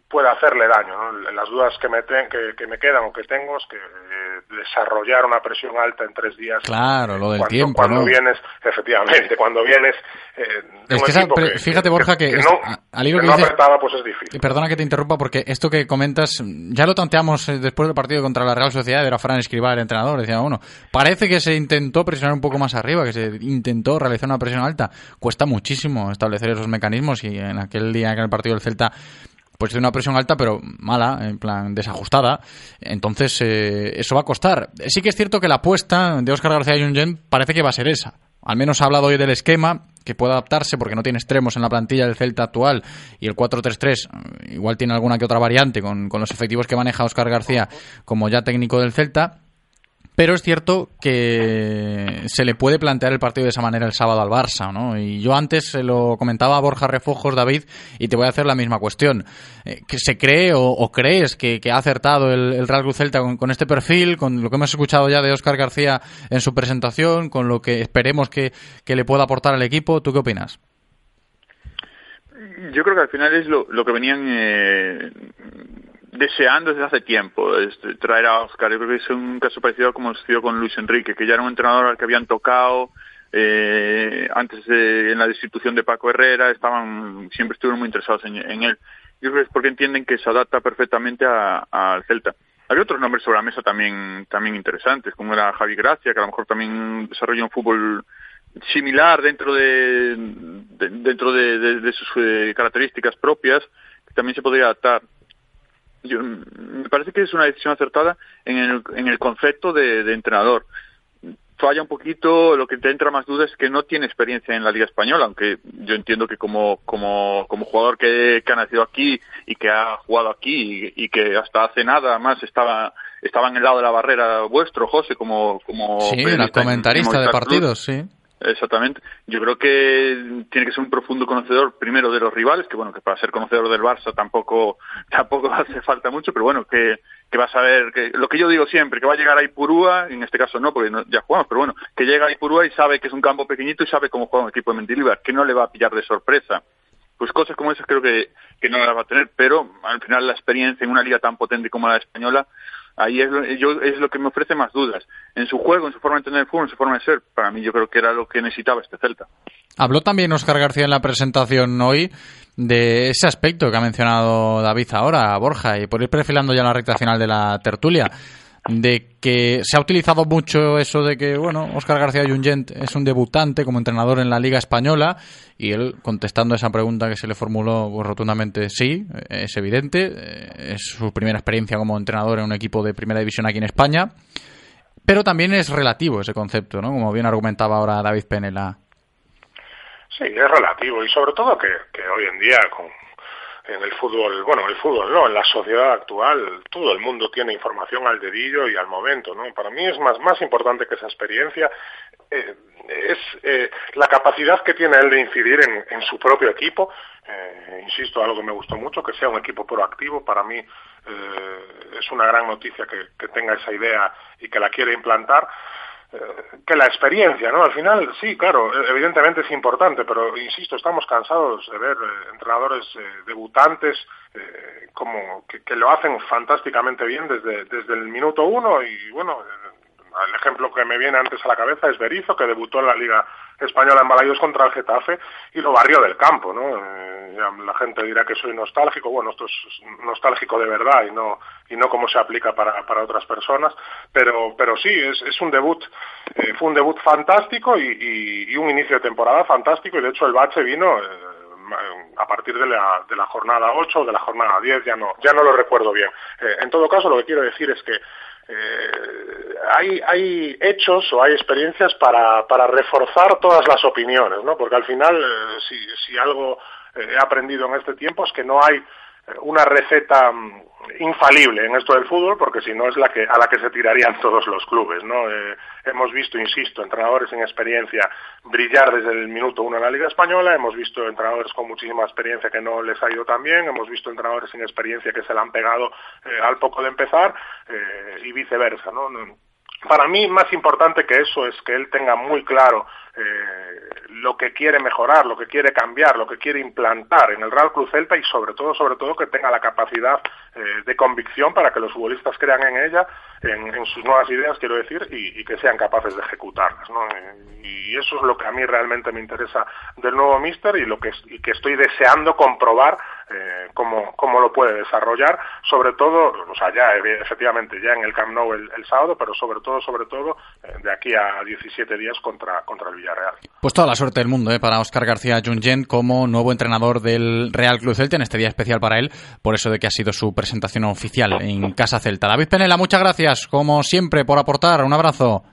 pueda hacerle daño. ¿no? Las dudas que me, ten, que, que, me quedan o que tengo es que eh, desarrollar una presión alta en tres días.
Claro, lo del
cuando,
tiempo.
Cuando
¿no?
vienes, efectivamente, cuando vienes. Eh,
es que, esa, que, fíjate, Borja, que, es,
no,
al hilo
que no apretaba, pues es difícil.
Perdona que te interrumpa, porque esto que comentas, ya lo tanteamos eh, después del partido contra la Real Sociedad, era Fran Escribá el entrenador, decía, bueno, parece que se intentó presionar un poco más arriba, que se intentó realizar una presión alta. Cuesta muchísimo establecer esos mecanismos y en aquel día en el partido del Celta pues de una presión alta, pero mala, en plan desajustada. Entonces, eh, eso va a costar. Sí que es cierto que la apuesta de Óscar García Junyent parece que va a ser esa. Al menos ha hablado hoy del esquema, que puede adaptarse porque no tiene extremos en la plantilla del Celta actual y el 4-3-3 igual tiene alguna que otra variante con, con los efectivos que maneja Óscar García como ya técnico del Celta. Pero es cierto que se le puede plantear el partido de esa manera el sábado al Barça, ¿no? Y yo antes se lo comentaba a Borja Refojos, David, y te voy a hacer la misma cuestión. Eh, ¿Se cree o, crees que, ha acertado el, el Real Cruz Celta con, este perfil, con lo que hemos escuchado ya de Óscar García en su presentación, con lo que esperemos que, le pueda aportar al equipo? ¿Tú qué opinas?
Yo creo que al final es lo, lo que venían eh, deseando desde hace tiempo este, traer a Oscar. Yo creo que es un caso parecido como sucedió con Luis Enrique, que ya era un entrenador al que habían tocado eh, antes de, en la destitución de Paco Herrera, estaban siempre estuvieron muy interesados en, en él. Yo creo que es porque entienden que se adapta perfectamente al Celta. Había otros nombres sobre la mesa también también interesantes, como era Javi Gracia, que a lo mejor también desarrolla un fútbol similar dentro de, de dentro de, de, de sus eh, características propias, que también se podría adaptar yo, me parece que es una decisión acertada en el, en el concepto de, de, entrenador. Falla un poquito, lo que te entra más duda es que no tiene experiencia en la Liga Española, aunque yo entiendo que como, como, como jugador que, que ha nacido aquí y que ha jugado aquí y, y, que hasta hace nada más estaba, estaba en el lado de la barrera vuestro, José, como, como
sí, la comentarista de partidos, sí.
Exactamente. Yo creo que tiene que ser un profundo conocedor primero de los rivales, que bueno, que para ser conocedor del Barça tampoco tampoco hace falta mucho, pero bueno, que, va a saber que lo que yo digo siempre, que va a llegar a Ipurúa, en este caso no, porque no, ya jugamos, pero bueno, que llega a Ipurúa y sabe que es un campo pequeñito y sabe cómo juega un equipo de Mendilibar, que no le va a pillar de sorpresa. Pues cosas como esas creo que no las va a tener, pero al final la experiencia en una liga tan potente como la española ahí es lo, es lo que me ofrece más dudas. En su juego, en su forma de entender el fútbol, en su forma de ser, para mí yo creo que era lo que necesitaba este Celta.
Habló también Oscar García en la presentación hoy de ese aspecto que ha mencionado David ahora, Borja, y por ir perfilando ya la recta final de la tertulia de que se ha utilizado mucho eso de que, bueno, Óscar García Junyent es un debutante como entrenador en la Liga Española y él contestando esa pregunta que se le formuló pues, rotundamente sí, es evidente, es su primera experiencia como entrenador en un equipo de primera división aquí en España, pero también es relativo ese concepto, ¿no? Como bien argumentaba ahora David Penela.
Sí, es relativo y sobre todo que, que hoy en día con en el fútbol, bueno, el fútbol no, en la sociedad actual todo el mundo tiene información al dedillo y al momento, ¿no? Para mí es más, más importante que esa experiencia eh, es eh, la capacidad que tiene él de incidir en, en su propio equipo, eh, insisto, algo que me gustó mucho, que sea un equipo proactivo, para mí es una gran noticia que, que tenga esa idea y que la quiere implantar, que la experiencia, ¿no? Al final, sí, claro, evidentemente es importante, pero insisto, estamos cansados de ver eh, entrenadores eh, debutantes eh, como que, que, lo hacen fantásticamente bien desde, desde el minuto uno y bueno, el ejemplo que me viene antes a la cabeza es Berizzo, que debutó en la Liga Española en Balaidos contra el Getafe y lo barrió del campo, ¿no? Eh, la gente dirá que soy nostálgico, bueno, esto es nostálgico de verdad y no y no como se aplica para, para otras personas, pero pero sí, es, es un debut, eh, fue un debut fantástico y, y, un inicio de temporada fantástico y de hecho el bache vino... Eh, a partir de la, de la jornada 8 o de la jornada 10, ya no, ya no lo recuerdo bien. En todo caso, lo que quiero decir es que eh, hay, hay hechos o hay experiencias para, para reforzar todas las opiniones, ¿no? Porque al final, eh, si, si algo eh, he aprendido en este tiempo es que no hay una receta infalible en esto del fútbol porque si no es la que a la que se tirarían todos los clubes no eh, hemos visto insisto entrenadores en experiencia brillar desde el minuto uno en la liga española hemos visto entrenadores con muchísima experiencia que no les ha ido tan bien hemos visto entrenadores sin experiencia que se la han pegado eh, al poco de empezar eh, y viceversa no para mí más importante que eso es que él tenga muy claro eh, lo que quiere mejorar, lo que quiere cambiar, lo que quiere implantar en el Real Cruz Celta y sobre todo, sobre todo que tenga la capacidad eh, de convicción para que los futbolistas crean en ella, en, sus nuevas ideas, quiero decir, y, que sean capaces de ejecutarlas. Y eso es lo que a mí realmente me interesa del nuevo Mister y lo que, y que estoy deseando comprobar eh, cómo, cómo lo puede desarrollar, sobre todo, o sea, ya efectivamente ya en el Camp Nou el, sábado, pero sobre todo, sobre todo, de aquí a 17 días contra, contra el Villarreal.
Pues toda la suerte del mundo ¿eh? para Óscar García Jungent como nuevo entrenador del Real Club Celta en este día especial para él, por eso de que ha sido su presentación oficial en Casa Celta. David Penela, muchas gracias, como siempre, por aportar. Un abrazo.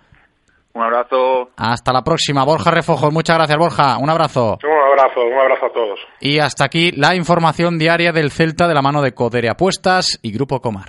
Un abrazo.
Hasta la próxima. Borja Refojos, muchas gracias, Borja. Un abrazo.
Un abrazo, un abrazo a todos.
Y hasta aquí la información diaria del Celta de la mano de Codere Apuestas y Grupo Comar.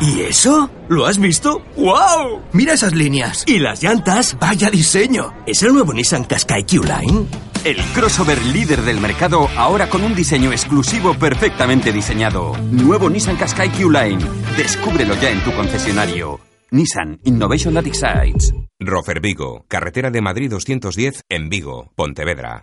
¿Y eso? ¿Lo has visto? ¡Wow! Mira esas líneas. Y las llantas, vaya diseño. ¿Es el nuevo Nissan Qashqai Q-Line?
El crossover líder del mercado ahora con un diseño exclusivo perfectamente diseñado. Nuevo Nissan Qashqai Q-Line. Descúbrelo ya en tu concesionario. Nissan Innovation That Excites.
Rofer Vigo, carretera de Madrid 210 en Vigo, Pontevedra.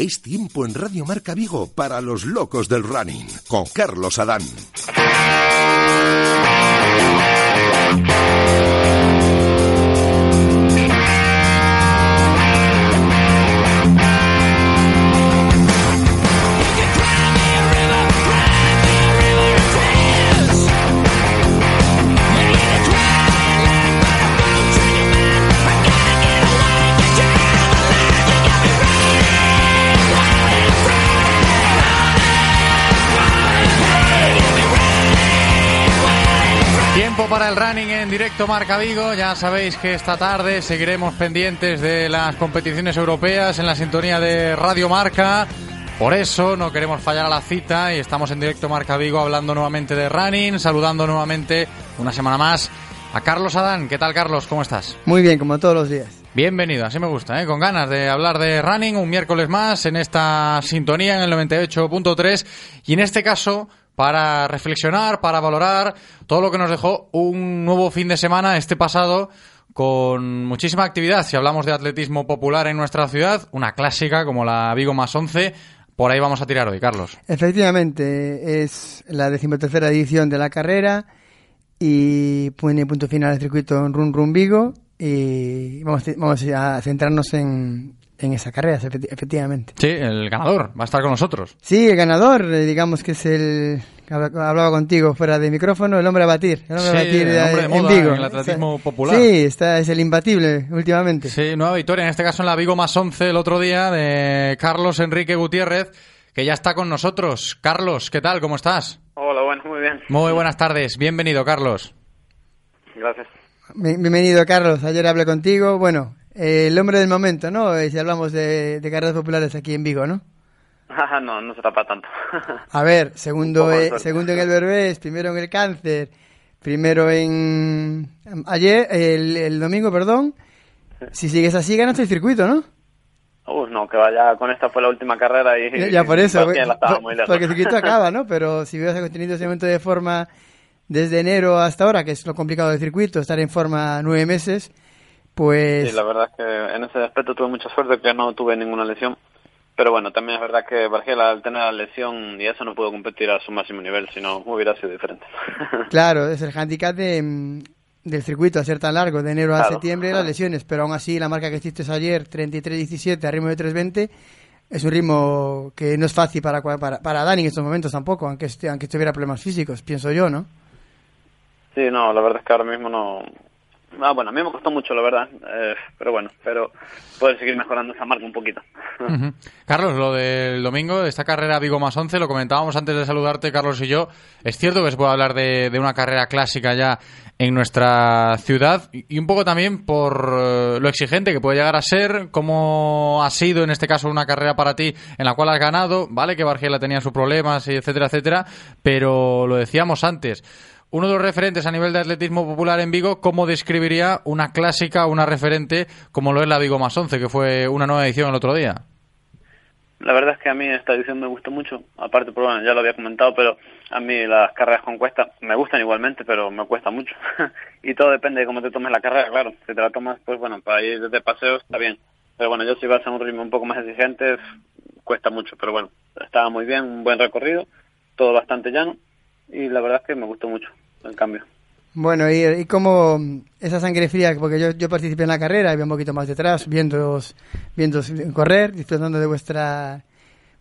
Es tiempo en Radio Marca Vigo para los locos del running con Carlos Adán.
El running en directo Marca Vigo. Ya sabéis que esta tarde seguiremos pendientes de las competiciones europeas en la sintonía de Radio Marca. Por eso no queremos fallar a la cita y estamos en directo Marca Vigo hablando nuevamente de running, saludando nuevamente una semana más a Carlos Adán. ¿Qué tal, Carlos? ¿Cómo estás?
Muy bien, como todos los días.
Bienvenido, así me gusta, ¿eh? con ganas de hablar de running un miércoles más en esta sintonía en el 98.3 y en este caso para reflexionar, para valorar todo lo que nos dejó un nuevo fin de semana este pasado con muchísima actividad. Si hablamos de atletismo popular en nuestra ciudad, una clásica como la Vigo más 11, por ahí vamos a tirar hoy, Carlos.
Efectivamente, es la decimotercera edición de la carrera y pone punto final al circuito en Run Run Vigo y vamos, vamos a centrarnos en, en esa carrera, efecti- efectivamente.
Sí, el ganador va a estar con nosotros.
Sí, el ganador, eh, digamos que es el hablaba contigo fuera de micrófono, el hombre a batir, el hombre a
Sí,
batir
el hombre de
en
moda
Vigo.
en el atletismo popular.
Sí, está, es el imbatible últimamente.
Sí, nueva victoria, en este caso en la Vigo más 11 el otro día de Carlos Enrique Gutiérrez, que ya está con nosotros. Carlos, ¿qué tal? ¿Cómo estás?
Hola, bueno, muy bien.
Muy buenas tardes, bienvenido, Carlos.
Gracias.
Bien- Bienvenido, Carlos. Ayer hablé contigo. Bueno, eh, el hombre del momento, ¿no? Eh, Si hablamos de, de carreras populares aquí en Vigo, ¿no?
No, no será para tanto.
A ver,
Un
segundo, eh, segundo en el Berbés, primero en el Cáncer, Primero en ayer, el, el domingo, perdón. Si sigues así, ganas el circuito, ¿no?
No, que vaya, con esta fue la última carrera y...
Ya, ya por eso,
porque
por- el circuito acaba, ¿no? Pero si hubieras tenido ese momento de forma desde enero hasta ahora, que es lo complicado del circuito, estar en forma nueve meses, pues...
Sí, la verdad es que en ese aspecto tuve mucha suerte que no tuve ninguna lesión. Pero bueno, también es verdad que Bargela al tener la lesión y eso no pudo competir a su máximo nivel, si no hubiera sido diferente.
Claro, es el handicap de, mm, del circuito, a ser tan largo, de enero a
Claro.
septiembre, las lesiones. Pero aún así, la marca que hiciste ayer, 33-17, a ritmo de 3.20, es un ritmo que no es fácil para, para, para Dani en estos momentos tampoco, aunque, esté- aunque tuviera problemas físicos, pienso yo, ¿no?
Sí, no, la verdad es que ahora mismo no... Ah, bueno, a mí me costó mucho, la verdad. eh, pero bueno, pero poder seguir mejorando esa marca un poquito.
Carlos, lo del domingo, esta carrera Vigo más 11, lo comentábamos antes de saludarte, Carlos y yo. Es cierto que se puede hablar de, de una carrera clásica ya en nuestra ciudad y un poco también por eh, lo exigente que puede llegar a ser, cómo ha sido en este caso una carrera para ti en la cual has ganado, vale que Bargiela tenía sus problemas, etcétera, etcétera, pero lo decíamos antes. Uno de los referentes a nivel de atletismo popular en Vigo, ¿cómo describiría una clásica, una referente como lo es la Vigo más 11, que fue una nueva edición el otro día?
La verdad es que a mí esta edición me gustó mucho. Aparte, pues bueno, ya lo había comentado, pero a mí las carreras con cuesta me gustan igualmente, pero me cuesta mucho. y todo depende de cómo te tomes la carrera, claro. Si te la tomas, pues bueno, para ir de paseo está bien. Pero bueno, yo si vas a un ritmo un poco más exigente, cuesta mucho. Pero bueno, estaba muy bien, un buen recorrido, todo bastante llano. Y la verdad es que me gustó mucho el cambio.
Bueno, y, y como esa sangre fría, porque yo, yo participé en la carrera, iba un poquito más detrás, viendo viendo correr, disfrutando de vuestra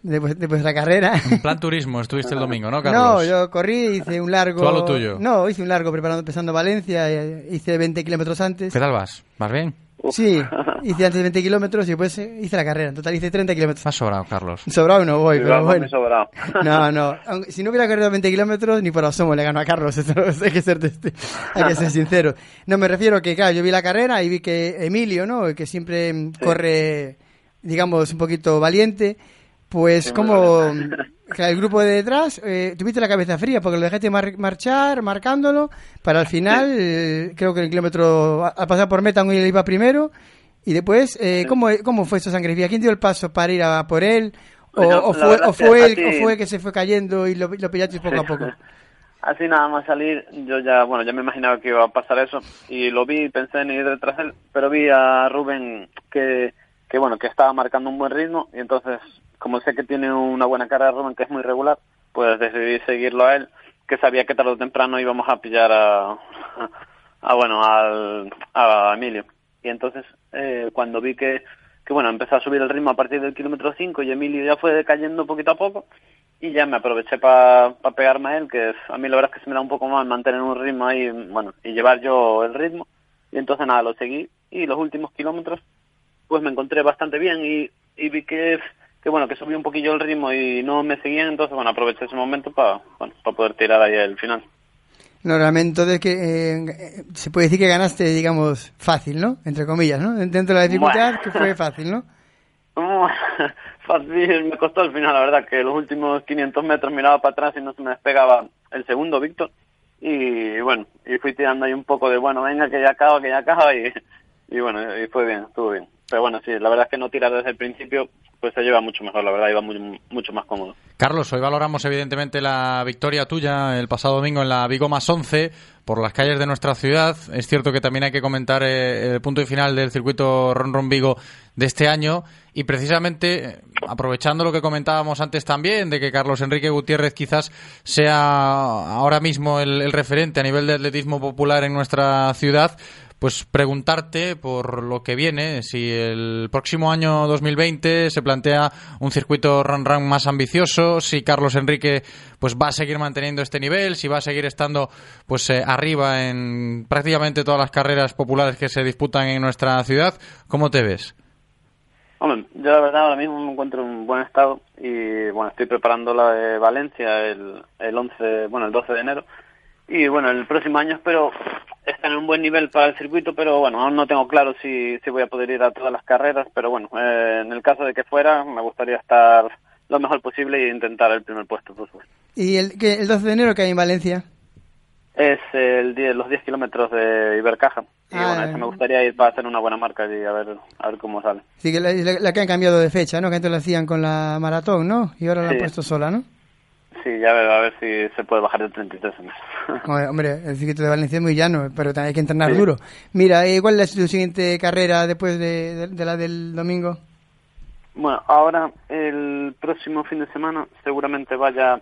de, de vuestra carrera.
En plan turismo estuviste el domingo, ¿no, Carlos?
No, yo corrí, hice un largo.
Tú a lo tuyo.
No, hice un largo preparando, empezando Valencia, eh, hice 20 kilómetros antes.
¿Qué tal vas? ¿Vas bien?
Sí, hice antes 20 kilómetros y después eh, hice la carrera. En total hice 30 kilómetros.
Has sobrado, Carlos.
Sobrado no voy,
Sí,
pero bueno.
sobrado.
No, no. Aunque- Si no hubiera corrido 20 kilómetros, ni por asomo le gano a Carlos. Eso hay que ser, testi- hay que ser sincero. No, me refiero que, claro, yo vi la carrera y vi que Emilio, ¿no? Que siempre mm, corre, digamos, un poquito valiente. Pues
Sí, muy
el grupo de detrás, eh, tuviste la cabeza fría porque lo dejaste mar- marchar, marcándolo, para al final, eh, creo que el kilómetro, a- al pasar por meta, uno iba primero. Y después, eh, ¿cómo, ¿cómo fue esa sangre fría? ¿Quién dio el paso para ir a por él? O,
Bueno,
o fue, o fue él,
así-
o fue que se fue cayendo y lo, lo pillaste poco a poco.
Así nada más salir, yo ya, bueno, ya me imaginaba que iba a pasar eso y lo vi pensé en ir detrás de él, pero vi a Rubén que, que bueno, que estaba marcando un buen ritmo y entonces, como sé que tiene una buena cara Rubén que es muy regular, pues decidí seguirlo a él, que sabía que tarde o temprano íbamos a pillar a, a bueno, al, a Emilio. Y entonces, eh, cuando vi que, que bueno, empezó a subir el ritmo a partir del kilómetro 5 y Emilio ya fue decayendo poquito a poco, y ya me aproveché para pegarme a él, que a mí la verdad es que se me da un poco mal mantener un ritmo ahí, bueno, y llevar yo el ritmo. Y entonces nada, lo seguí y los últimos kilómetros pues me encontré bastante bien y, y vi que, que bueno, que subí un poquillo el ritmo y no me seguían, entonces bueno, aproveché ese momento para bueno, para poder tirar ahí el final.
No, realmente entonces que eh, se puede decir que ganaste, digamos, fácil, ¿no? Entre comillas, ¿no? Dentro de la dificultad,
Bueno.
que fue fácil, ¿no?
Fácil, me costó al final, la verdad, que los últimos 500 metros miraba para atrás y no se me despegaba el segundo Víctor. Y bueno, y fui tirando ahí un poco de, bueno, venga, que ya acaba, que ya acaba, y, y bueno, y fue bien, estuvo bien. Pero bueno, sí, la verdad es que no tirar desde el principio, pues se lleva mucho mejor, la verdad, iba mucho más cómodo.
Carlos, hoy valoramos evidentemente la victoria tuya el pasado domingo en la Vigo más 11 por las calles de nuestra ciudad. Es cierto que también hay que comentar eh, el punto y final del circuito Ron Ron Vigo de este año y precisamente aprovechando lo que comentábamos antes también de que Carlos Enrique Gutiérrez quizás sea ahora mismo el referente a nivel de atletismo popular en nuestra ciudad, pues preguntarte por lo que viene, si el próximo año 2020 se plantea un circuito run run más ambicioso, si Carlos Enrique pues va a seguir manteniendo este nivel, si va a seguir estando pues eh, arriba en prácticamente todas las carreras populares que se disputan en nuestra ciudad, ¿cómo te ves?
Hombre, yo la verdad ahora mismo me encuentro en buen estado y bueno, estoy preparando la de Valencia el, el 11, bueno, el 12 de enero. Y bueno, el próximo año espero estar en un buen nivel para el circuito, pero bueno, aún no tengo claro si, si voy a poder ir a todas las carreras, pero bueno, eh, en el caso de que fuera, me gustaría estar lo mejor posible e intentar el primer puesto, por supuesto.
¿Y el, el 12 de enero que hay en Valencia?
Es el die- los 10 kilómetros de Ibercaja. Y
Ah,
bueno, ese me gustaría ir para hacer una buena marca y a ver, a ver cómo sale.
Sí, que la, la- la que han cambiado de fecha, ¿no? Que antes lo hacían con la maratón, ¿no? Y ahora la han
Sí.
puesto sola, ¿no?
Sí, ya ver, a ver si se puede bajar de 33 en eso.
Hombre, el circuito de Valencia es muy llano, pero también hay que entrenar
Sí.
duro. Mira, eh, ¿cuál es tu siguiente carrera después de, de- de la del domingo?
Bueno, ahora el próximo fin de semana seguramente vaya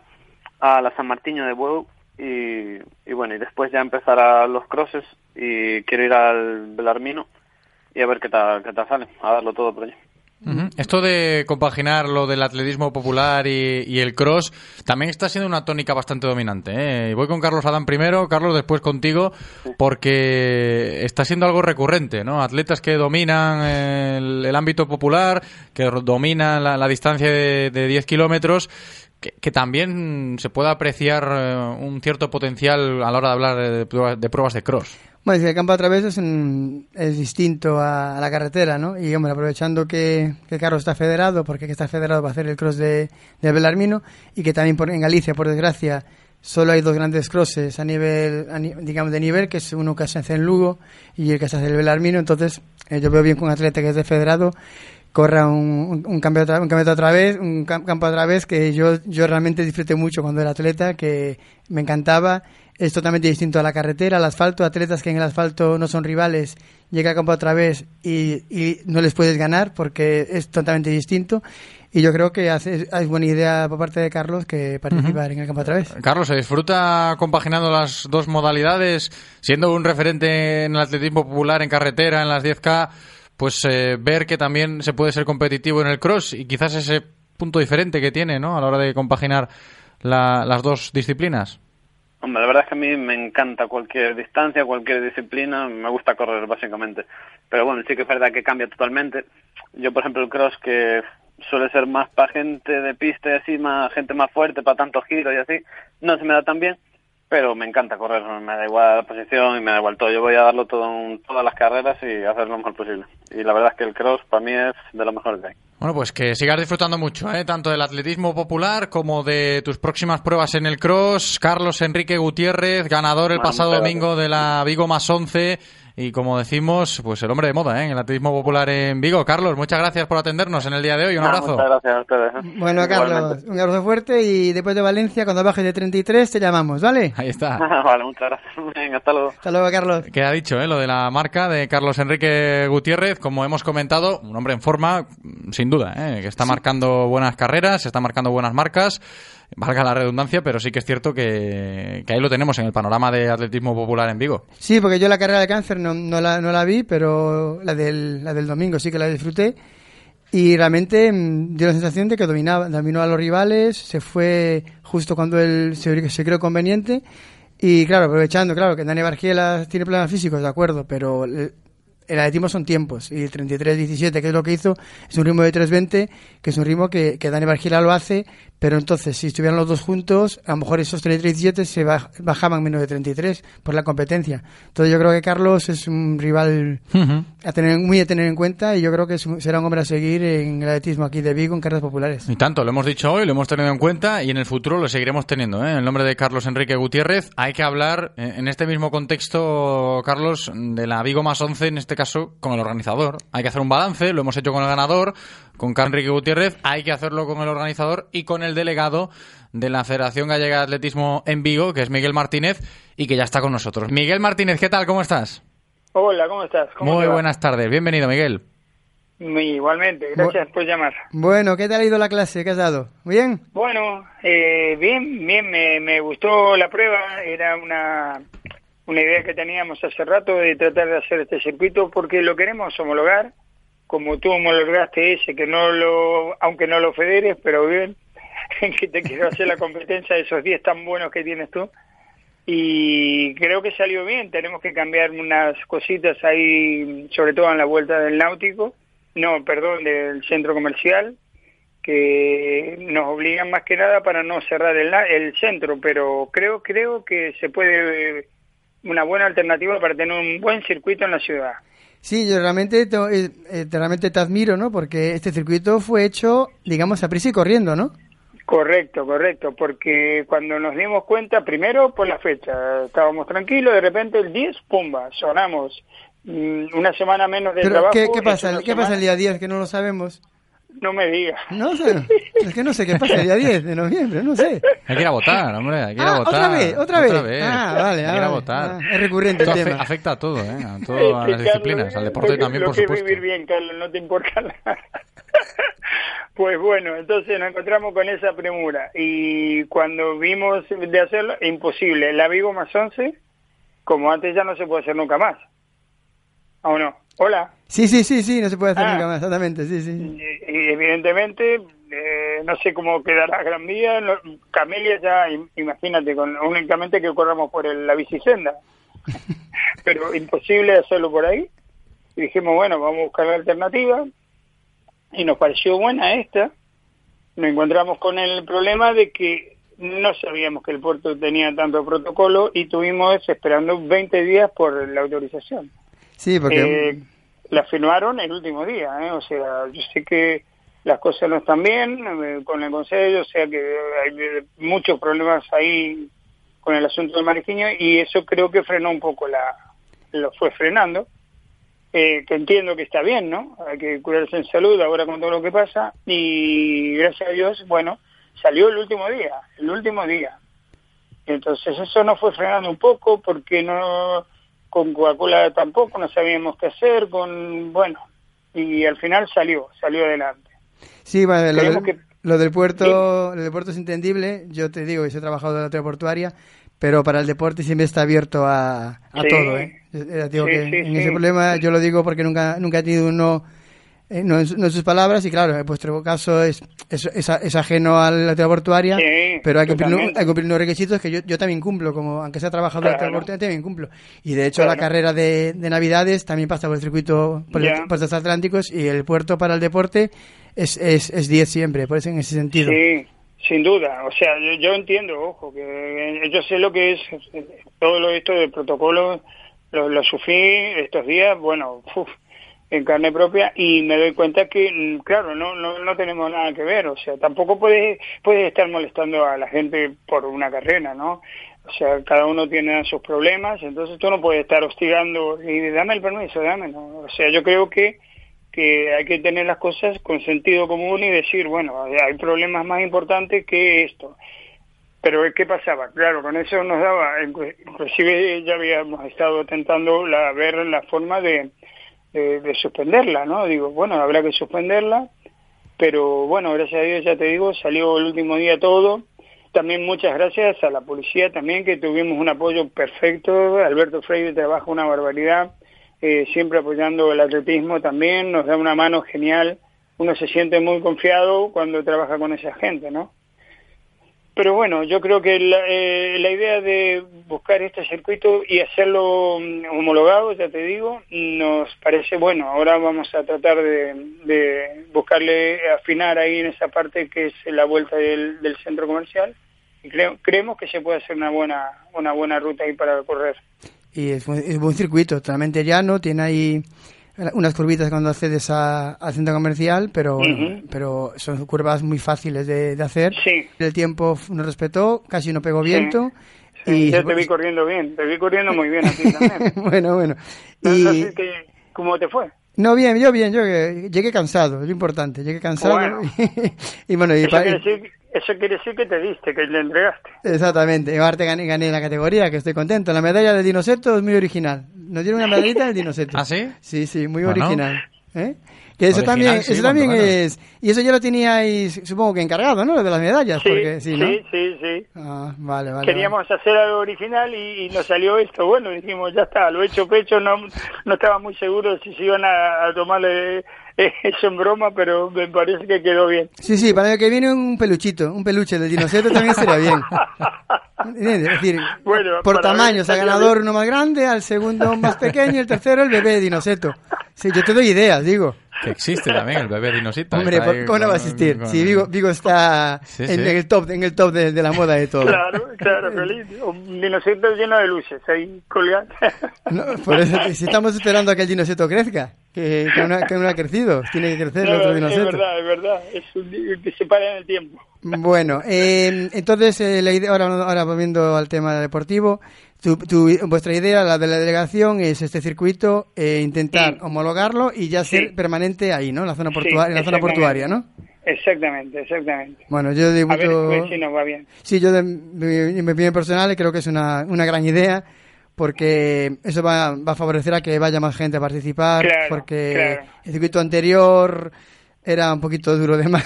a la San Martiño de Bueu y, y bueno, y después ya empezará los crosses y quiero ir al Belarmino y a ver qué tal, qué tal sale, a darlo todo por allí.
Ujú. Esto de compaginar lo del atletismo popular y, y el cross también está siendo una tónica bastante dominante. ¿eh? Voy con Carlos Adán primero, Carlos después contigo, porque está siendo algo recurrente, ¿no? Atletas que dominan el, el ámbito popular, que dominan la, la distancia de, de 10 kilómetros, que, que también se puede apreciar eh, un cierto potencial a la hora de hablar de, de pruebas de cross.
Bueno, el campo a través es, es distinto a, a la carretera, ¿no? Y, hombre, aprovechando que, que Carlos está federado, porque que está federado para hacer el cross de, de Belarmino, y que también por, en Galicia, por desgracia, solo hay dos grandes crosses a nivel, a ni- digamos, de nivel, que es uno que se hace en Lugo y el que se hace en el Belarmino. Entonces, eh, yo veo bien que un atleta que es de federado corra un, un, un cambio un un cam- campo otra vez que yo, yo realmente disfruté mucho cuando era atleta, que me encantaba. Es totalmente distinto a la carretera, al asfalto, atletas que en el asfalto no son rivales, llega a campo otra vez y, y no les puedes ganar porque es totalmente distinto. Y yo creo que hace, es buena idea por parte de Carlos que participar en el campo otra vez.
Carlos, ¿se disfruta compaginando las dos modalidades? Siendo un referente en el atletismo popular, en carretera, en las 10K, pues eh, ver que también se puede ser competitivo en el cross y quizás ese punto diferente que tiene, ¿no? A la hora de compaginar la- las dos disciplinas.
Hombre, la verdad es que a mí me encanta cualquier distancia, cualquier disciplina, me gusta correr básicamente. Pero bueno, sí que es verdad que cambia totalmente. Yo, por ejemplo, el cross que suele ser más para gente de pista y así, más gente más fuerte, para tantos giros y así, no se me da tan bien, pero me encanta correr, me da igual la posición y me da igual todo. Yo voy a darlo todo en todas las carreras y hacer lo mejor posible. Y la verdad es que el cross para mí es de lo mejor que hay.
Bueno, pues que sigas disfrutando mucho, ¿eh? tanto del atletismo popular como de tus próximas pruebas en el cross. Carlos Enrique Gutiérrez, ganador el pasado domingo de la Vigo más 11 y como decimos, pues el hombre de moda ¿eh? en el atletismo popular en Vigo. Carlos, muchas gracias por atendernos en el día de hoy. Un abrazo.
muchas gracias a ustedes. ¿eh?
Bueno, Carlos,
Igualmente.
un abrazo fuerte y después de Valencia, cuando bajes de 33, te llamamos, ¿vale?
Ahí está.
vale, muchas gracias. Venga, hasta luego.
Hasta luego, Carlos.
Queda dicho, ¿eh? lo de la marca de Carlos Enrique Gutiérrez, como hemos comentado, un hombre en forma, sin duda, ¿eh? que está marcando buenas carreras, está marcando buenas marcas, valga la redundancia, pero sí que es cierto que, ahí lo tenemos en el panorama de atletismo popular en Vigo.
Sí, porque yo la carrera de cáncer no, la, no la vi, pero la del, la del domingo sí que la disfruté. Y realmente mm, dio la sensación de que dominaba, dominó a los rivales, se fue justo cuando él se, se creó conveniente. Y claro, aprovechando, claro, que Dani Bargiela tiene problemas físicos, de acuerdo, pero el, el atletismo son tiempos. Y el 33-17, que es lo que hizo, es un ritmo de 3.20, que es un ritmo que, que Dani Bargiela lo hace, pero entonces, si estuvieran los dos juntos, a lo mejor esos 33-17 se baj- bajaban menos de 33 por la competencia. Entonces yo creo que Carlos es un rival a tener, muy a tener en cuenta y yo creo que es será un hombre a seguir en el atletismo aquí de Vigo en carreras populares.
Y tanto, lo hemos dicho hoy, lo hemos tenido en cuenta y en el futuro lo seguiremos teniendo. ¿eh? En el nombre de Carlos Enrique Gutiérrez, hay que hablar eh, en este mismo contexto, Carlos, de la Vigo más 11, en este caso con el organizador. Hay que hacer un balance, lo hemos hecho con el ganador, con Carlos Enrique Gutiérrez, hay que hacerlo con el organizador y con el delegado de la Federación Gallega de Atletismo en Vigo, que es Miguel Martínez, y que ya está con nosotros. Miguel Martínez, ¿qué tal? ¿Cómo estás?
Hola, ¿cómo estás? ¿Cómo
Muy
te
buenas tardes, bienvenido, Miguel.
Igualmente, gracias por llamar.
Bueno, ¿qué tal ha ido la clase? ¿Qué has dado? ¿Bien?
Bueno, eh, bien, bien, me, me gustó la prueba, era una, una idea que teníamos hace rato de tratar de hacer este circuito porque lo queremos homologar, como tú homologaste ese, que no lo, aunque no lo federes, pero bien, que te quiero hacer la competencia de esos 10 tan buenos que tienes tú. Y creo que salió bien, tenemos que cambiar unas cositas ahí, sobre todo en la vuelta del náutico, no, perdón, del centro comercial, que nos obligan más que nada para no cerrar el, el centro, pero creo creo que se puede una buena alternativa para tener un buen circuito en la ciudad.
Sí, yo realmente te, eh, eh, realmente te admiro, ¿no? Porque este circuito fue hecho, digamos, a prisa y corriendo, ¿no?
Correcto, correcto, porque cuando nos dimos cuenta, primero por la fecha, estábamos tranquilos, de repente el 10, pumba, sonamos mm, una semana menos de
Pero,
trabajo.
¿qué, pasa,
una
¿qué pasa el día 10 que no lo sabemos?
No me digas.
No sé, es que no sé qué pasa el día 10 de noviembre, no sé.
Hay que ir a votar, hombre, hay que ir a
Ah,
votar.
otra vez, otra vez. Ah, vale,
Hay que ir a
ah,
votar.
ah, es recurrente el
Esto afe-
tema.
afecta a todo, ¿eh? A todas las
Carlos,
disciplinas, al deporte
lo-
también,
lo
por
que es
supuesto.
vivir bien, Carlos, no te importa nada. Pues bueno, entonces nos encontramos con esa premura y cuando vimos de hacerlo, imposible. La Vigo más 11, como antes ya no se puede hacer nunca más. ¿O no? Hola.
Sí, sí, sí, sí, no se puede hacer
Ah.
nunca más, exactamente, sí, sí.
Y, y evidentemente, eh, no sé cómo quedará Gran Vía. no- Camelia ya, im- imagínate, con únicamente que corramos por el- la bicicenda. Pero imposible hacerlo por ahí. Y dijimos, bueno, vamos a buscar la alternativa. Y nos pareció buena esta. Nos encontramos con el problema de que no sabíamos que el puerto tenía tanto protocolo y tuvimos esperando 20 días por la autorización.
Sí, porque...
Eh, la firmaron el último día, ¿eh? o sea, yo sé que las cosas no están bien eh, con el Consejo, o sea que hay eh, muchos problemas ahí con el asunto del mariquiño y eso creo que frenó un poco la, lo fue frenando, eh, que entiendo que está bien, ¿no? Hay que curarse en salud ahora con todo lo que pasa y gracias a Dios, bueno, salió el último día, el último día. Entonces eso nos fue frenando un poco porque no con Coca-Cola tampoco no sabíamos qué hacer, con bueno, y al final salió, salió adelante.
Sí, bueno, lo, del,
que-
lo del puerto, lo del puerto es entendible. Yo te digo, yo he trabajado en la portuaria, pero para el deporte siempre está abierto a, a
Sí.
todo, ¿eh? Digo
Sí,
que
sí,
en
sí.
ese problema yo lo digo porque nunca nunca he tenido uno eh, no, en, su- no en sus palabras y claro, en vuestro caso es, es, es, es ajeno a la autoridad portuaria,
Sí,
pero hay que, cumplir, hay que cumplir unos requisitos que yo, yo también cumplo, como aunque sea trabajador de la
Claro.
portuaria, también cumplo. Y de hecho la
Claro.
carrera de, de Navidades también pasa por el circuito por el- puertos atlánticos y el puerto para el deporte es, es, es 10 siempre, por eso en ese sentido.
Sí, sin duda. O sea, yo, yo entiendo, ojo, que eh, yo sé lo que es eh, todo lo esto del protocolo, lo, lo sufrí estos días, bueno, uf, en carne propia y me doy cuenta que, mm, claro, no, no, no tenemos nada que ver. O sea, tampoco puedes, puedes estar molestando a la gente por una carrera, ¿no? O sea, cada uno tiene sus problemas, entonces tú no puedes estar hostigando y dame el permiso, dame, ¿no? O sea, yo creo que que hay que tener las cosas con sentido común y decir, bueno, hay problemas más importantes que esto. Pero ¿qué pasaba? Claro, con eso nos daba, inclu- inclusive ya habíamos estado tentando la, ver la forma de, de, de suspenderla, ¿no? Digo, bueno, habrá que suspenderla, pero bueno, gracias a Dios, ya te digo, salió el último día todo. También muchas gracias a la policía también, que tuvimos un apoyo perfecto. Alberto Freire trabaja una barbaridad, eh, siempre apoyando el atletismo también, nos da una mano genial. Uno se siente muy confiado cuando trabaja con esa gente, ¿no? Pero bueno, yo creo que la, eh, la idea de buscar este circuito y hacerlo mm, homologado, ya te digo, nos parece bueno. Ahora vamos a tratar de, de buscarle afinar ahí en esa parte que es la vuelta del, centro comercial y creo, creemos que se puede hacer una buena una buena ruta ahí para correr.
Y es, buen- es buen circuito, totalmente llano, tiene ahí unas curvitas cuando accedes a- al centro comercial, pero pero son curvas muy fáciles de, de hacer.
Sí.
El tiempo nos respetó, casi no pegó viento.
Sí,
y
ya te vi corriendo bien, te vi corriendo muy bien a ti también.
bueno, bueno.
No,
Y,
no ¿Cómo te fue?
No, bien, yo bien, yo eh, llegué cansado, es lo importante, llegué cansado.
Bueno.
y bueno, y
Eso quiere, decir, eso quiere decir que te diste, que le entregaste.
Exactamente, y aparte gané, gané la categoría, que estoy contento. La medalla del Dinoseto es muy original. Nos dieron una medallita del Dinoseto.
¿Ah, sí?
Sí, sí, muy
Bueno.
original. ¿Eh? Que eso
Original,
también,
sí,
eso también es... Y eso ya lo teníais, supongo que encargado, ¿no? Lo de las medallas.
Sí,
porque, sí,
sí,
¿no?
sí, sí.
Ah, vale, vale.
Queríamos hacer algo original y, y nos salió esto. Bueno, dijimos, ya está, lo hecho pecho. No, no estaba muy seguro si se iban a, a tomarle eh, eso en broma, pero me parece que quedó bien.
Sí, sí, para el que viene un peluchito, un peluche del Dinoseto también sería bien. ¿Entiendes? Es decir,
Bueno,
por tamaños, al ganador
bien.
uno más grande, al segundo más pequeño y el tercero el bebé de Dinoseto. Sí, yo te doy ideas, digo.
Que existe también el bebé dinosita.
Hombre,
está
¿por-
ahí
¿cómo no va a
con-
existir?
con-
Si Vigo, Vigo está
Sí,
en,
sí.
en el top, en el top de, de la moda de todo.
Claro, claro, feliz. Un dinosaurio lleno de luces ahí colgando.
No, por eso, si estamos esperando a que el dinoseto crezca, que, que, ha, que aún ha crecido. Tiene que crecer el
No,
otro
es
dinoceto.
verdad, es verdad. Es un que se para en el tiempo.
Bueno, eh, entonces, eh, la idea, ahora, ahora volviendo al tema deportivo, tu, tu- vuestra idea, la de la delegación, es este circuito, eh, intentar
Sí.
homologarlo y ya ser
Sí.
permanente ahí, ¿no? En la zona,
Sí,
portua- en la zona portuaria, ¿no?
Exactamente, exactamente.
Bueno, yo
A ver,
debuto...
a ver si nos va bien.
Sí, yo de mi, mi opinión personal creo que es una, una gran idea porque eso va, va a favorecer a que vaya más gente a participar
Claro,
porque
claro.
el circuito anterior era un poquito duro de más.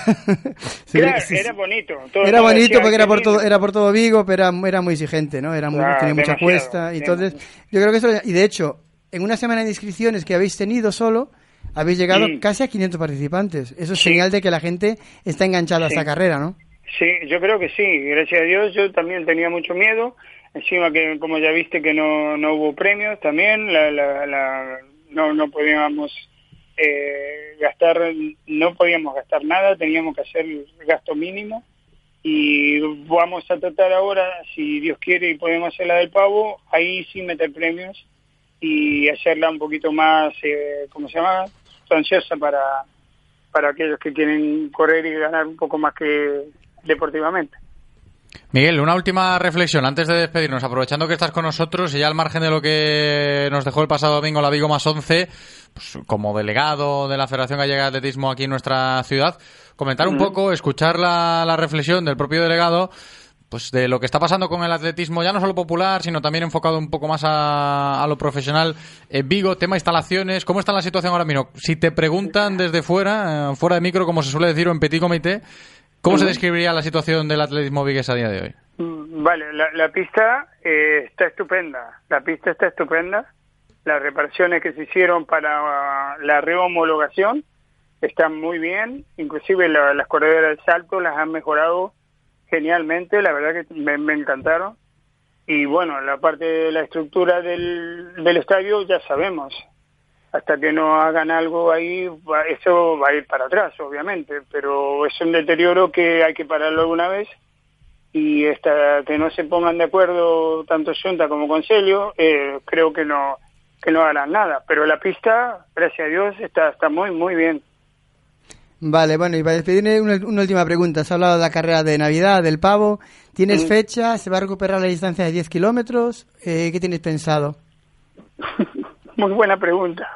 Sí,
Claro,
sí, sí.
era bonito. todo
Era bonito porque
"Ay,
era por
lindo".
todo era por todo Vigo, pero era, era muy exigente, ¿no? Era muy,
Claro,
tenía mucha cuesta. y Entonces, yo creo que eso y de hecho, en una semana de inscripciones que habéis tenido solo habéis llegado
Mm.
casi a 500 participantes. Eso es señal de que la gente está enganchada a esta carrera, ¿no?
Sí, yo creo que sí, gracias a Dios. Yo también tenía mucho miedo. Encima que, como ya viste, que no, no hubo premios también. La, la, la- no, no podíamos eh, gastar, no podíamos gastar nada. Teníamos que hacer gasto mínimo. Y vamos a tratar ahora, si Dios quiere y podemos hacer la del pavo, ahí sí meter premios y hacerla un poquito más, eh, ¿cómo se llama? Sustanciosa para, para aquellos que quieren correr y ganar un poco más que deportivamente.
Miguel, una última reflexión antes de despedirnos, aprovechando que estás con nosotros y ya al margen de lo que nos dejó el pasado domingo la Vigo más 11, pues, como delegado de la Federación Gallega de Atletismo aquí en nuestra ciudad, comentar un poco, escuchar la, la reflexión del propio delegado, pues de lo que está pasando con el atletismo, ya no solo popular, sino también enfocado un poco más a, a lo profesional. En Vigo, tema instalaciones, ¿cómo está la situación ahora mismo? Si te preguntan desde fuera, eh, fuera de micro, como se suele decir, o en petit comité, ¿cómo se describiría la situación del atletismo vigués a día de hoy?
Mm, Vale, la, la pista eh, está estupenda. La pista está estupenda. Las reparaciones que se hicieron para la rehomologación están muy bien. Inclusive la- las corredoras de salto las han mejorado genialmente. La verdad que me, me encantaron. Y bueno, la parte de la estructura del, del estadio ya sabemos. Hasta que no hagan algo ahí, eso va a ir para atrás, obviamente. Pero es un deterioro que hay que pararlo alguna vez y hasta que no se pongan de acuerdo tanto Junta como Concelio, eh, creo que no que no harán nada. Pero la pista, gracias a Dios, está, está muy, muy bien.
Vale, bueno, y para despedirme, una, una última pregunta. Has hablado de la carrera de Navidad, del pavo. ¿Tienes
Mm.
fecha? ¿Se va a recuperar la distancia de 10 kilómetros? Eh, ¿Qué tienes pensado?
Muy buena pregunta.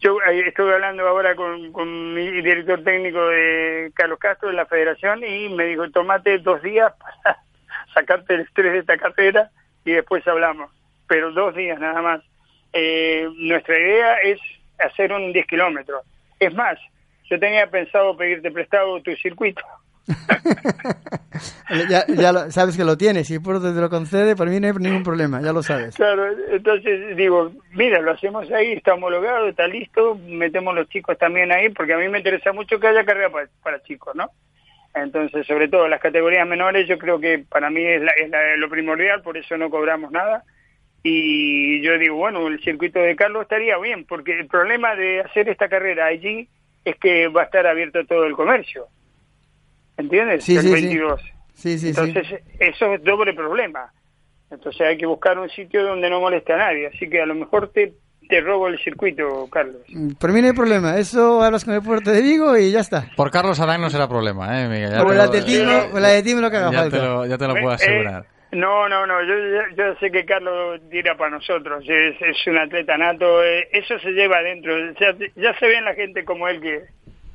Yo eh, estuve hablando ahora con, mi director técnico de Carlos Castro de la federación y me dijo, tomate dos días para sacarte el estrés de esta carrera y después hablamos. Pero dos días nada más. Eh, nuestra idea es hacer un 10 kilómetros. Es más, yo tenía pensado pedirte prestado tu circuito.
Ya, lo- sabes que lo tienes. Si por te lo concede, por mí no hay ningún problema. Ya lo sabes.
Claro, entonces digo, mira, lo hacemos ahí, está homologado, está listo, metemos los chicos también ahí, porque a mí me interesa mucho que haya carrera para, para chicos, ¿no? Entonces, sobre todo las categorías menores, yo creo que para mí es, la- es la- lo primordial, por eso no cobramos nada. Y yo digo, bueno, el circuito de Carlos estaría bien, porque el problema de hacer esta carrera allí es que va a estar abierto todo el comercio. ¿Entiendes?
Sí,
el
sí, sí.
22.
Sí, sí, sí.
Entonces, eso es doble problema. Entonces hay que buscar un sitio donde no moleste a nadie. Así que a lo mejor te, te robo el circuito, Carlos.
Por mí no hay problema. Eso hablas con el puerto de Vigo y ya está.
Por Carlos Adán no será problema, ¿eh, Miguel? Ya
Por por el atletismo lo que haga
ya
falta.
te lo, ya te lo puedo
Eh,
asegurar.
No, no, no. Yo, yo, sé que Carlos tira para nosotros. Es, es un atleta nato. eh, eso se lleva adentro. Ya, ya se ve en la gente como él que,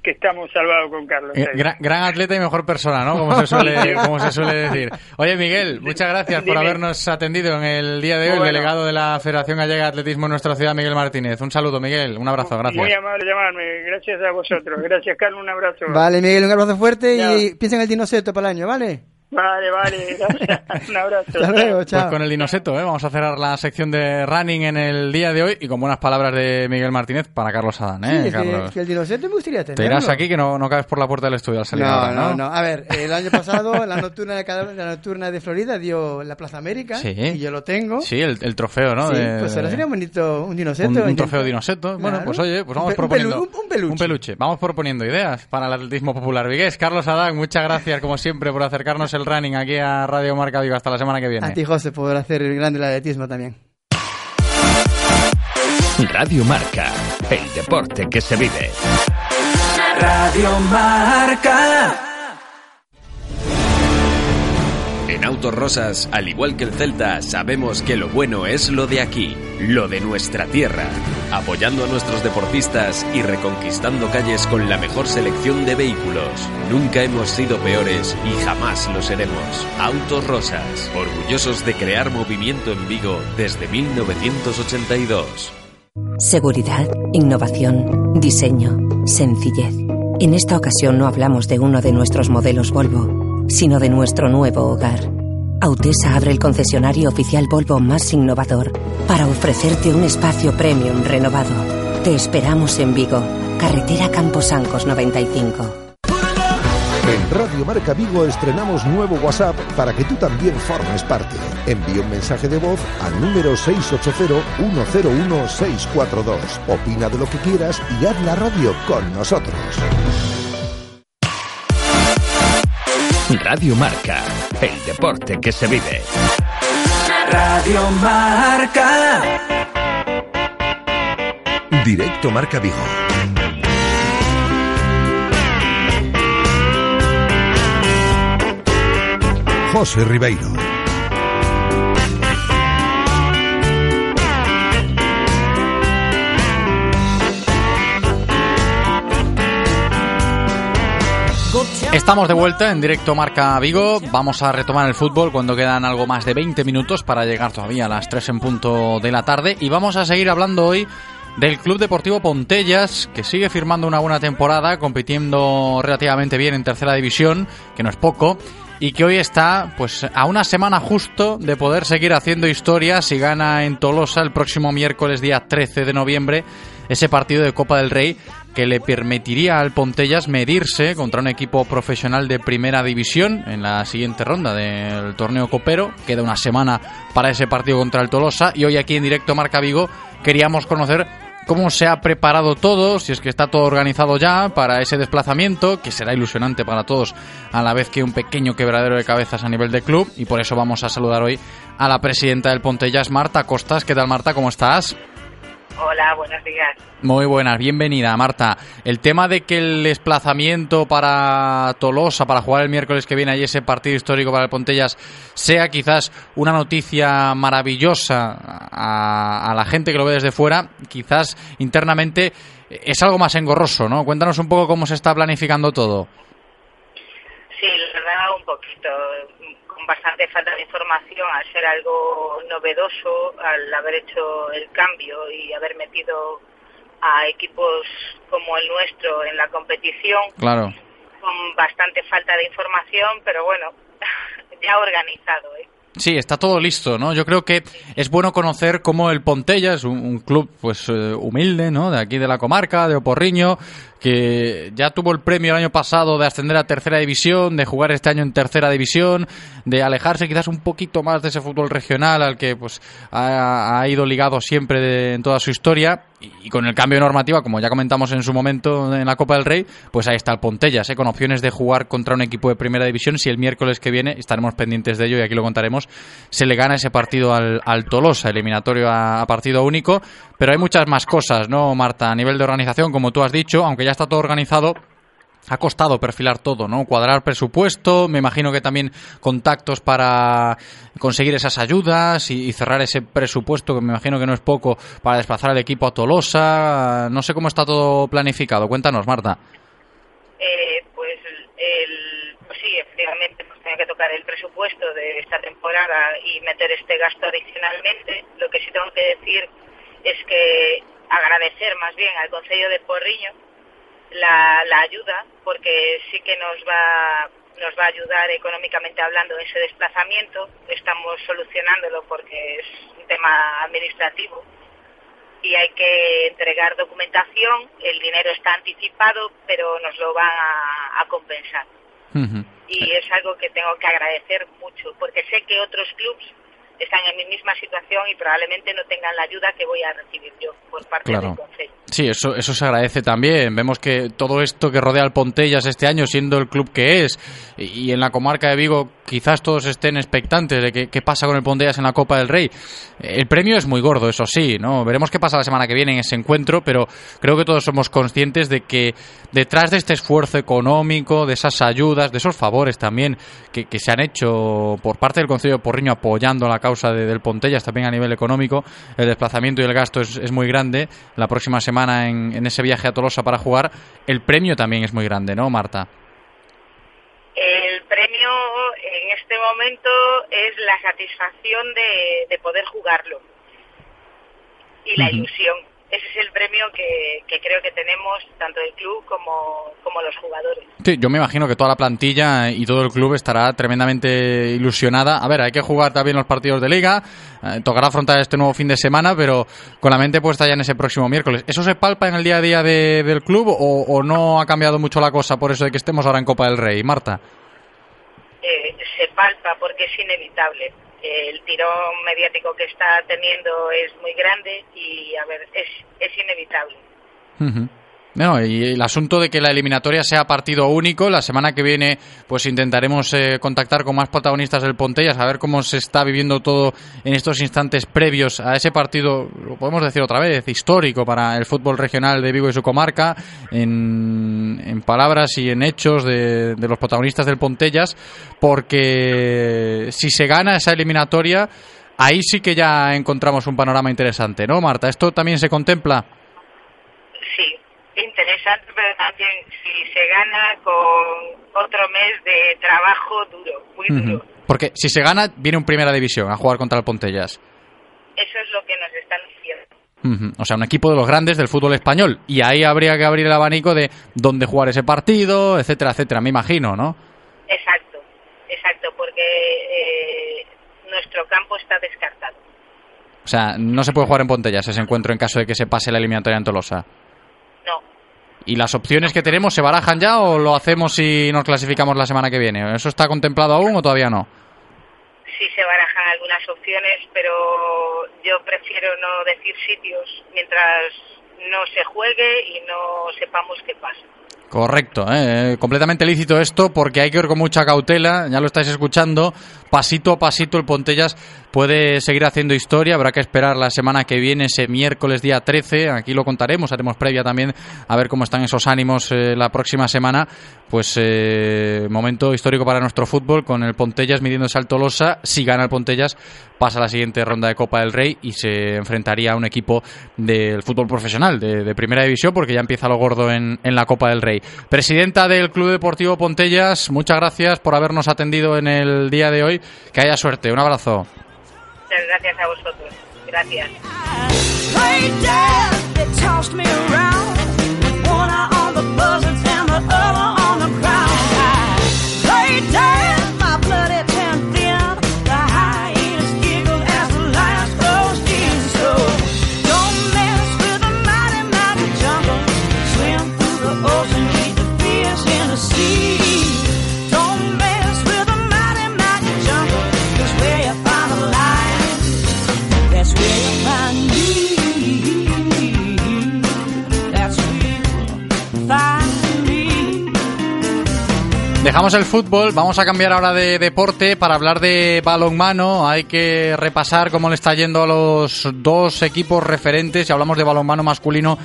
que estamos salvados con Carlos.
Eh, gran, gran atleta y mejor persona, ¿no? Como se suele, como se suele decir. Oye, Miguel, muchas gracias por habernos atendido en el día de hoy,
Bueno.
el delegado de la Federación Gallega de Atletismo en nuestra ciudad, Miguel Martínez. Un saludo, Miguel. Un abrazo, gracias.
Muy amable llamarme. Gracias a vosotros. Gracias, Carlos. Un abrazo.
Vale, Miguel, un abrazo fuerte
Ya.
y piensa en el dinoseto para el año, ¿vale?
Vale, vale. Un abrazo.
Hasta luego,
Pues
chao.
con el dinoseto, ¿eh? vamos a cerrar la sección de running en el día de hoy y con buenas palabras de Miguel Martínez para Carlos Adán, ¿eh,
Sí, es que,
Carlos?
que el dinoseto me gustaría tenerlo.
Te irás aquí que no, no cabes por la puerta del estudio al salir
No,
ahora,
no,
¿no?
no. A ver, el año pasado la nocturna de, cada- la nocturna de Florida dio la Plaza América
Sí.
y yo lo tengo.
Sí, el, el trofeo, ¿no?
Sí,
De-
pues ahora sería bonito un dinoseto.
un, un trofeo dinoseto. Bueno,
Claro.
pues oye, pues vamos
un
proponiendo.
un- un peluche.
Un peluche. Vamos proponiendo ideas para el atletismo popular. Vigués, Carlos Adán, muchas gracias como siempre por acercarnos el running aquí a Radio Marca Vigo. Hasta la semana que viene.
A ti, José, por hacer el grande el atletismo también.
Radio Marca, el deporte que se vive.
Radio Marca.
En Autos Rosas, al igual que el Celta, sabemos que lo bueno es lo de aquí, lo de nuestra tierra. Apoyando a nuestros deportistas y reconquistando calles con la mejor selección de vehículos. Nunca hemos sido peores y jamás lo seremos. Autos Rosas, orgullosos de crear movimiento en Vigo desde 1982.
Seguridad, innovación, diseño, sencillez. En esta ocasión no hablamos de uno de nuestros modelos Volvo, sino de nuestro nuevo hogar. Autesa abre el concesionario oficial Volvo más innovador para ofrecerte un espacio premium renovado. Te esperamos en Vigo, carretera Camposancos 95.
En Radio Marca Vigo estrenamos nuevo WhatsApp para que tú también formes parte. Envía un mensaje de voz al número 680-101-642. Opina de lo que quieras y haz la radio con nosotros.
Radio Marca, el deporte que se vive.
Radio Marca.
Directo Marca Vigo. José Ribeiro.
Estamos de vuelta en directo Marca Vigo. Vamos a retomar el fútbol cuando quedan algo más de 20 minutos para llegar todavía a las 3 en punto de la tarde. Y vamos a seguir hablando hoy del Club Deportivo Pontellas, que sigue firmando una buena temporada, compitiendo relativamente bien en tercera división, que no es poco, y que hoy está pues a una semana justo de poder seguir haciendo historia si gana en Tolosa el próximo miércoles día 13 de noviembre ese partido de Copa del Rey que le permitiría al Pontellas medirse contra un equipo profesional de primera división en la siguiente ronda del torneo copero. Queda una semana para ese partido contra el Tolosa y hoy aquí en directo Marca Vigo queríamos conocer cómo se ha preparado todo, si es que está todo organizado ya para ese desplazamiento, que será ilusionante para todos, a la vez que un pequeño quebradero de cabezas a nivel de club. Y por eso vamos a saludar hoy a la presidenta del Pontellas, Marta Costas. ¿Qué tal, Marta? ¿Cómo estás?
Hola, buenos días.
Muy buenas, bienvenida Marta. El tema de que el desplazamiento para Tolosa, para jugar el miércoles que viene ahí ese partido histórico para el Pontellas, sea quizás una noticia maravillosa a, a la gente que lo ve desde fuera, quizás internamente es algo más engorroso, ¿no? Cuéntanos un poco cómo se está planificando todo.
Sí, la verdad, un poquito, con bastante falta de información, al ser algo novedoso, al haber hecho el cambio y haber metido a equipos como el nuestro en la competición,
Claro.
con bastante falta de información, pero bueno, ya organizado, ¿eh?
Sí, está todo listo, ¿no? Yo creo que es bueno conocer cómo el Pontella es un, un club, pues, eh, humilde, ¿no? De aquí de la comarca, de Oporriño, que ya tuvo el premio el año pasado de ascender a tercera división, de jugar este año en tercera división, de alejarse quizás un poquito más de ese fútbol regional al que, pues, ha, ido ligado siempre de- en toda su historia. Y, con el cambio de normativa, como ya comentamos en su momento en la Copa del Rey, pues ahí está el Pontellas, ¿eh? con opciones de jugar contra un equipo de primera división. Si el miércoles que viene, estaremos pendientes de ello y aquí lo contaremos, se le gana ese partido al, al Tolosa, eliminatorio a, a partido único. Pero hay muchas más cosas, ¿no, Marta? A nivel de organización, como tú has dicho, aunque ya está todo organizado, ha costado perfilar todo, ¿no? Cuadrar presupuesto, me imagino que también contactos para conseguir esas ayudas y, cerrar ese presupuesto, que me imagino que no es poco, para desplazar al equipo a Tolosa. No sé cómo está todo planificado. Cuéntanos, Marta.
Eh, pues, el, pues sí, efectivamente, pues tenía que tocar el presupuesto de esta temporada y meter este gasto adicionalmente. Lo que sí tengo que decir es que agradecer más bien al Consejo de Porriño la, la ayuda, porque sí que nos va nos va a ayudar económicamente hablando ese desplazamiento. Estamos solucionándolo porque es un tema administrativo y hay que entregar documentación. El dinero está anticipado, pero nos lo van a, a compensar. Y es algo que tengo que agradecer mucho, porque sé que otros clubs están en mi misma situación y probablemente no tengan la ayuda que voy a recibir yo por parte
Claro.
del Consejo.
Sí, eso, eso se agradece también. Vemos que todo esto que rodea al Pontellas este año, siendo el club que es, y, y en la comarca de Vigo quizás todos estén expectantes de qué, qué pasa con el Pontellas en la Copa del Rey. El premio es muy gordo, eso sí, ¿no? Veremos qué pasa la semana que viene en ese encuentro, pero creo que todos somos conscientes de que detrás de este esfuerzo económico, de esas ayudas, de esos favores también que, que se han hecho por parte del Consejo de Porriño apoyando la causa de- del Pontellas también a nivel económico, el desplazamiento y el gasto es, es muy grande. La próxima semana en, en ese viaje a Tolosa para jugar, el premio también es muy grande, ¿no, Marta?
El premio en este momento es la satisfacción de, de poder jugarlo y la ilusión. Ese es el premio que, que creo que tenemos tanto el club como, como los jugadores.
Sí, yo me imagino que toda la plantilla y todo el club estará tremendamente ilusionada. A ver, hay que jugar también los partidos de liga, eh, tocará afrontar este nuevo fin de semana, pero con la mente puesta ya en ese próximo miércoles. ¿Eso se palpa en el día a día de- del club o, o no ha cambiado mucho la cosa por eso de que estemos ahora en Copa del Rey? Marta.
Eh, se palpa porque es inevitable. El tirón mediático que está teniendo es muy grande y, a ver, es, es inevitable.
No, y el asunto de que la eliminatoria sea partido único, la semana que viene pues intentaremos eh, contactar con más protagonistas del Pontellas, a ver cómo se está viviendo todo en estos instantes previos a ese partido, lo podemos decir otra vez, histórico para el fútbol regional de Vigo y su comarca, en, en palabras y en hechos de, de los protagonistas del Pontellas, porque si se gana esa eliminatoria, ahí sí que ya encontramos un panorama interesante, ¿no, Marta? ¿Esto también se contempla?
Interesante, pero también si se gana con otro mes de trabajo duro, muy duro.
Ujú. Porque si se gana, viene un primera división a jugar contra el Pontellas.
Eso es lo que nos están diciendo.
Ujú. O sea, un equipo de los grandes del fútbol español. Y ahí habría que abrir el abanico de dónde jugar ese partido, etcétera, etcétera, me imagino, ¿no?
Exacto, exacto, porque eh, nuestro campo está descartado.
O sea, no se puede jugar en Pontellas ese encuentro en caso de que se pase la eliminatoria en Tolosa. ¿Y las opciones que tenemos se barajan ya o lo hacemos si nos clasificamos la semana que viene? ¿Eso está contemplado aún o todavía no?
Sí se barajan algunas opciones, pero yo prefiero no decir sitios mientras no se juegue y no sepamos qué pasa.
Correcto, ¿eh? completamente lícito esto porque hay que ir con mucha cautela, ya lo estáis escuchando, pasito a pasito el Pontellas puede seguir haciendo historia, habrá que esperar la semana que viene, ese miércoles día 13, aquí lo contaremos, haremos previa también a ver cómo están esos ánimos eh, la próxima semana, pues eh, momento histórico para nuestro fútbol con el Pontellas midiéndose al Tolosa, si gana el Pontellas pasa a la siguiente ronda de Copa del Rey y se enfrentaría a un equipo del fútbol profesional, de, de primera división, porque ya empieza lo gordo en, en la Copa del Rey. Presidenta del Club Deportivo Pontellas, muchas gracias por habernos atendido en el día de hoy. Que haya suerte. Un abrazo.
Muchas gracias a vosotros. Gracias.
One on the buzzards and the other on the
Dejamos el fútbol, vamos a cambiar ahora de deporte para hablar de balonmano. Hay que repasar cómo le está yendo a los dos equipos referentes. Y hablamos de balonmano masculino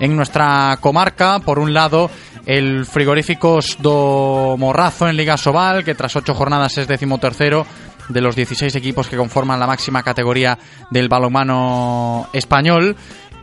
en nuestra comarca. Por un lado, el Frigoríficos do Morrazo en Liga Sobal, que tras ocho jornadas es decimotercero de los 16 equipos que conforman la máxima categoría del balonmano español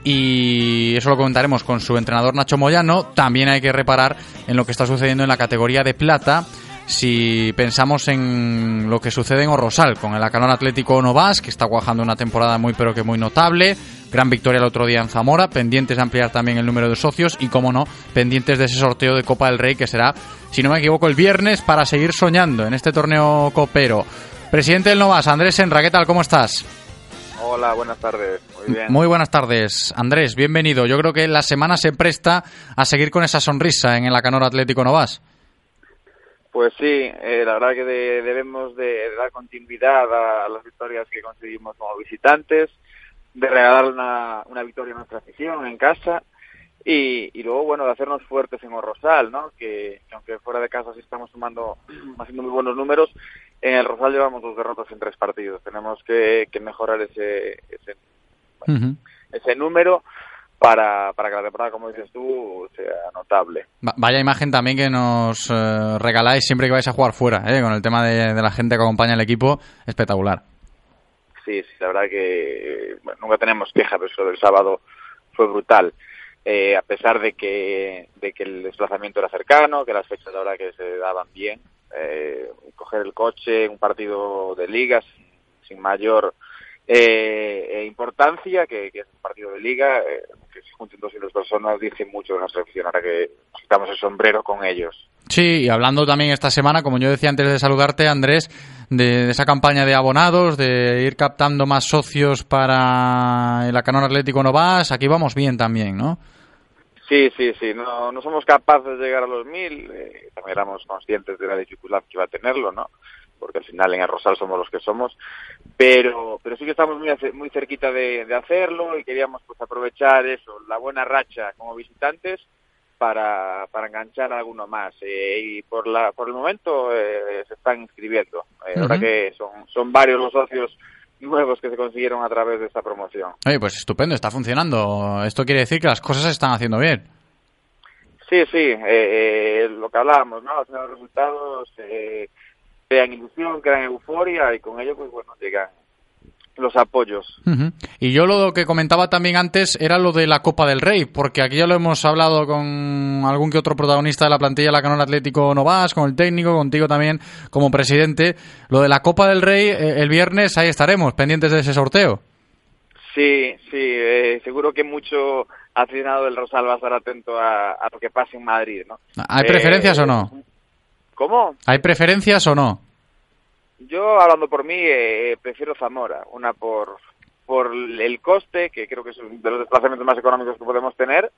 y eso lo comentaremos con su entrenador Nacho Moyano. También hay que reparar en lo que está sucediendo en la categoría de plata. Si pensamos en lo que sucede en Orrosal con el Acanón Atlético Novas, que está cuajando una temporada muy pero que muy notable, gran victoria el otro día en Zamora, pendientes de ampliar también el número de socios y, como no, pendientes de ese sorteo de Copa del Rey que será, si no me equivoco, el viernes para seguir soñando en este torneo copero. Presidente del Novas, Andrés Enra, ¿qué tal? ¿Cómo estás?
Hola, buenas tardes. Muy bien.
Muy buenas tardes, Andrés, bienvenido. Yo creo que la semana se presta a seguir con esa sonrisa en el Acanor Atlético Novas.
Pues sí, eh, la verdad que de- debemos de, de dar continuidad a, a las victorias que conseguimos como visitantes, de regalar una, una victoria a nuestra afición en casa y, y luego, bueno, de hacernos fuertes en Rosal, ¿no? Que, que aunque fuera de casa sí estamos sumando, haciendo muy buenos números, en el Rosal llevamos dos derrotas en tres partidos. Tenemos que, que mejorar ese, ese, ese número para, para que la temporada, como dices tú, sea notable.
Va- Vaya imagen también que nos eh, regaláis siempre que vais a jugar fuera, ¿eh? con el tema de, de la gente que acompaña al equipo, espectacular.
Sí, sí, la verdad que bueno, nunca tenemos queja, pero eso del sábado fue brutal. Eh, a pesar de que, de que el desplazamiento era cercano, que las fechas la verdad que se daban bien, eh, coger el coche, un partido de liga sin, mayor eh, eh, importancia, que, es un partido de liga, eh, que se junten 200 personas, dice mucho de nuestra afición, ahora que quitamos el sombrero con ellos.
Sí, y hablando también esta semana, como yo decía antes de saludarte, Andrés, de, de esa campaña de abonados, de ir captando más socios para el Acanón Atlético Novas, aquí vamos bien también, ¿no?
Sí, sí, sí, no, no somos capaces de llegar a los mil, eh, también éramos conscientes de la dificultad que iba a tenerlo, ¿no? Porque al final en el Rosal somos los que somos, pero pero sí que estamos muy muy cerquita de, de hacerlo y queríamos pues aprovechar eso, la buena racha como visitantes para, para enganchar a alguno más eh, y por la por el momento eh, se están inscribiendo, eh, ahora
Ujú.
que son son varios los socios nuevos que se consiguieron a través de esta promoción.
Oye, pues estupendo, está funcionando. Esto quiere decir que las cosas se están haciendo bien.
Sí, sí, eh, eh, lo que hablábamos, ¿no? Los resultados eh, crean ilusión, crean euforia y con ello, pues bueno, llegan los apoyos.
Y yo lo que comentaba también antes era lo de la Copa del Rey, porque aquí ya lo hemos hablado con algún que otro protagonista de la plantilla de la Canón Atlético Novas, con el técnico, contigo también como presidente. Lo de la Copa del Rey, eh, el viernes ahí estaremos, pendientes de ese sorteo.
Sí, sí, eh, seguro que mucho aficionado del Rosal va a estar atento a, a lo que pase en Madrid, ¿no?
¿Hay
Eh,
preferencias o no?
¿Cómo?
¿Hay preferencias o no?
Yo, hablando por mí, eh, prefiero Zamora. Una por, por el coste, que creo que es uno de los desplazamientos más económicos que podemos tener,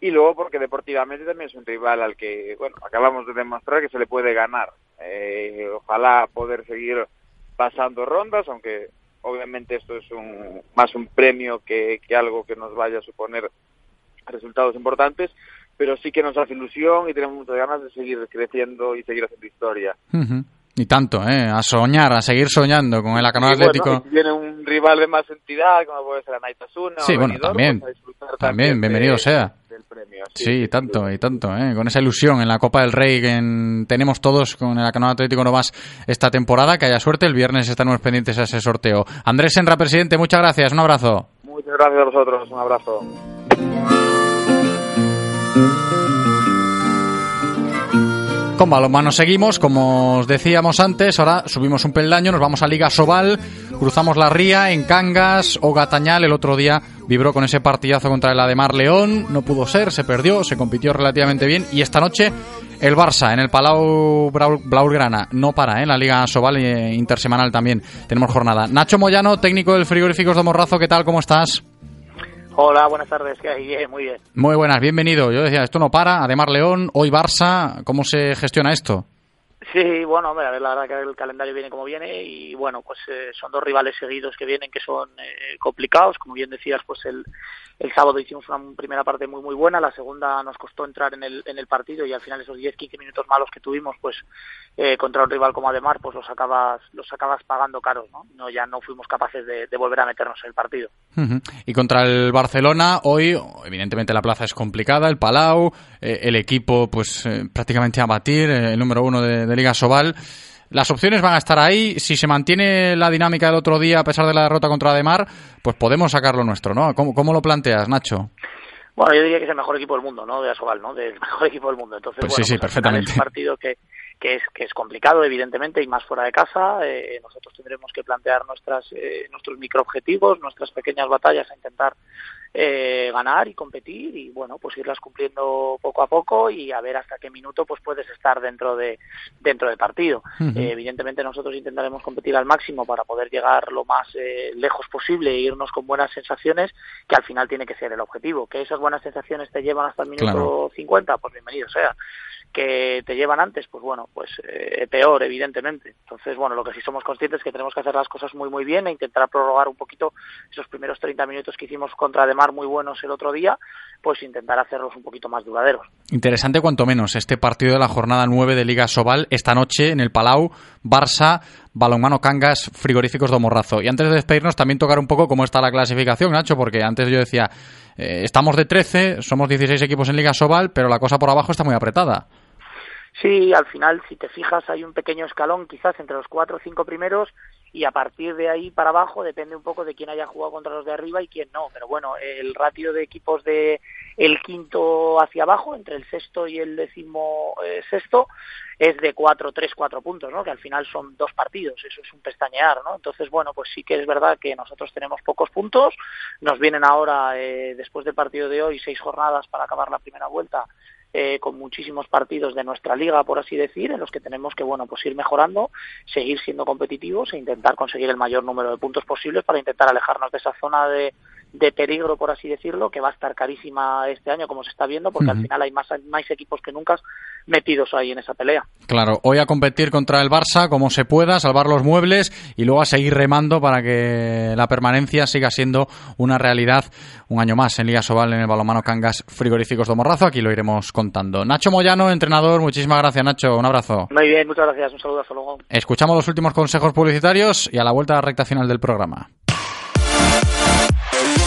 y luego porque deportivamente también es un rival al que, bueno, acabamos de demostrar que se le puede ganar. Eh, ojalá poder seguir pasando rondas, aunque obviamente esto es un, más un premio que, que algo que nos vaya a suponer resultados importantes, pero sí que nos hace ilusión y tenemos muchas ganas de seguir creciendo y seguir haciendo historia.
Ujú. Y tanto, ¿eh? A soñar, a seguir soñando con el Acanón
Y bueno,
Atlético.
si viene un rival de más entidad, como puede ser Anaitasuna
Sí,
o
bueno,
Benidorm,
también.
pues
También,
de-
bienvenido sea.
del premio.
Sí, tanto, y tanto, ¿eh? con esa ilusión en la Copa del Rey que en- tenemos todos con el Acanón Atlético Novas esta temporada. Que haya suerte, el viernes estaremos pendientes a ese sorteo. Andrés Senra, presidente, muchas gracias, un abrazo.
Muchas gracias a vosotros, un abrazo.
Con balonmano seguimos, como os decíamos antes, ahora subimos un peldaño, nos vamos a Liga Sobal, cruzamos la Ría en Cangas, o Gatañal el otro día vibró con ese partidazo contra el Ademar León, no pudo ser, se perdió, se compitió relativamente bien y esta noche el Barça en el Palau Blaugrana no para, ¿eh? en la Liga Sobal e intersemanal también tenemos jornada. Nacho Moyano, técnico del Frigoríficos de Morrazo, ¿qué tal? ¿Cómo estás?
Hola, buenas tardes. ¿Qué hay? Bien, muy bien.
Muy buenas, bienvenido. Yo decía, esto no para, Ademar León, hoy Barça, ¿cómo se gestiona esto?
Sí, bueno, hombre, a ver, la verdad que el calendario viene como viene y bueno, pues eh, son dos rivales seguidos que vienen que son eh, complicados. Como bien decías, pues el, el sábado hicimos una primera parte muy muy buena, la segunda nos costó entrar en el, en el partido y al final esos 10-15 minutos malos que tuvimos, pues eh, contra un rival como Ademar, pues los acabas, los acabas pagando caros, ¿no? no ya no fuimos capaces de, de volver a meternos en el partido.
Y contra el Barcelona, hoy, evidentemente la plaza es complicada, el Palau, eh, el equipo pues eh, prácticamente a batir, eh, el número uno de, de Liga Sobal. Las opciones van a estar ahí. Si se mantiene la dinámica del otro día a pesar de la derrota contra Ademar, pues podemos sacar lo nuestro, ¿no? ¿Cómo, cómo lo planteas, Nacho?
Bueno, yo diría que es el mejor equipo del mundo, ¿no? De Asobal, ¿no? Del mejor equipo del mundo. Entonces,
Pues
bueno,
sí, sí,
pues
perfectamente.
Es un partido que, que es que es complicado, evidentemente, y más fuera de casa. Eh, nosotros tendremos que plantear nuestras eh, nuestros microobjetivos, nuestras pequeñas batallas a intentar eh, ganar y competir y bueno pues irlas cumpliendo poco a poco y a ver hasta qué minuto pues puedes estar dentro de dentro del partido. Eh, evidentemente nosotros intentaremos competir al máximo para poder llegar lo más eh, lejos posible e irnos con buenas sensaciones que al final tiene que ser el objetivo que esas buenas sensaciones te llevan hasta el minuto
Claro.
50 pues bienvenido sea que te llevan antes, pues bueno, pues eh, peor, evidentemente. Entonces, bueno, lo que sí somos conscientes es que tenemos que hacer las cosas muy, muy bien e intentar prorrogar un poquito esos primeros 30 minutos que hicimos contra Demar muy buenos el otro día, pues intentar hacerlos un poquito más duraderos.
Interesante cuanto menos este partido de la jornada 9 de Liga Sobal esta noche en el Palau, Barça, Balonmano Cangas, Frigoríficos Domorrazo. Y antes de despedirnos también tocar un poco cómo está la clasificación, Nacho, porque antes yo decía, eh, estamos de 13, somos 16 equipos en Liga Sobal, pero la cosa por abajo está muy apretada.
Sí, al final, si te fijas, hay un pequeño escalón quizás entre los cuatro o cinco primeros y a partir de ahí para abajo depende un poco de quién haya jugado contra los de arriba y quién no. Pero bueno, el ratio de equipos de el quinto hacia abajo, entre el sexto y el décimo eh, sexto, es de cuatro, tres, cuatro puntos, ¿no? Que al final son dos partidos, eso es un pestañear, ¿no? Entonces, bueno, pues sí que es verdad que nosotros tenemos pocos puntos, nos vienen ahora, eh, después del partido de hoy, seis jornadas para acabar la primera vuelta, eh, con muchísimos partidos de nuestra liga, por así decir, en los que tenemos que bueno pues ir mejorando, seguir siendo competitivos e intentar conseguir el mayor número de puntos posibles para intentar alejarnos de esa zona de, de peligro, por así decirlo, que va a estar carísima este año, como se está viendo, porque al final hay más, más equipos que nunca metidos ahí en esa pelea.
Claro, hoy a competir contra el Barça como se pueda, salvar los muebles y luego a seguir remando para que la permanencia siga siendo una realidad un año más en Liga Sobal en el balomano Cangas Frigoríficos de Morrazo. Aquí lo iremos contando. Nacho Moyano, entrenador, muchísimas gracias Nacho, un abrazo.
Muy bien, muchas gracias, un saludo, hasta luego.
Escuchamos los últimos consejos publicitarios y a la vuelta a la recta final del programa.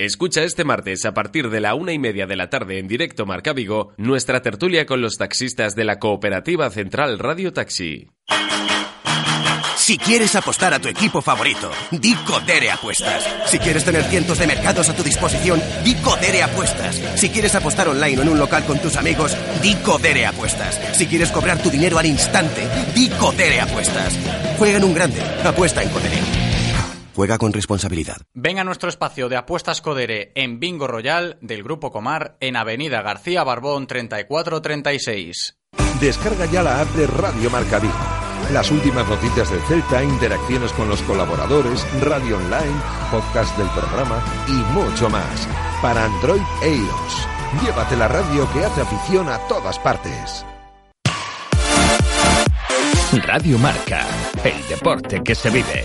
Escucha este martes a partir de la una y media de la tarde en directo Marca Vigo nuestra tertulia con los taxistas de la Cooperativa Central Radio Taxi.
Si quieres apostar a tu equipo favorito, di Codere Apuestas. Si quieres tener cientos de mercados a tu disposición, di Codere Apuestas. Si quieres apostar online o en un local con tus amigos, di Codere Apuestas. Si quieres cobrar tu dinero al instante, di Codere Apuestas. Juega en un grande, apuesta en Codere. Juega con responsabilidad.
Venga a nuestro espacio de apuestas Codere en Bingo Royal del Grupo Comar en Avenida García Barbón 3436.
Descarga ya la app de Radio Marca Vigo. Las últimas noticias del Celta, interacciones con los colaboradores, radio online, podcast del programa y mucho más. Para Android e iOS. Llévate la radio que hace afición a todas partes.
Radio Marca, el deporte que se vive.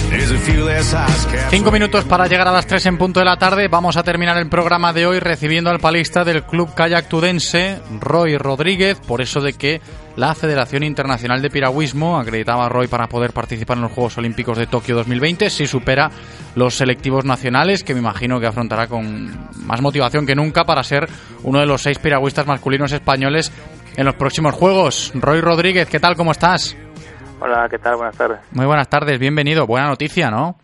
Cinco minutos para llegar a las tres en punto de la tarde. Vamos a terminar el programa de hoy recibiendo al palista del Club Kayak Tudense, Roy Rodríguez, por eso de que la Federación Internacional de Piragüismo acreditaba a Roy para poder participar en los Juegos Olímpicos de Tokio 2020 si supera los selectivos nacionales, que me imagino que afrontará con más motivación que nunca para ser uno de los seis piragüistas masculinos españoles en los próximos Juegos. Roy Rodríguez, ¿qué tal? ¿Cómo estás?
Hola, ¿qué tal? Buenas tardes.
Muy buenas tardes, bienvenido. Buena noticia, ¿no?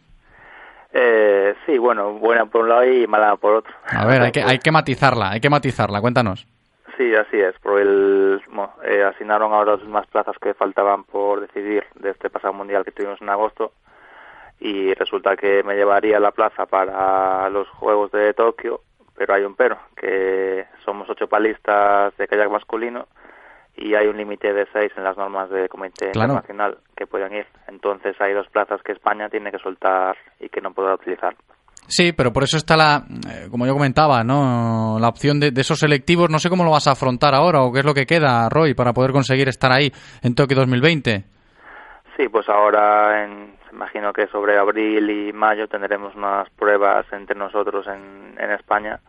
Eh, sí, bueno, buena por un lado y mala por otro.
A ver, hay que, hay que matizarla, hay que matizarla, cuéntanos.
Sí, así es. Por el, bueno, eh, asignaron ahora las últimas plazas que faltaban por decidir de este pasado mundial que tuvimos en agosto y resulta que me llevaría la plaza para los Juegos de Tokio, pero hay un pero, que somos ocho palistas de kayak masculino y hay un límite de seis en las normas del Comité
Claro.
Internacional que pueden ir. Entonces hay dos plazas que España tiene que soltar y que no podrá utilizar.
Sí, pero por eso está la, eh, como yo comentaba, ¿no? La opción de, de esos selectivos. No sé cómo lo vas a afrontar ahora o qué es lo que queda, Roy, para poder conseguir estar ahí en Tokio 2020.
Sí, pues ahora en, imagino que sobre abril y mayo tendremos unas pruebas entre nosotros en, en España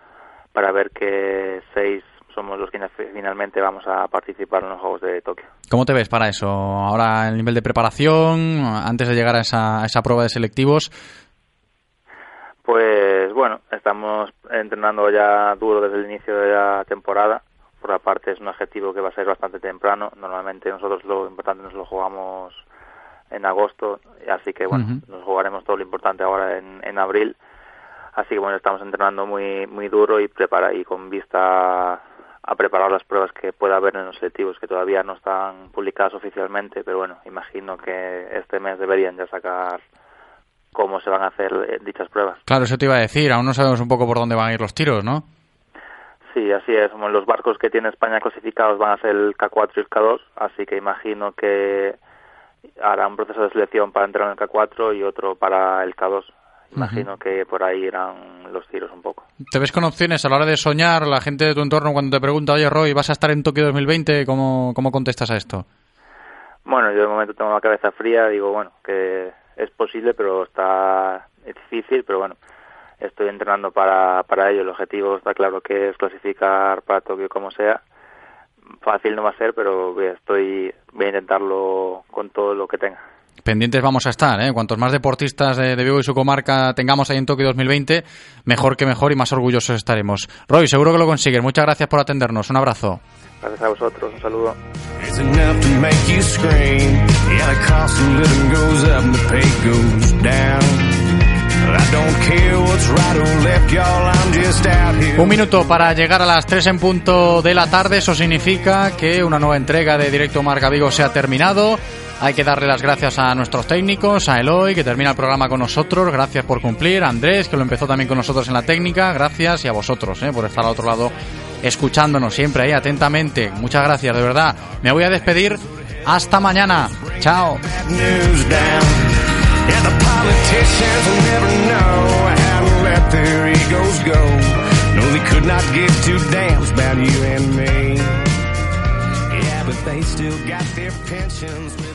para ver que seis somos los que finalmente vamos a participar en los Juegos de Tokio.
¿Cómo te ves para eso? Ahora el nivel de preparación, antes de llegar a esa, a esa prueba de selectivos.
Pues bueno, estamos entrenando ya duro desde el inicio de la temporada. Por la parte es un objetivo que va a ser bastante temprano. Normalmente nosotros lo importante nos lo jugamos en agosto, así que bueno, nos jugaremos todo lo importante ahora en, en abril. Así que bueno, estamos entrenando muy muy duro y prepara y con vista a preparar las pruebas que pueda haber en los selectivos que todavía no están publicadas oficialmente, pero bueno, imagino que este mes deberían ya sacar cómo se van a hacer eh, dichas pruebas.
Claro, eso te iba a decir, aún no sabemos un poco por dónde van a ir los tiros, ¿no?
Sí, así es. Los barcos que tiene España clasificados van a ser el K4 y el K2, así que imagino que hará un proceso de selección para entrar en el K4 y otro para el K2. Imagino que por ahí irán los tiros un poco.
¿Te ves con opciones a la hora de soñar? La gente de tu entorno cuando te pregunta, oye Roy, ¿vas a estar en Tokio 2020? ¿Cómo, cómo contestas a esto?
Bueno, yo de momento tengo la cabeza fría, digo, bueno, que es posible, pero está difícil, pero bueno, estoy entrenando para, para ello. El objetivo está claro que es clasificar para Tokio como sea. Fácil no va a ser, pero estoy, voy a intentarlo con todo lo que tenga
pendientes vamos a estar. ¿eh? Cuantos más deportistas de, Vigo y su comarca tengamos ahí en Tokio 2020, mejor que mejor y más orgullosos estaremos. Roy, seguro que lo consigues. Muchas gracias por atendernos. Un abrazo.
Gracias a vosotros. Un saludo.
Un minuto para llegar a las 3 en punto de la tarde. Eso significa que una nueva entrega de Directo Marca Vigo se ha terminado. Hay que darle las gracias a nuestros técnicos, a Eloy, que termina el programa con nosotros. Gracias por cumplir. A Andrés, que lo empezó también con nosotros en la técnica. Gracias. Y a vosotros, eh, por estar al otro lado escuchándonos siempre ahí atentamente. Muchas gracias, de verdad. Me voy a despedir. Hasta mañana. Chao. but they still got their pensions.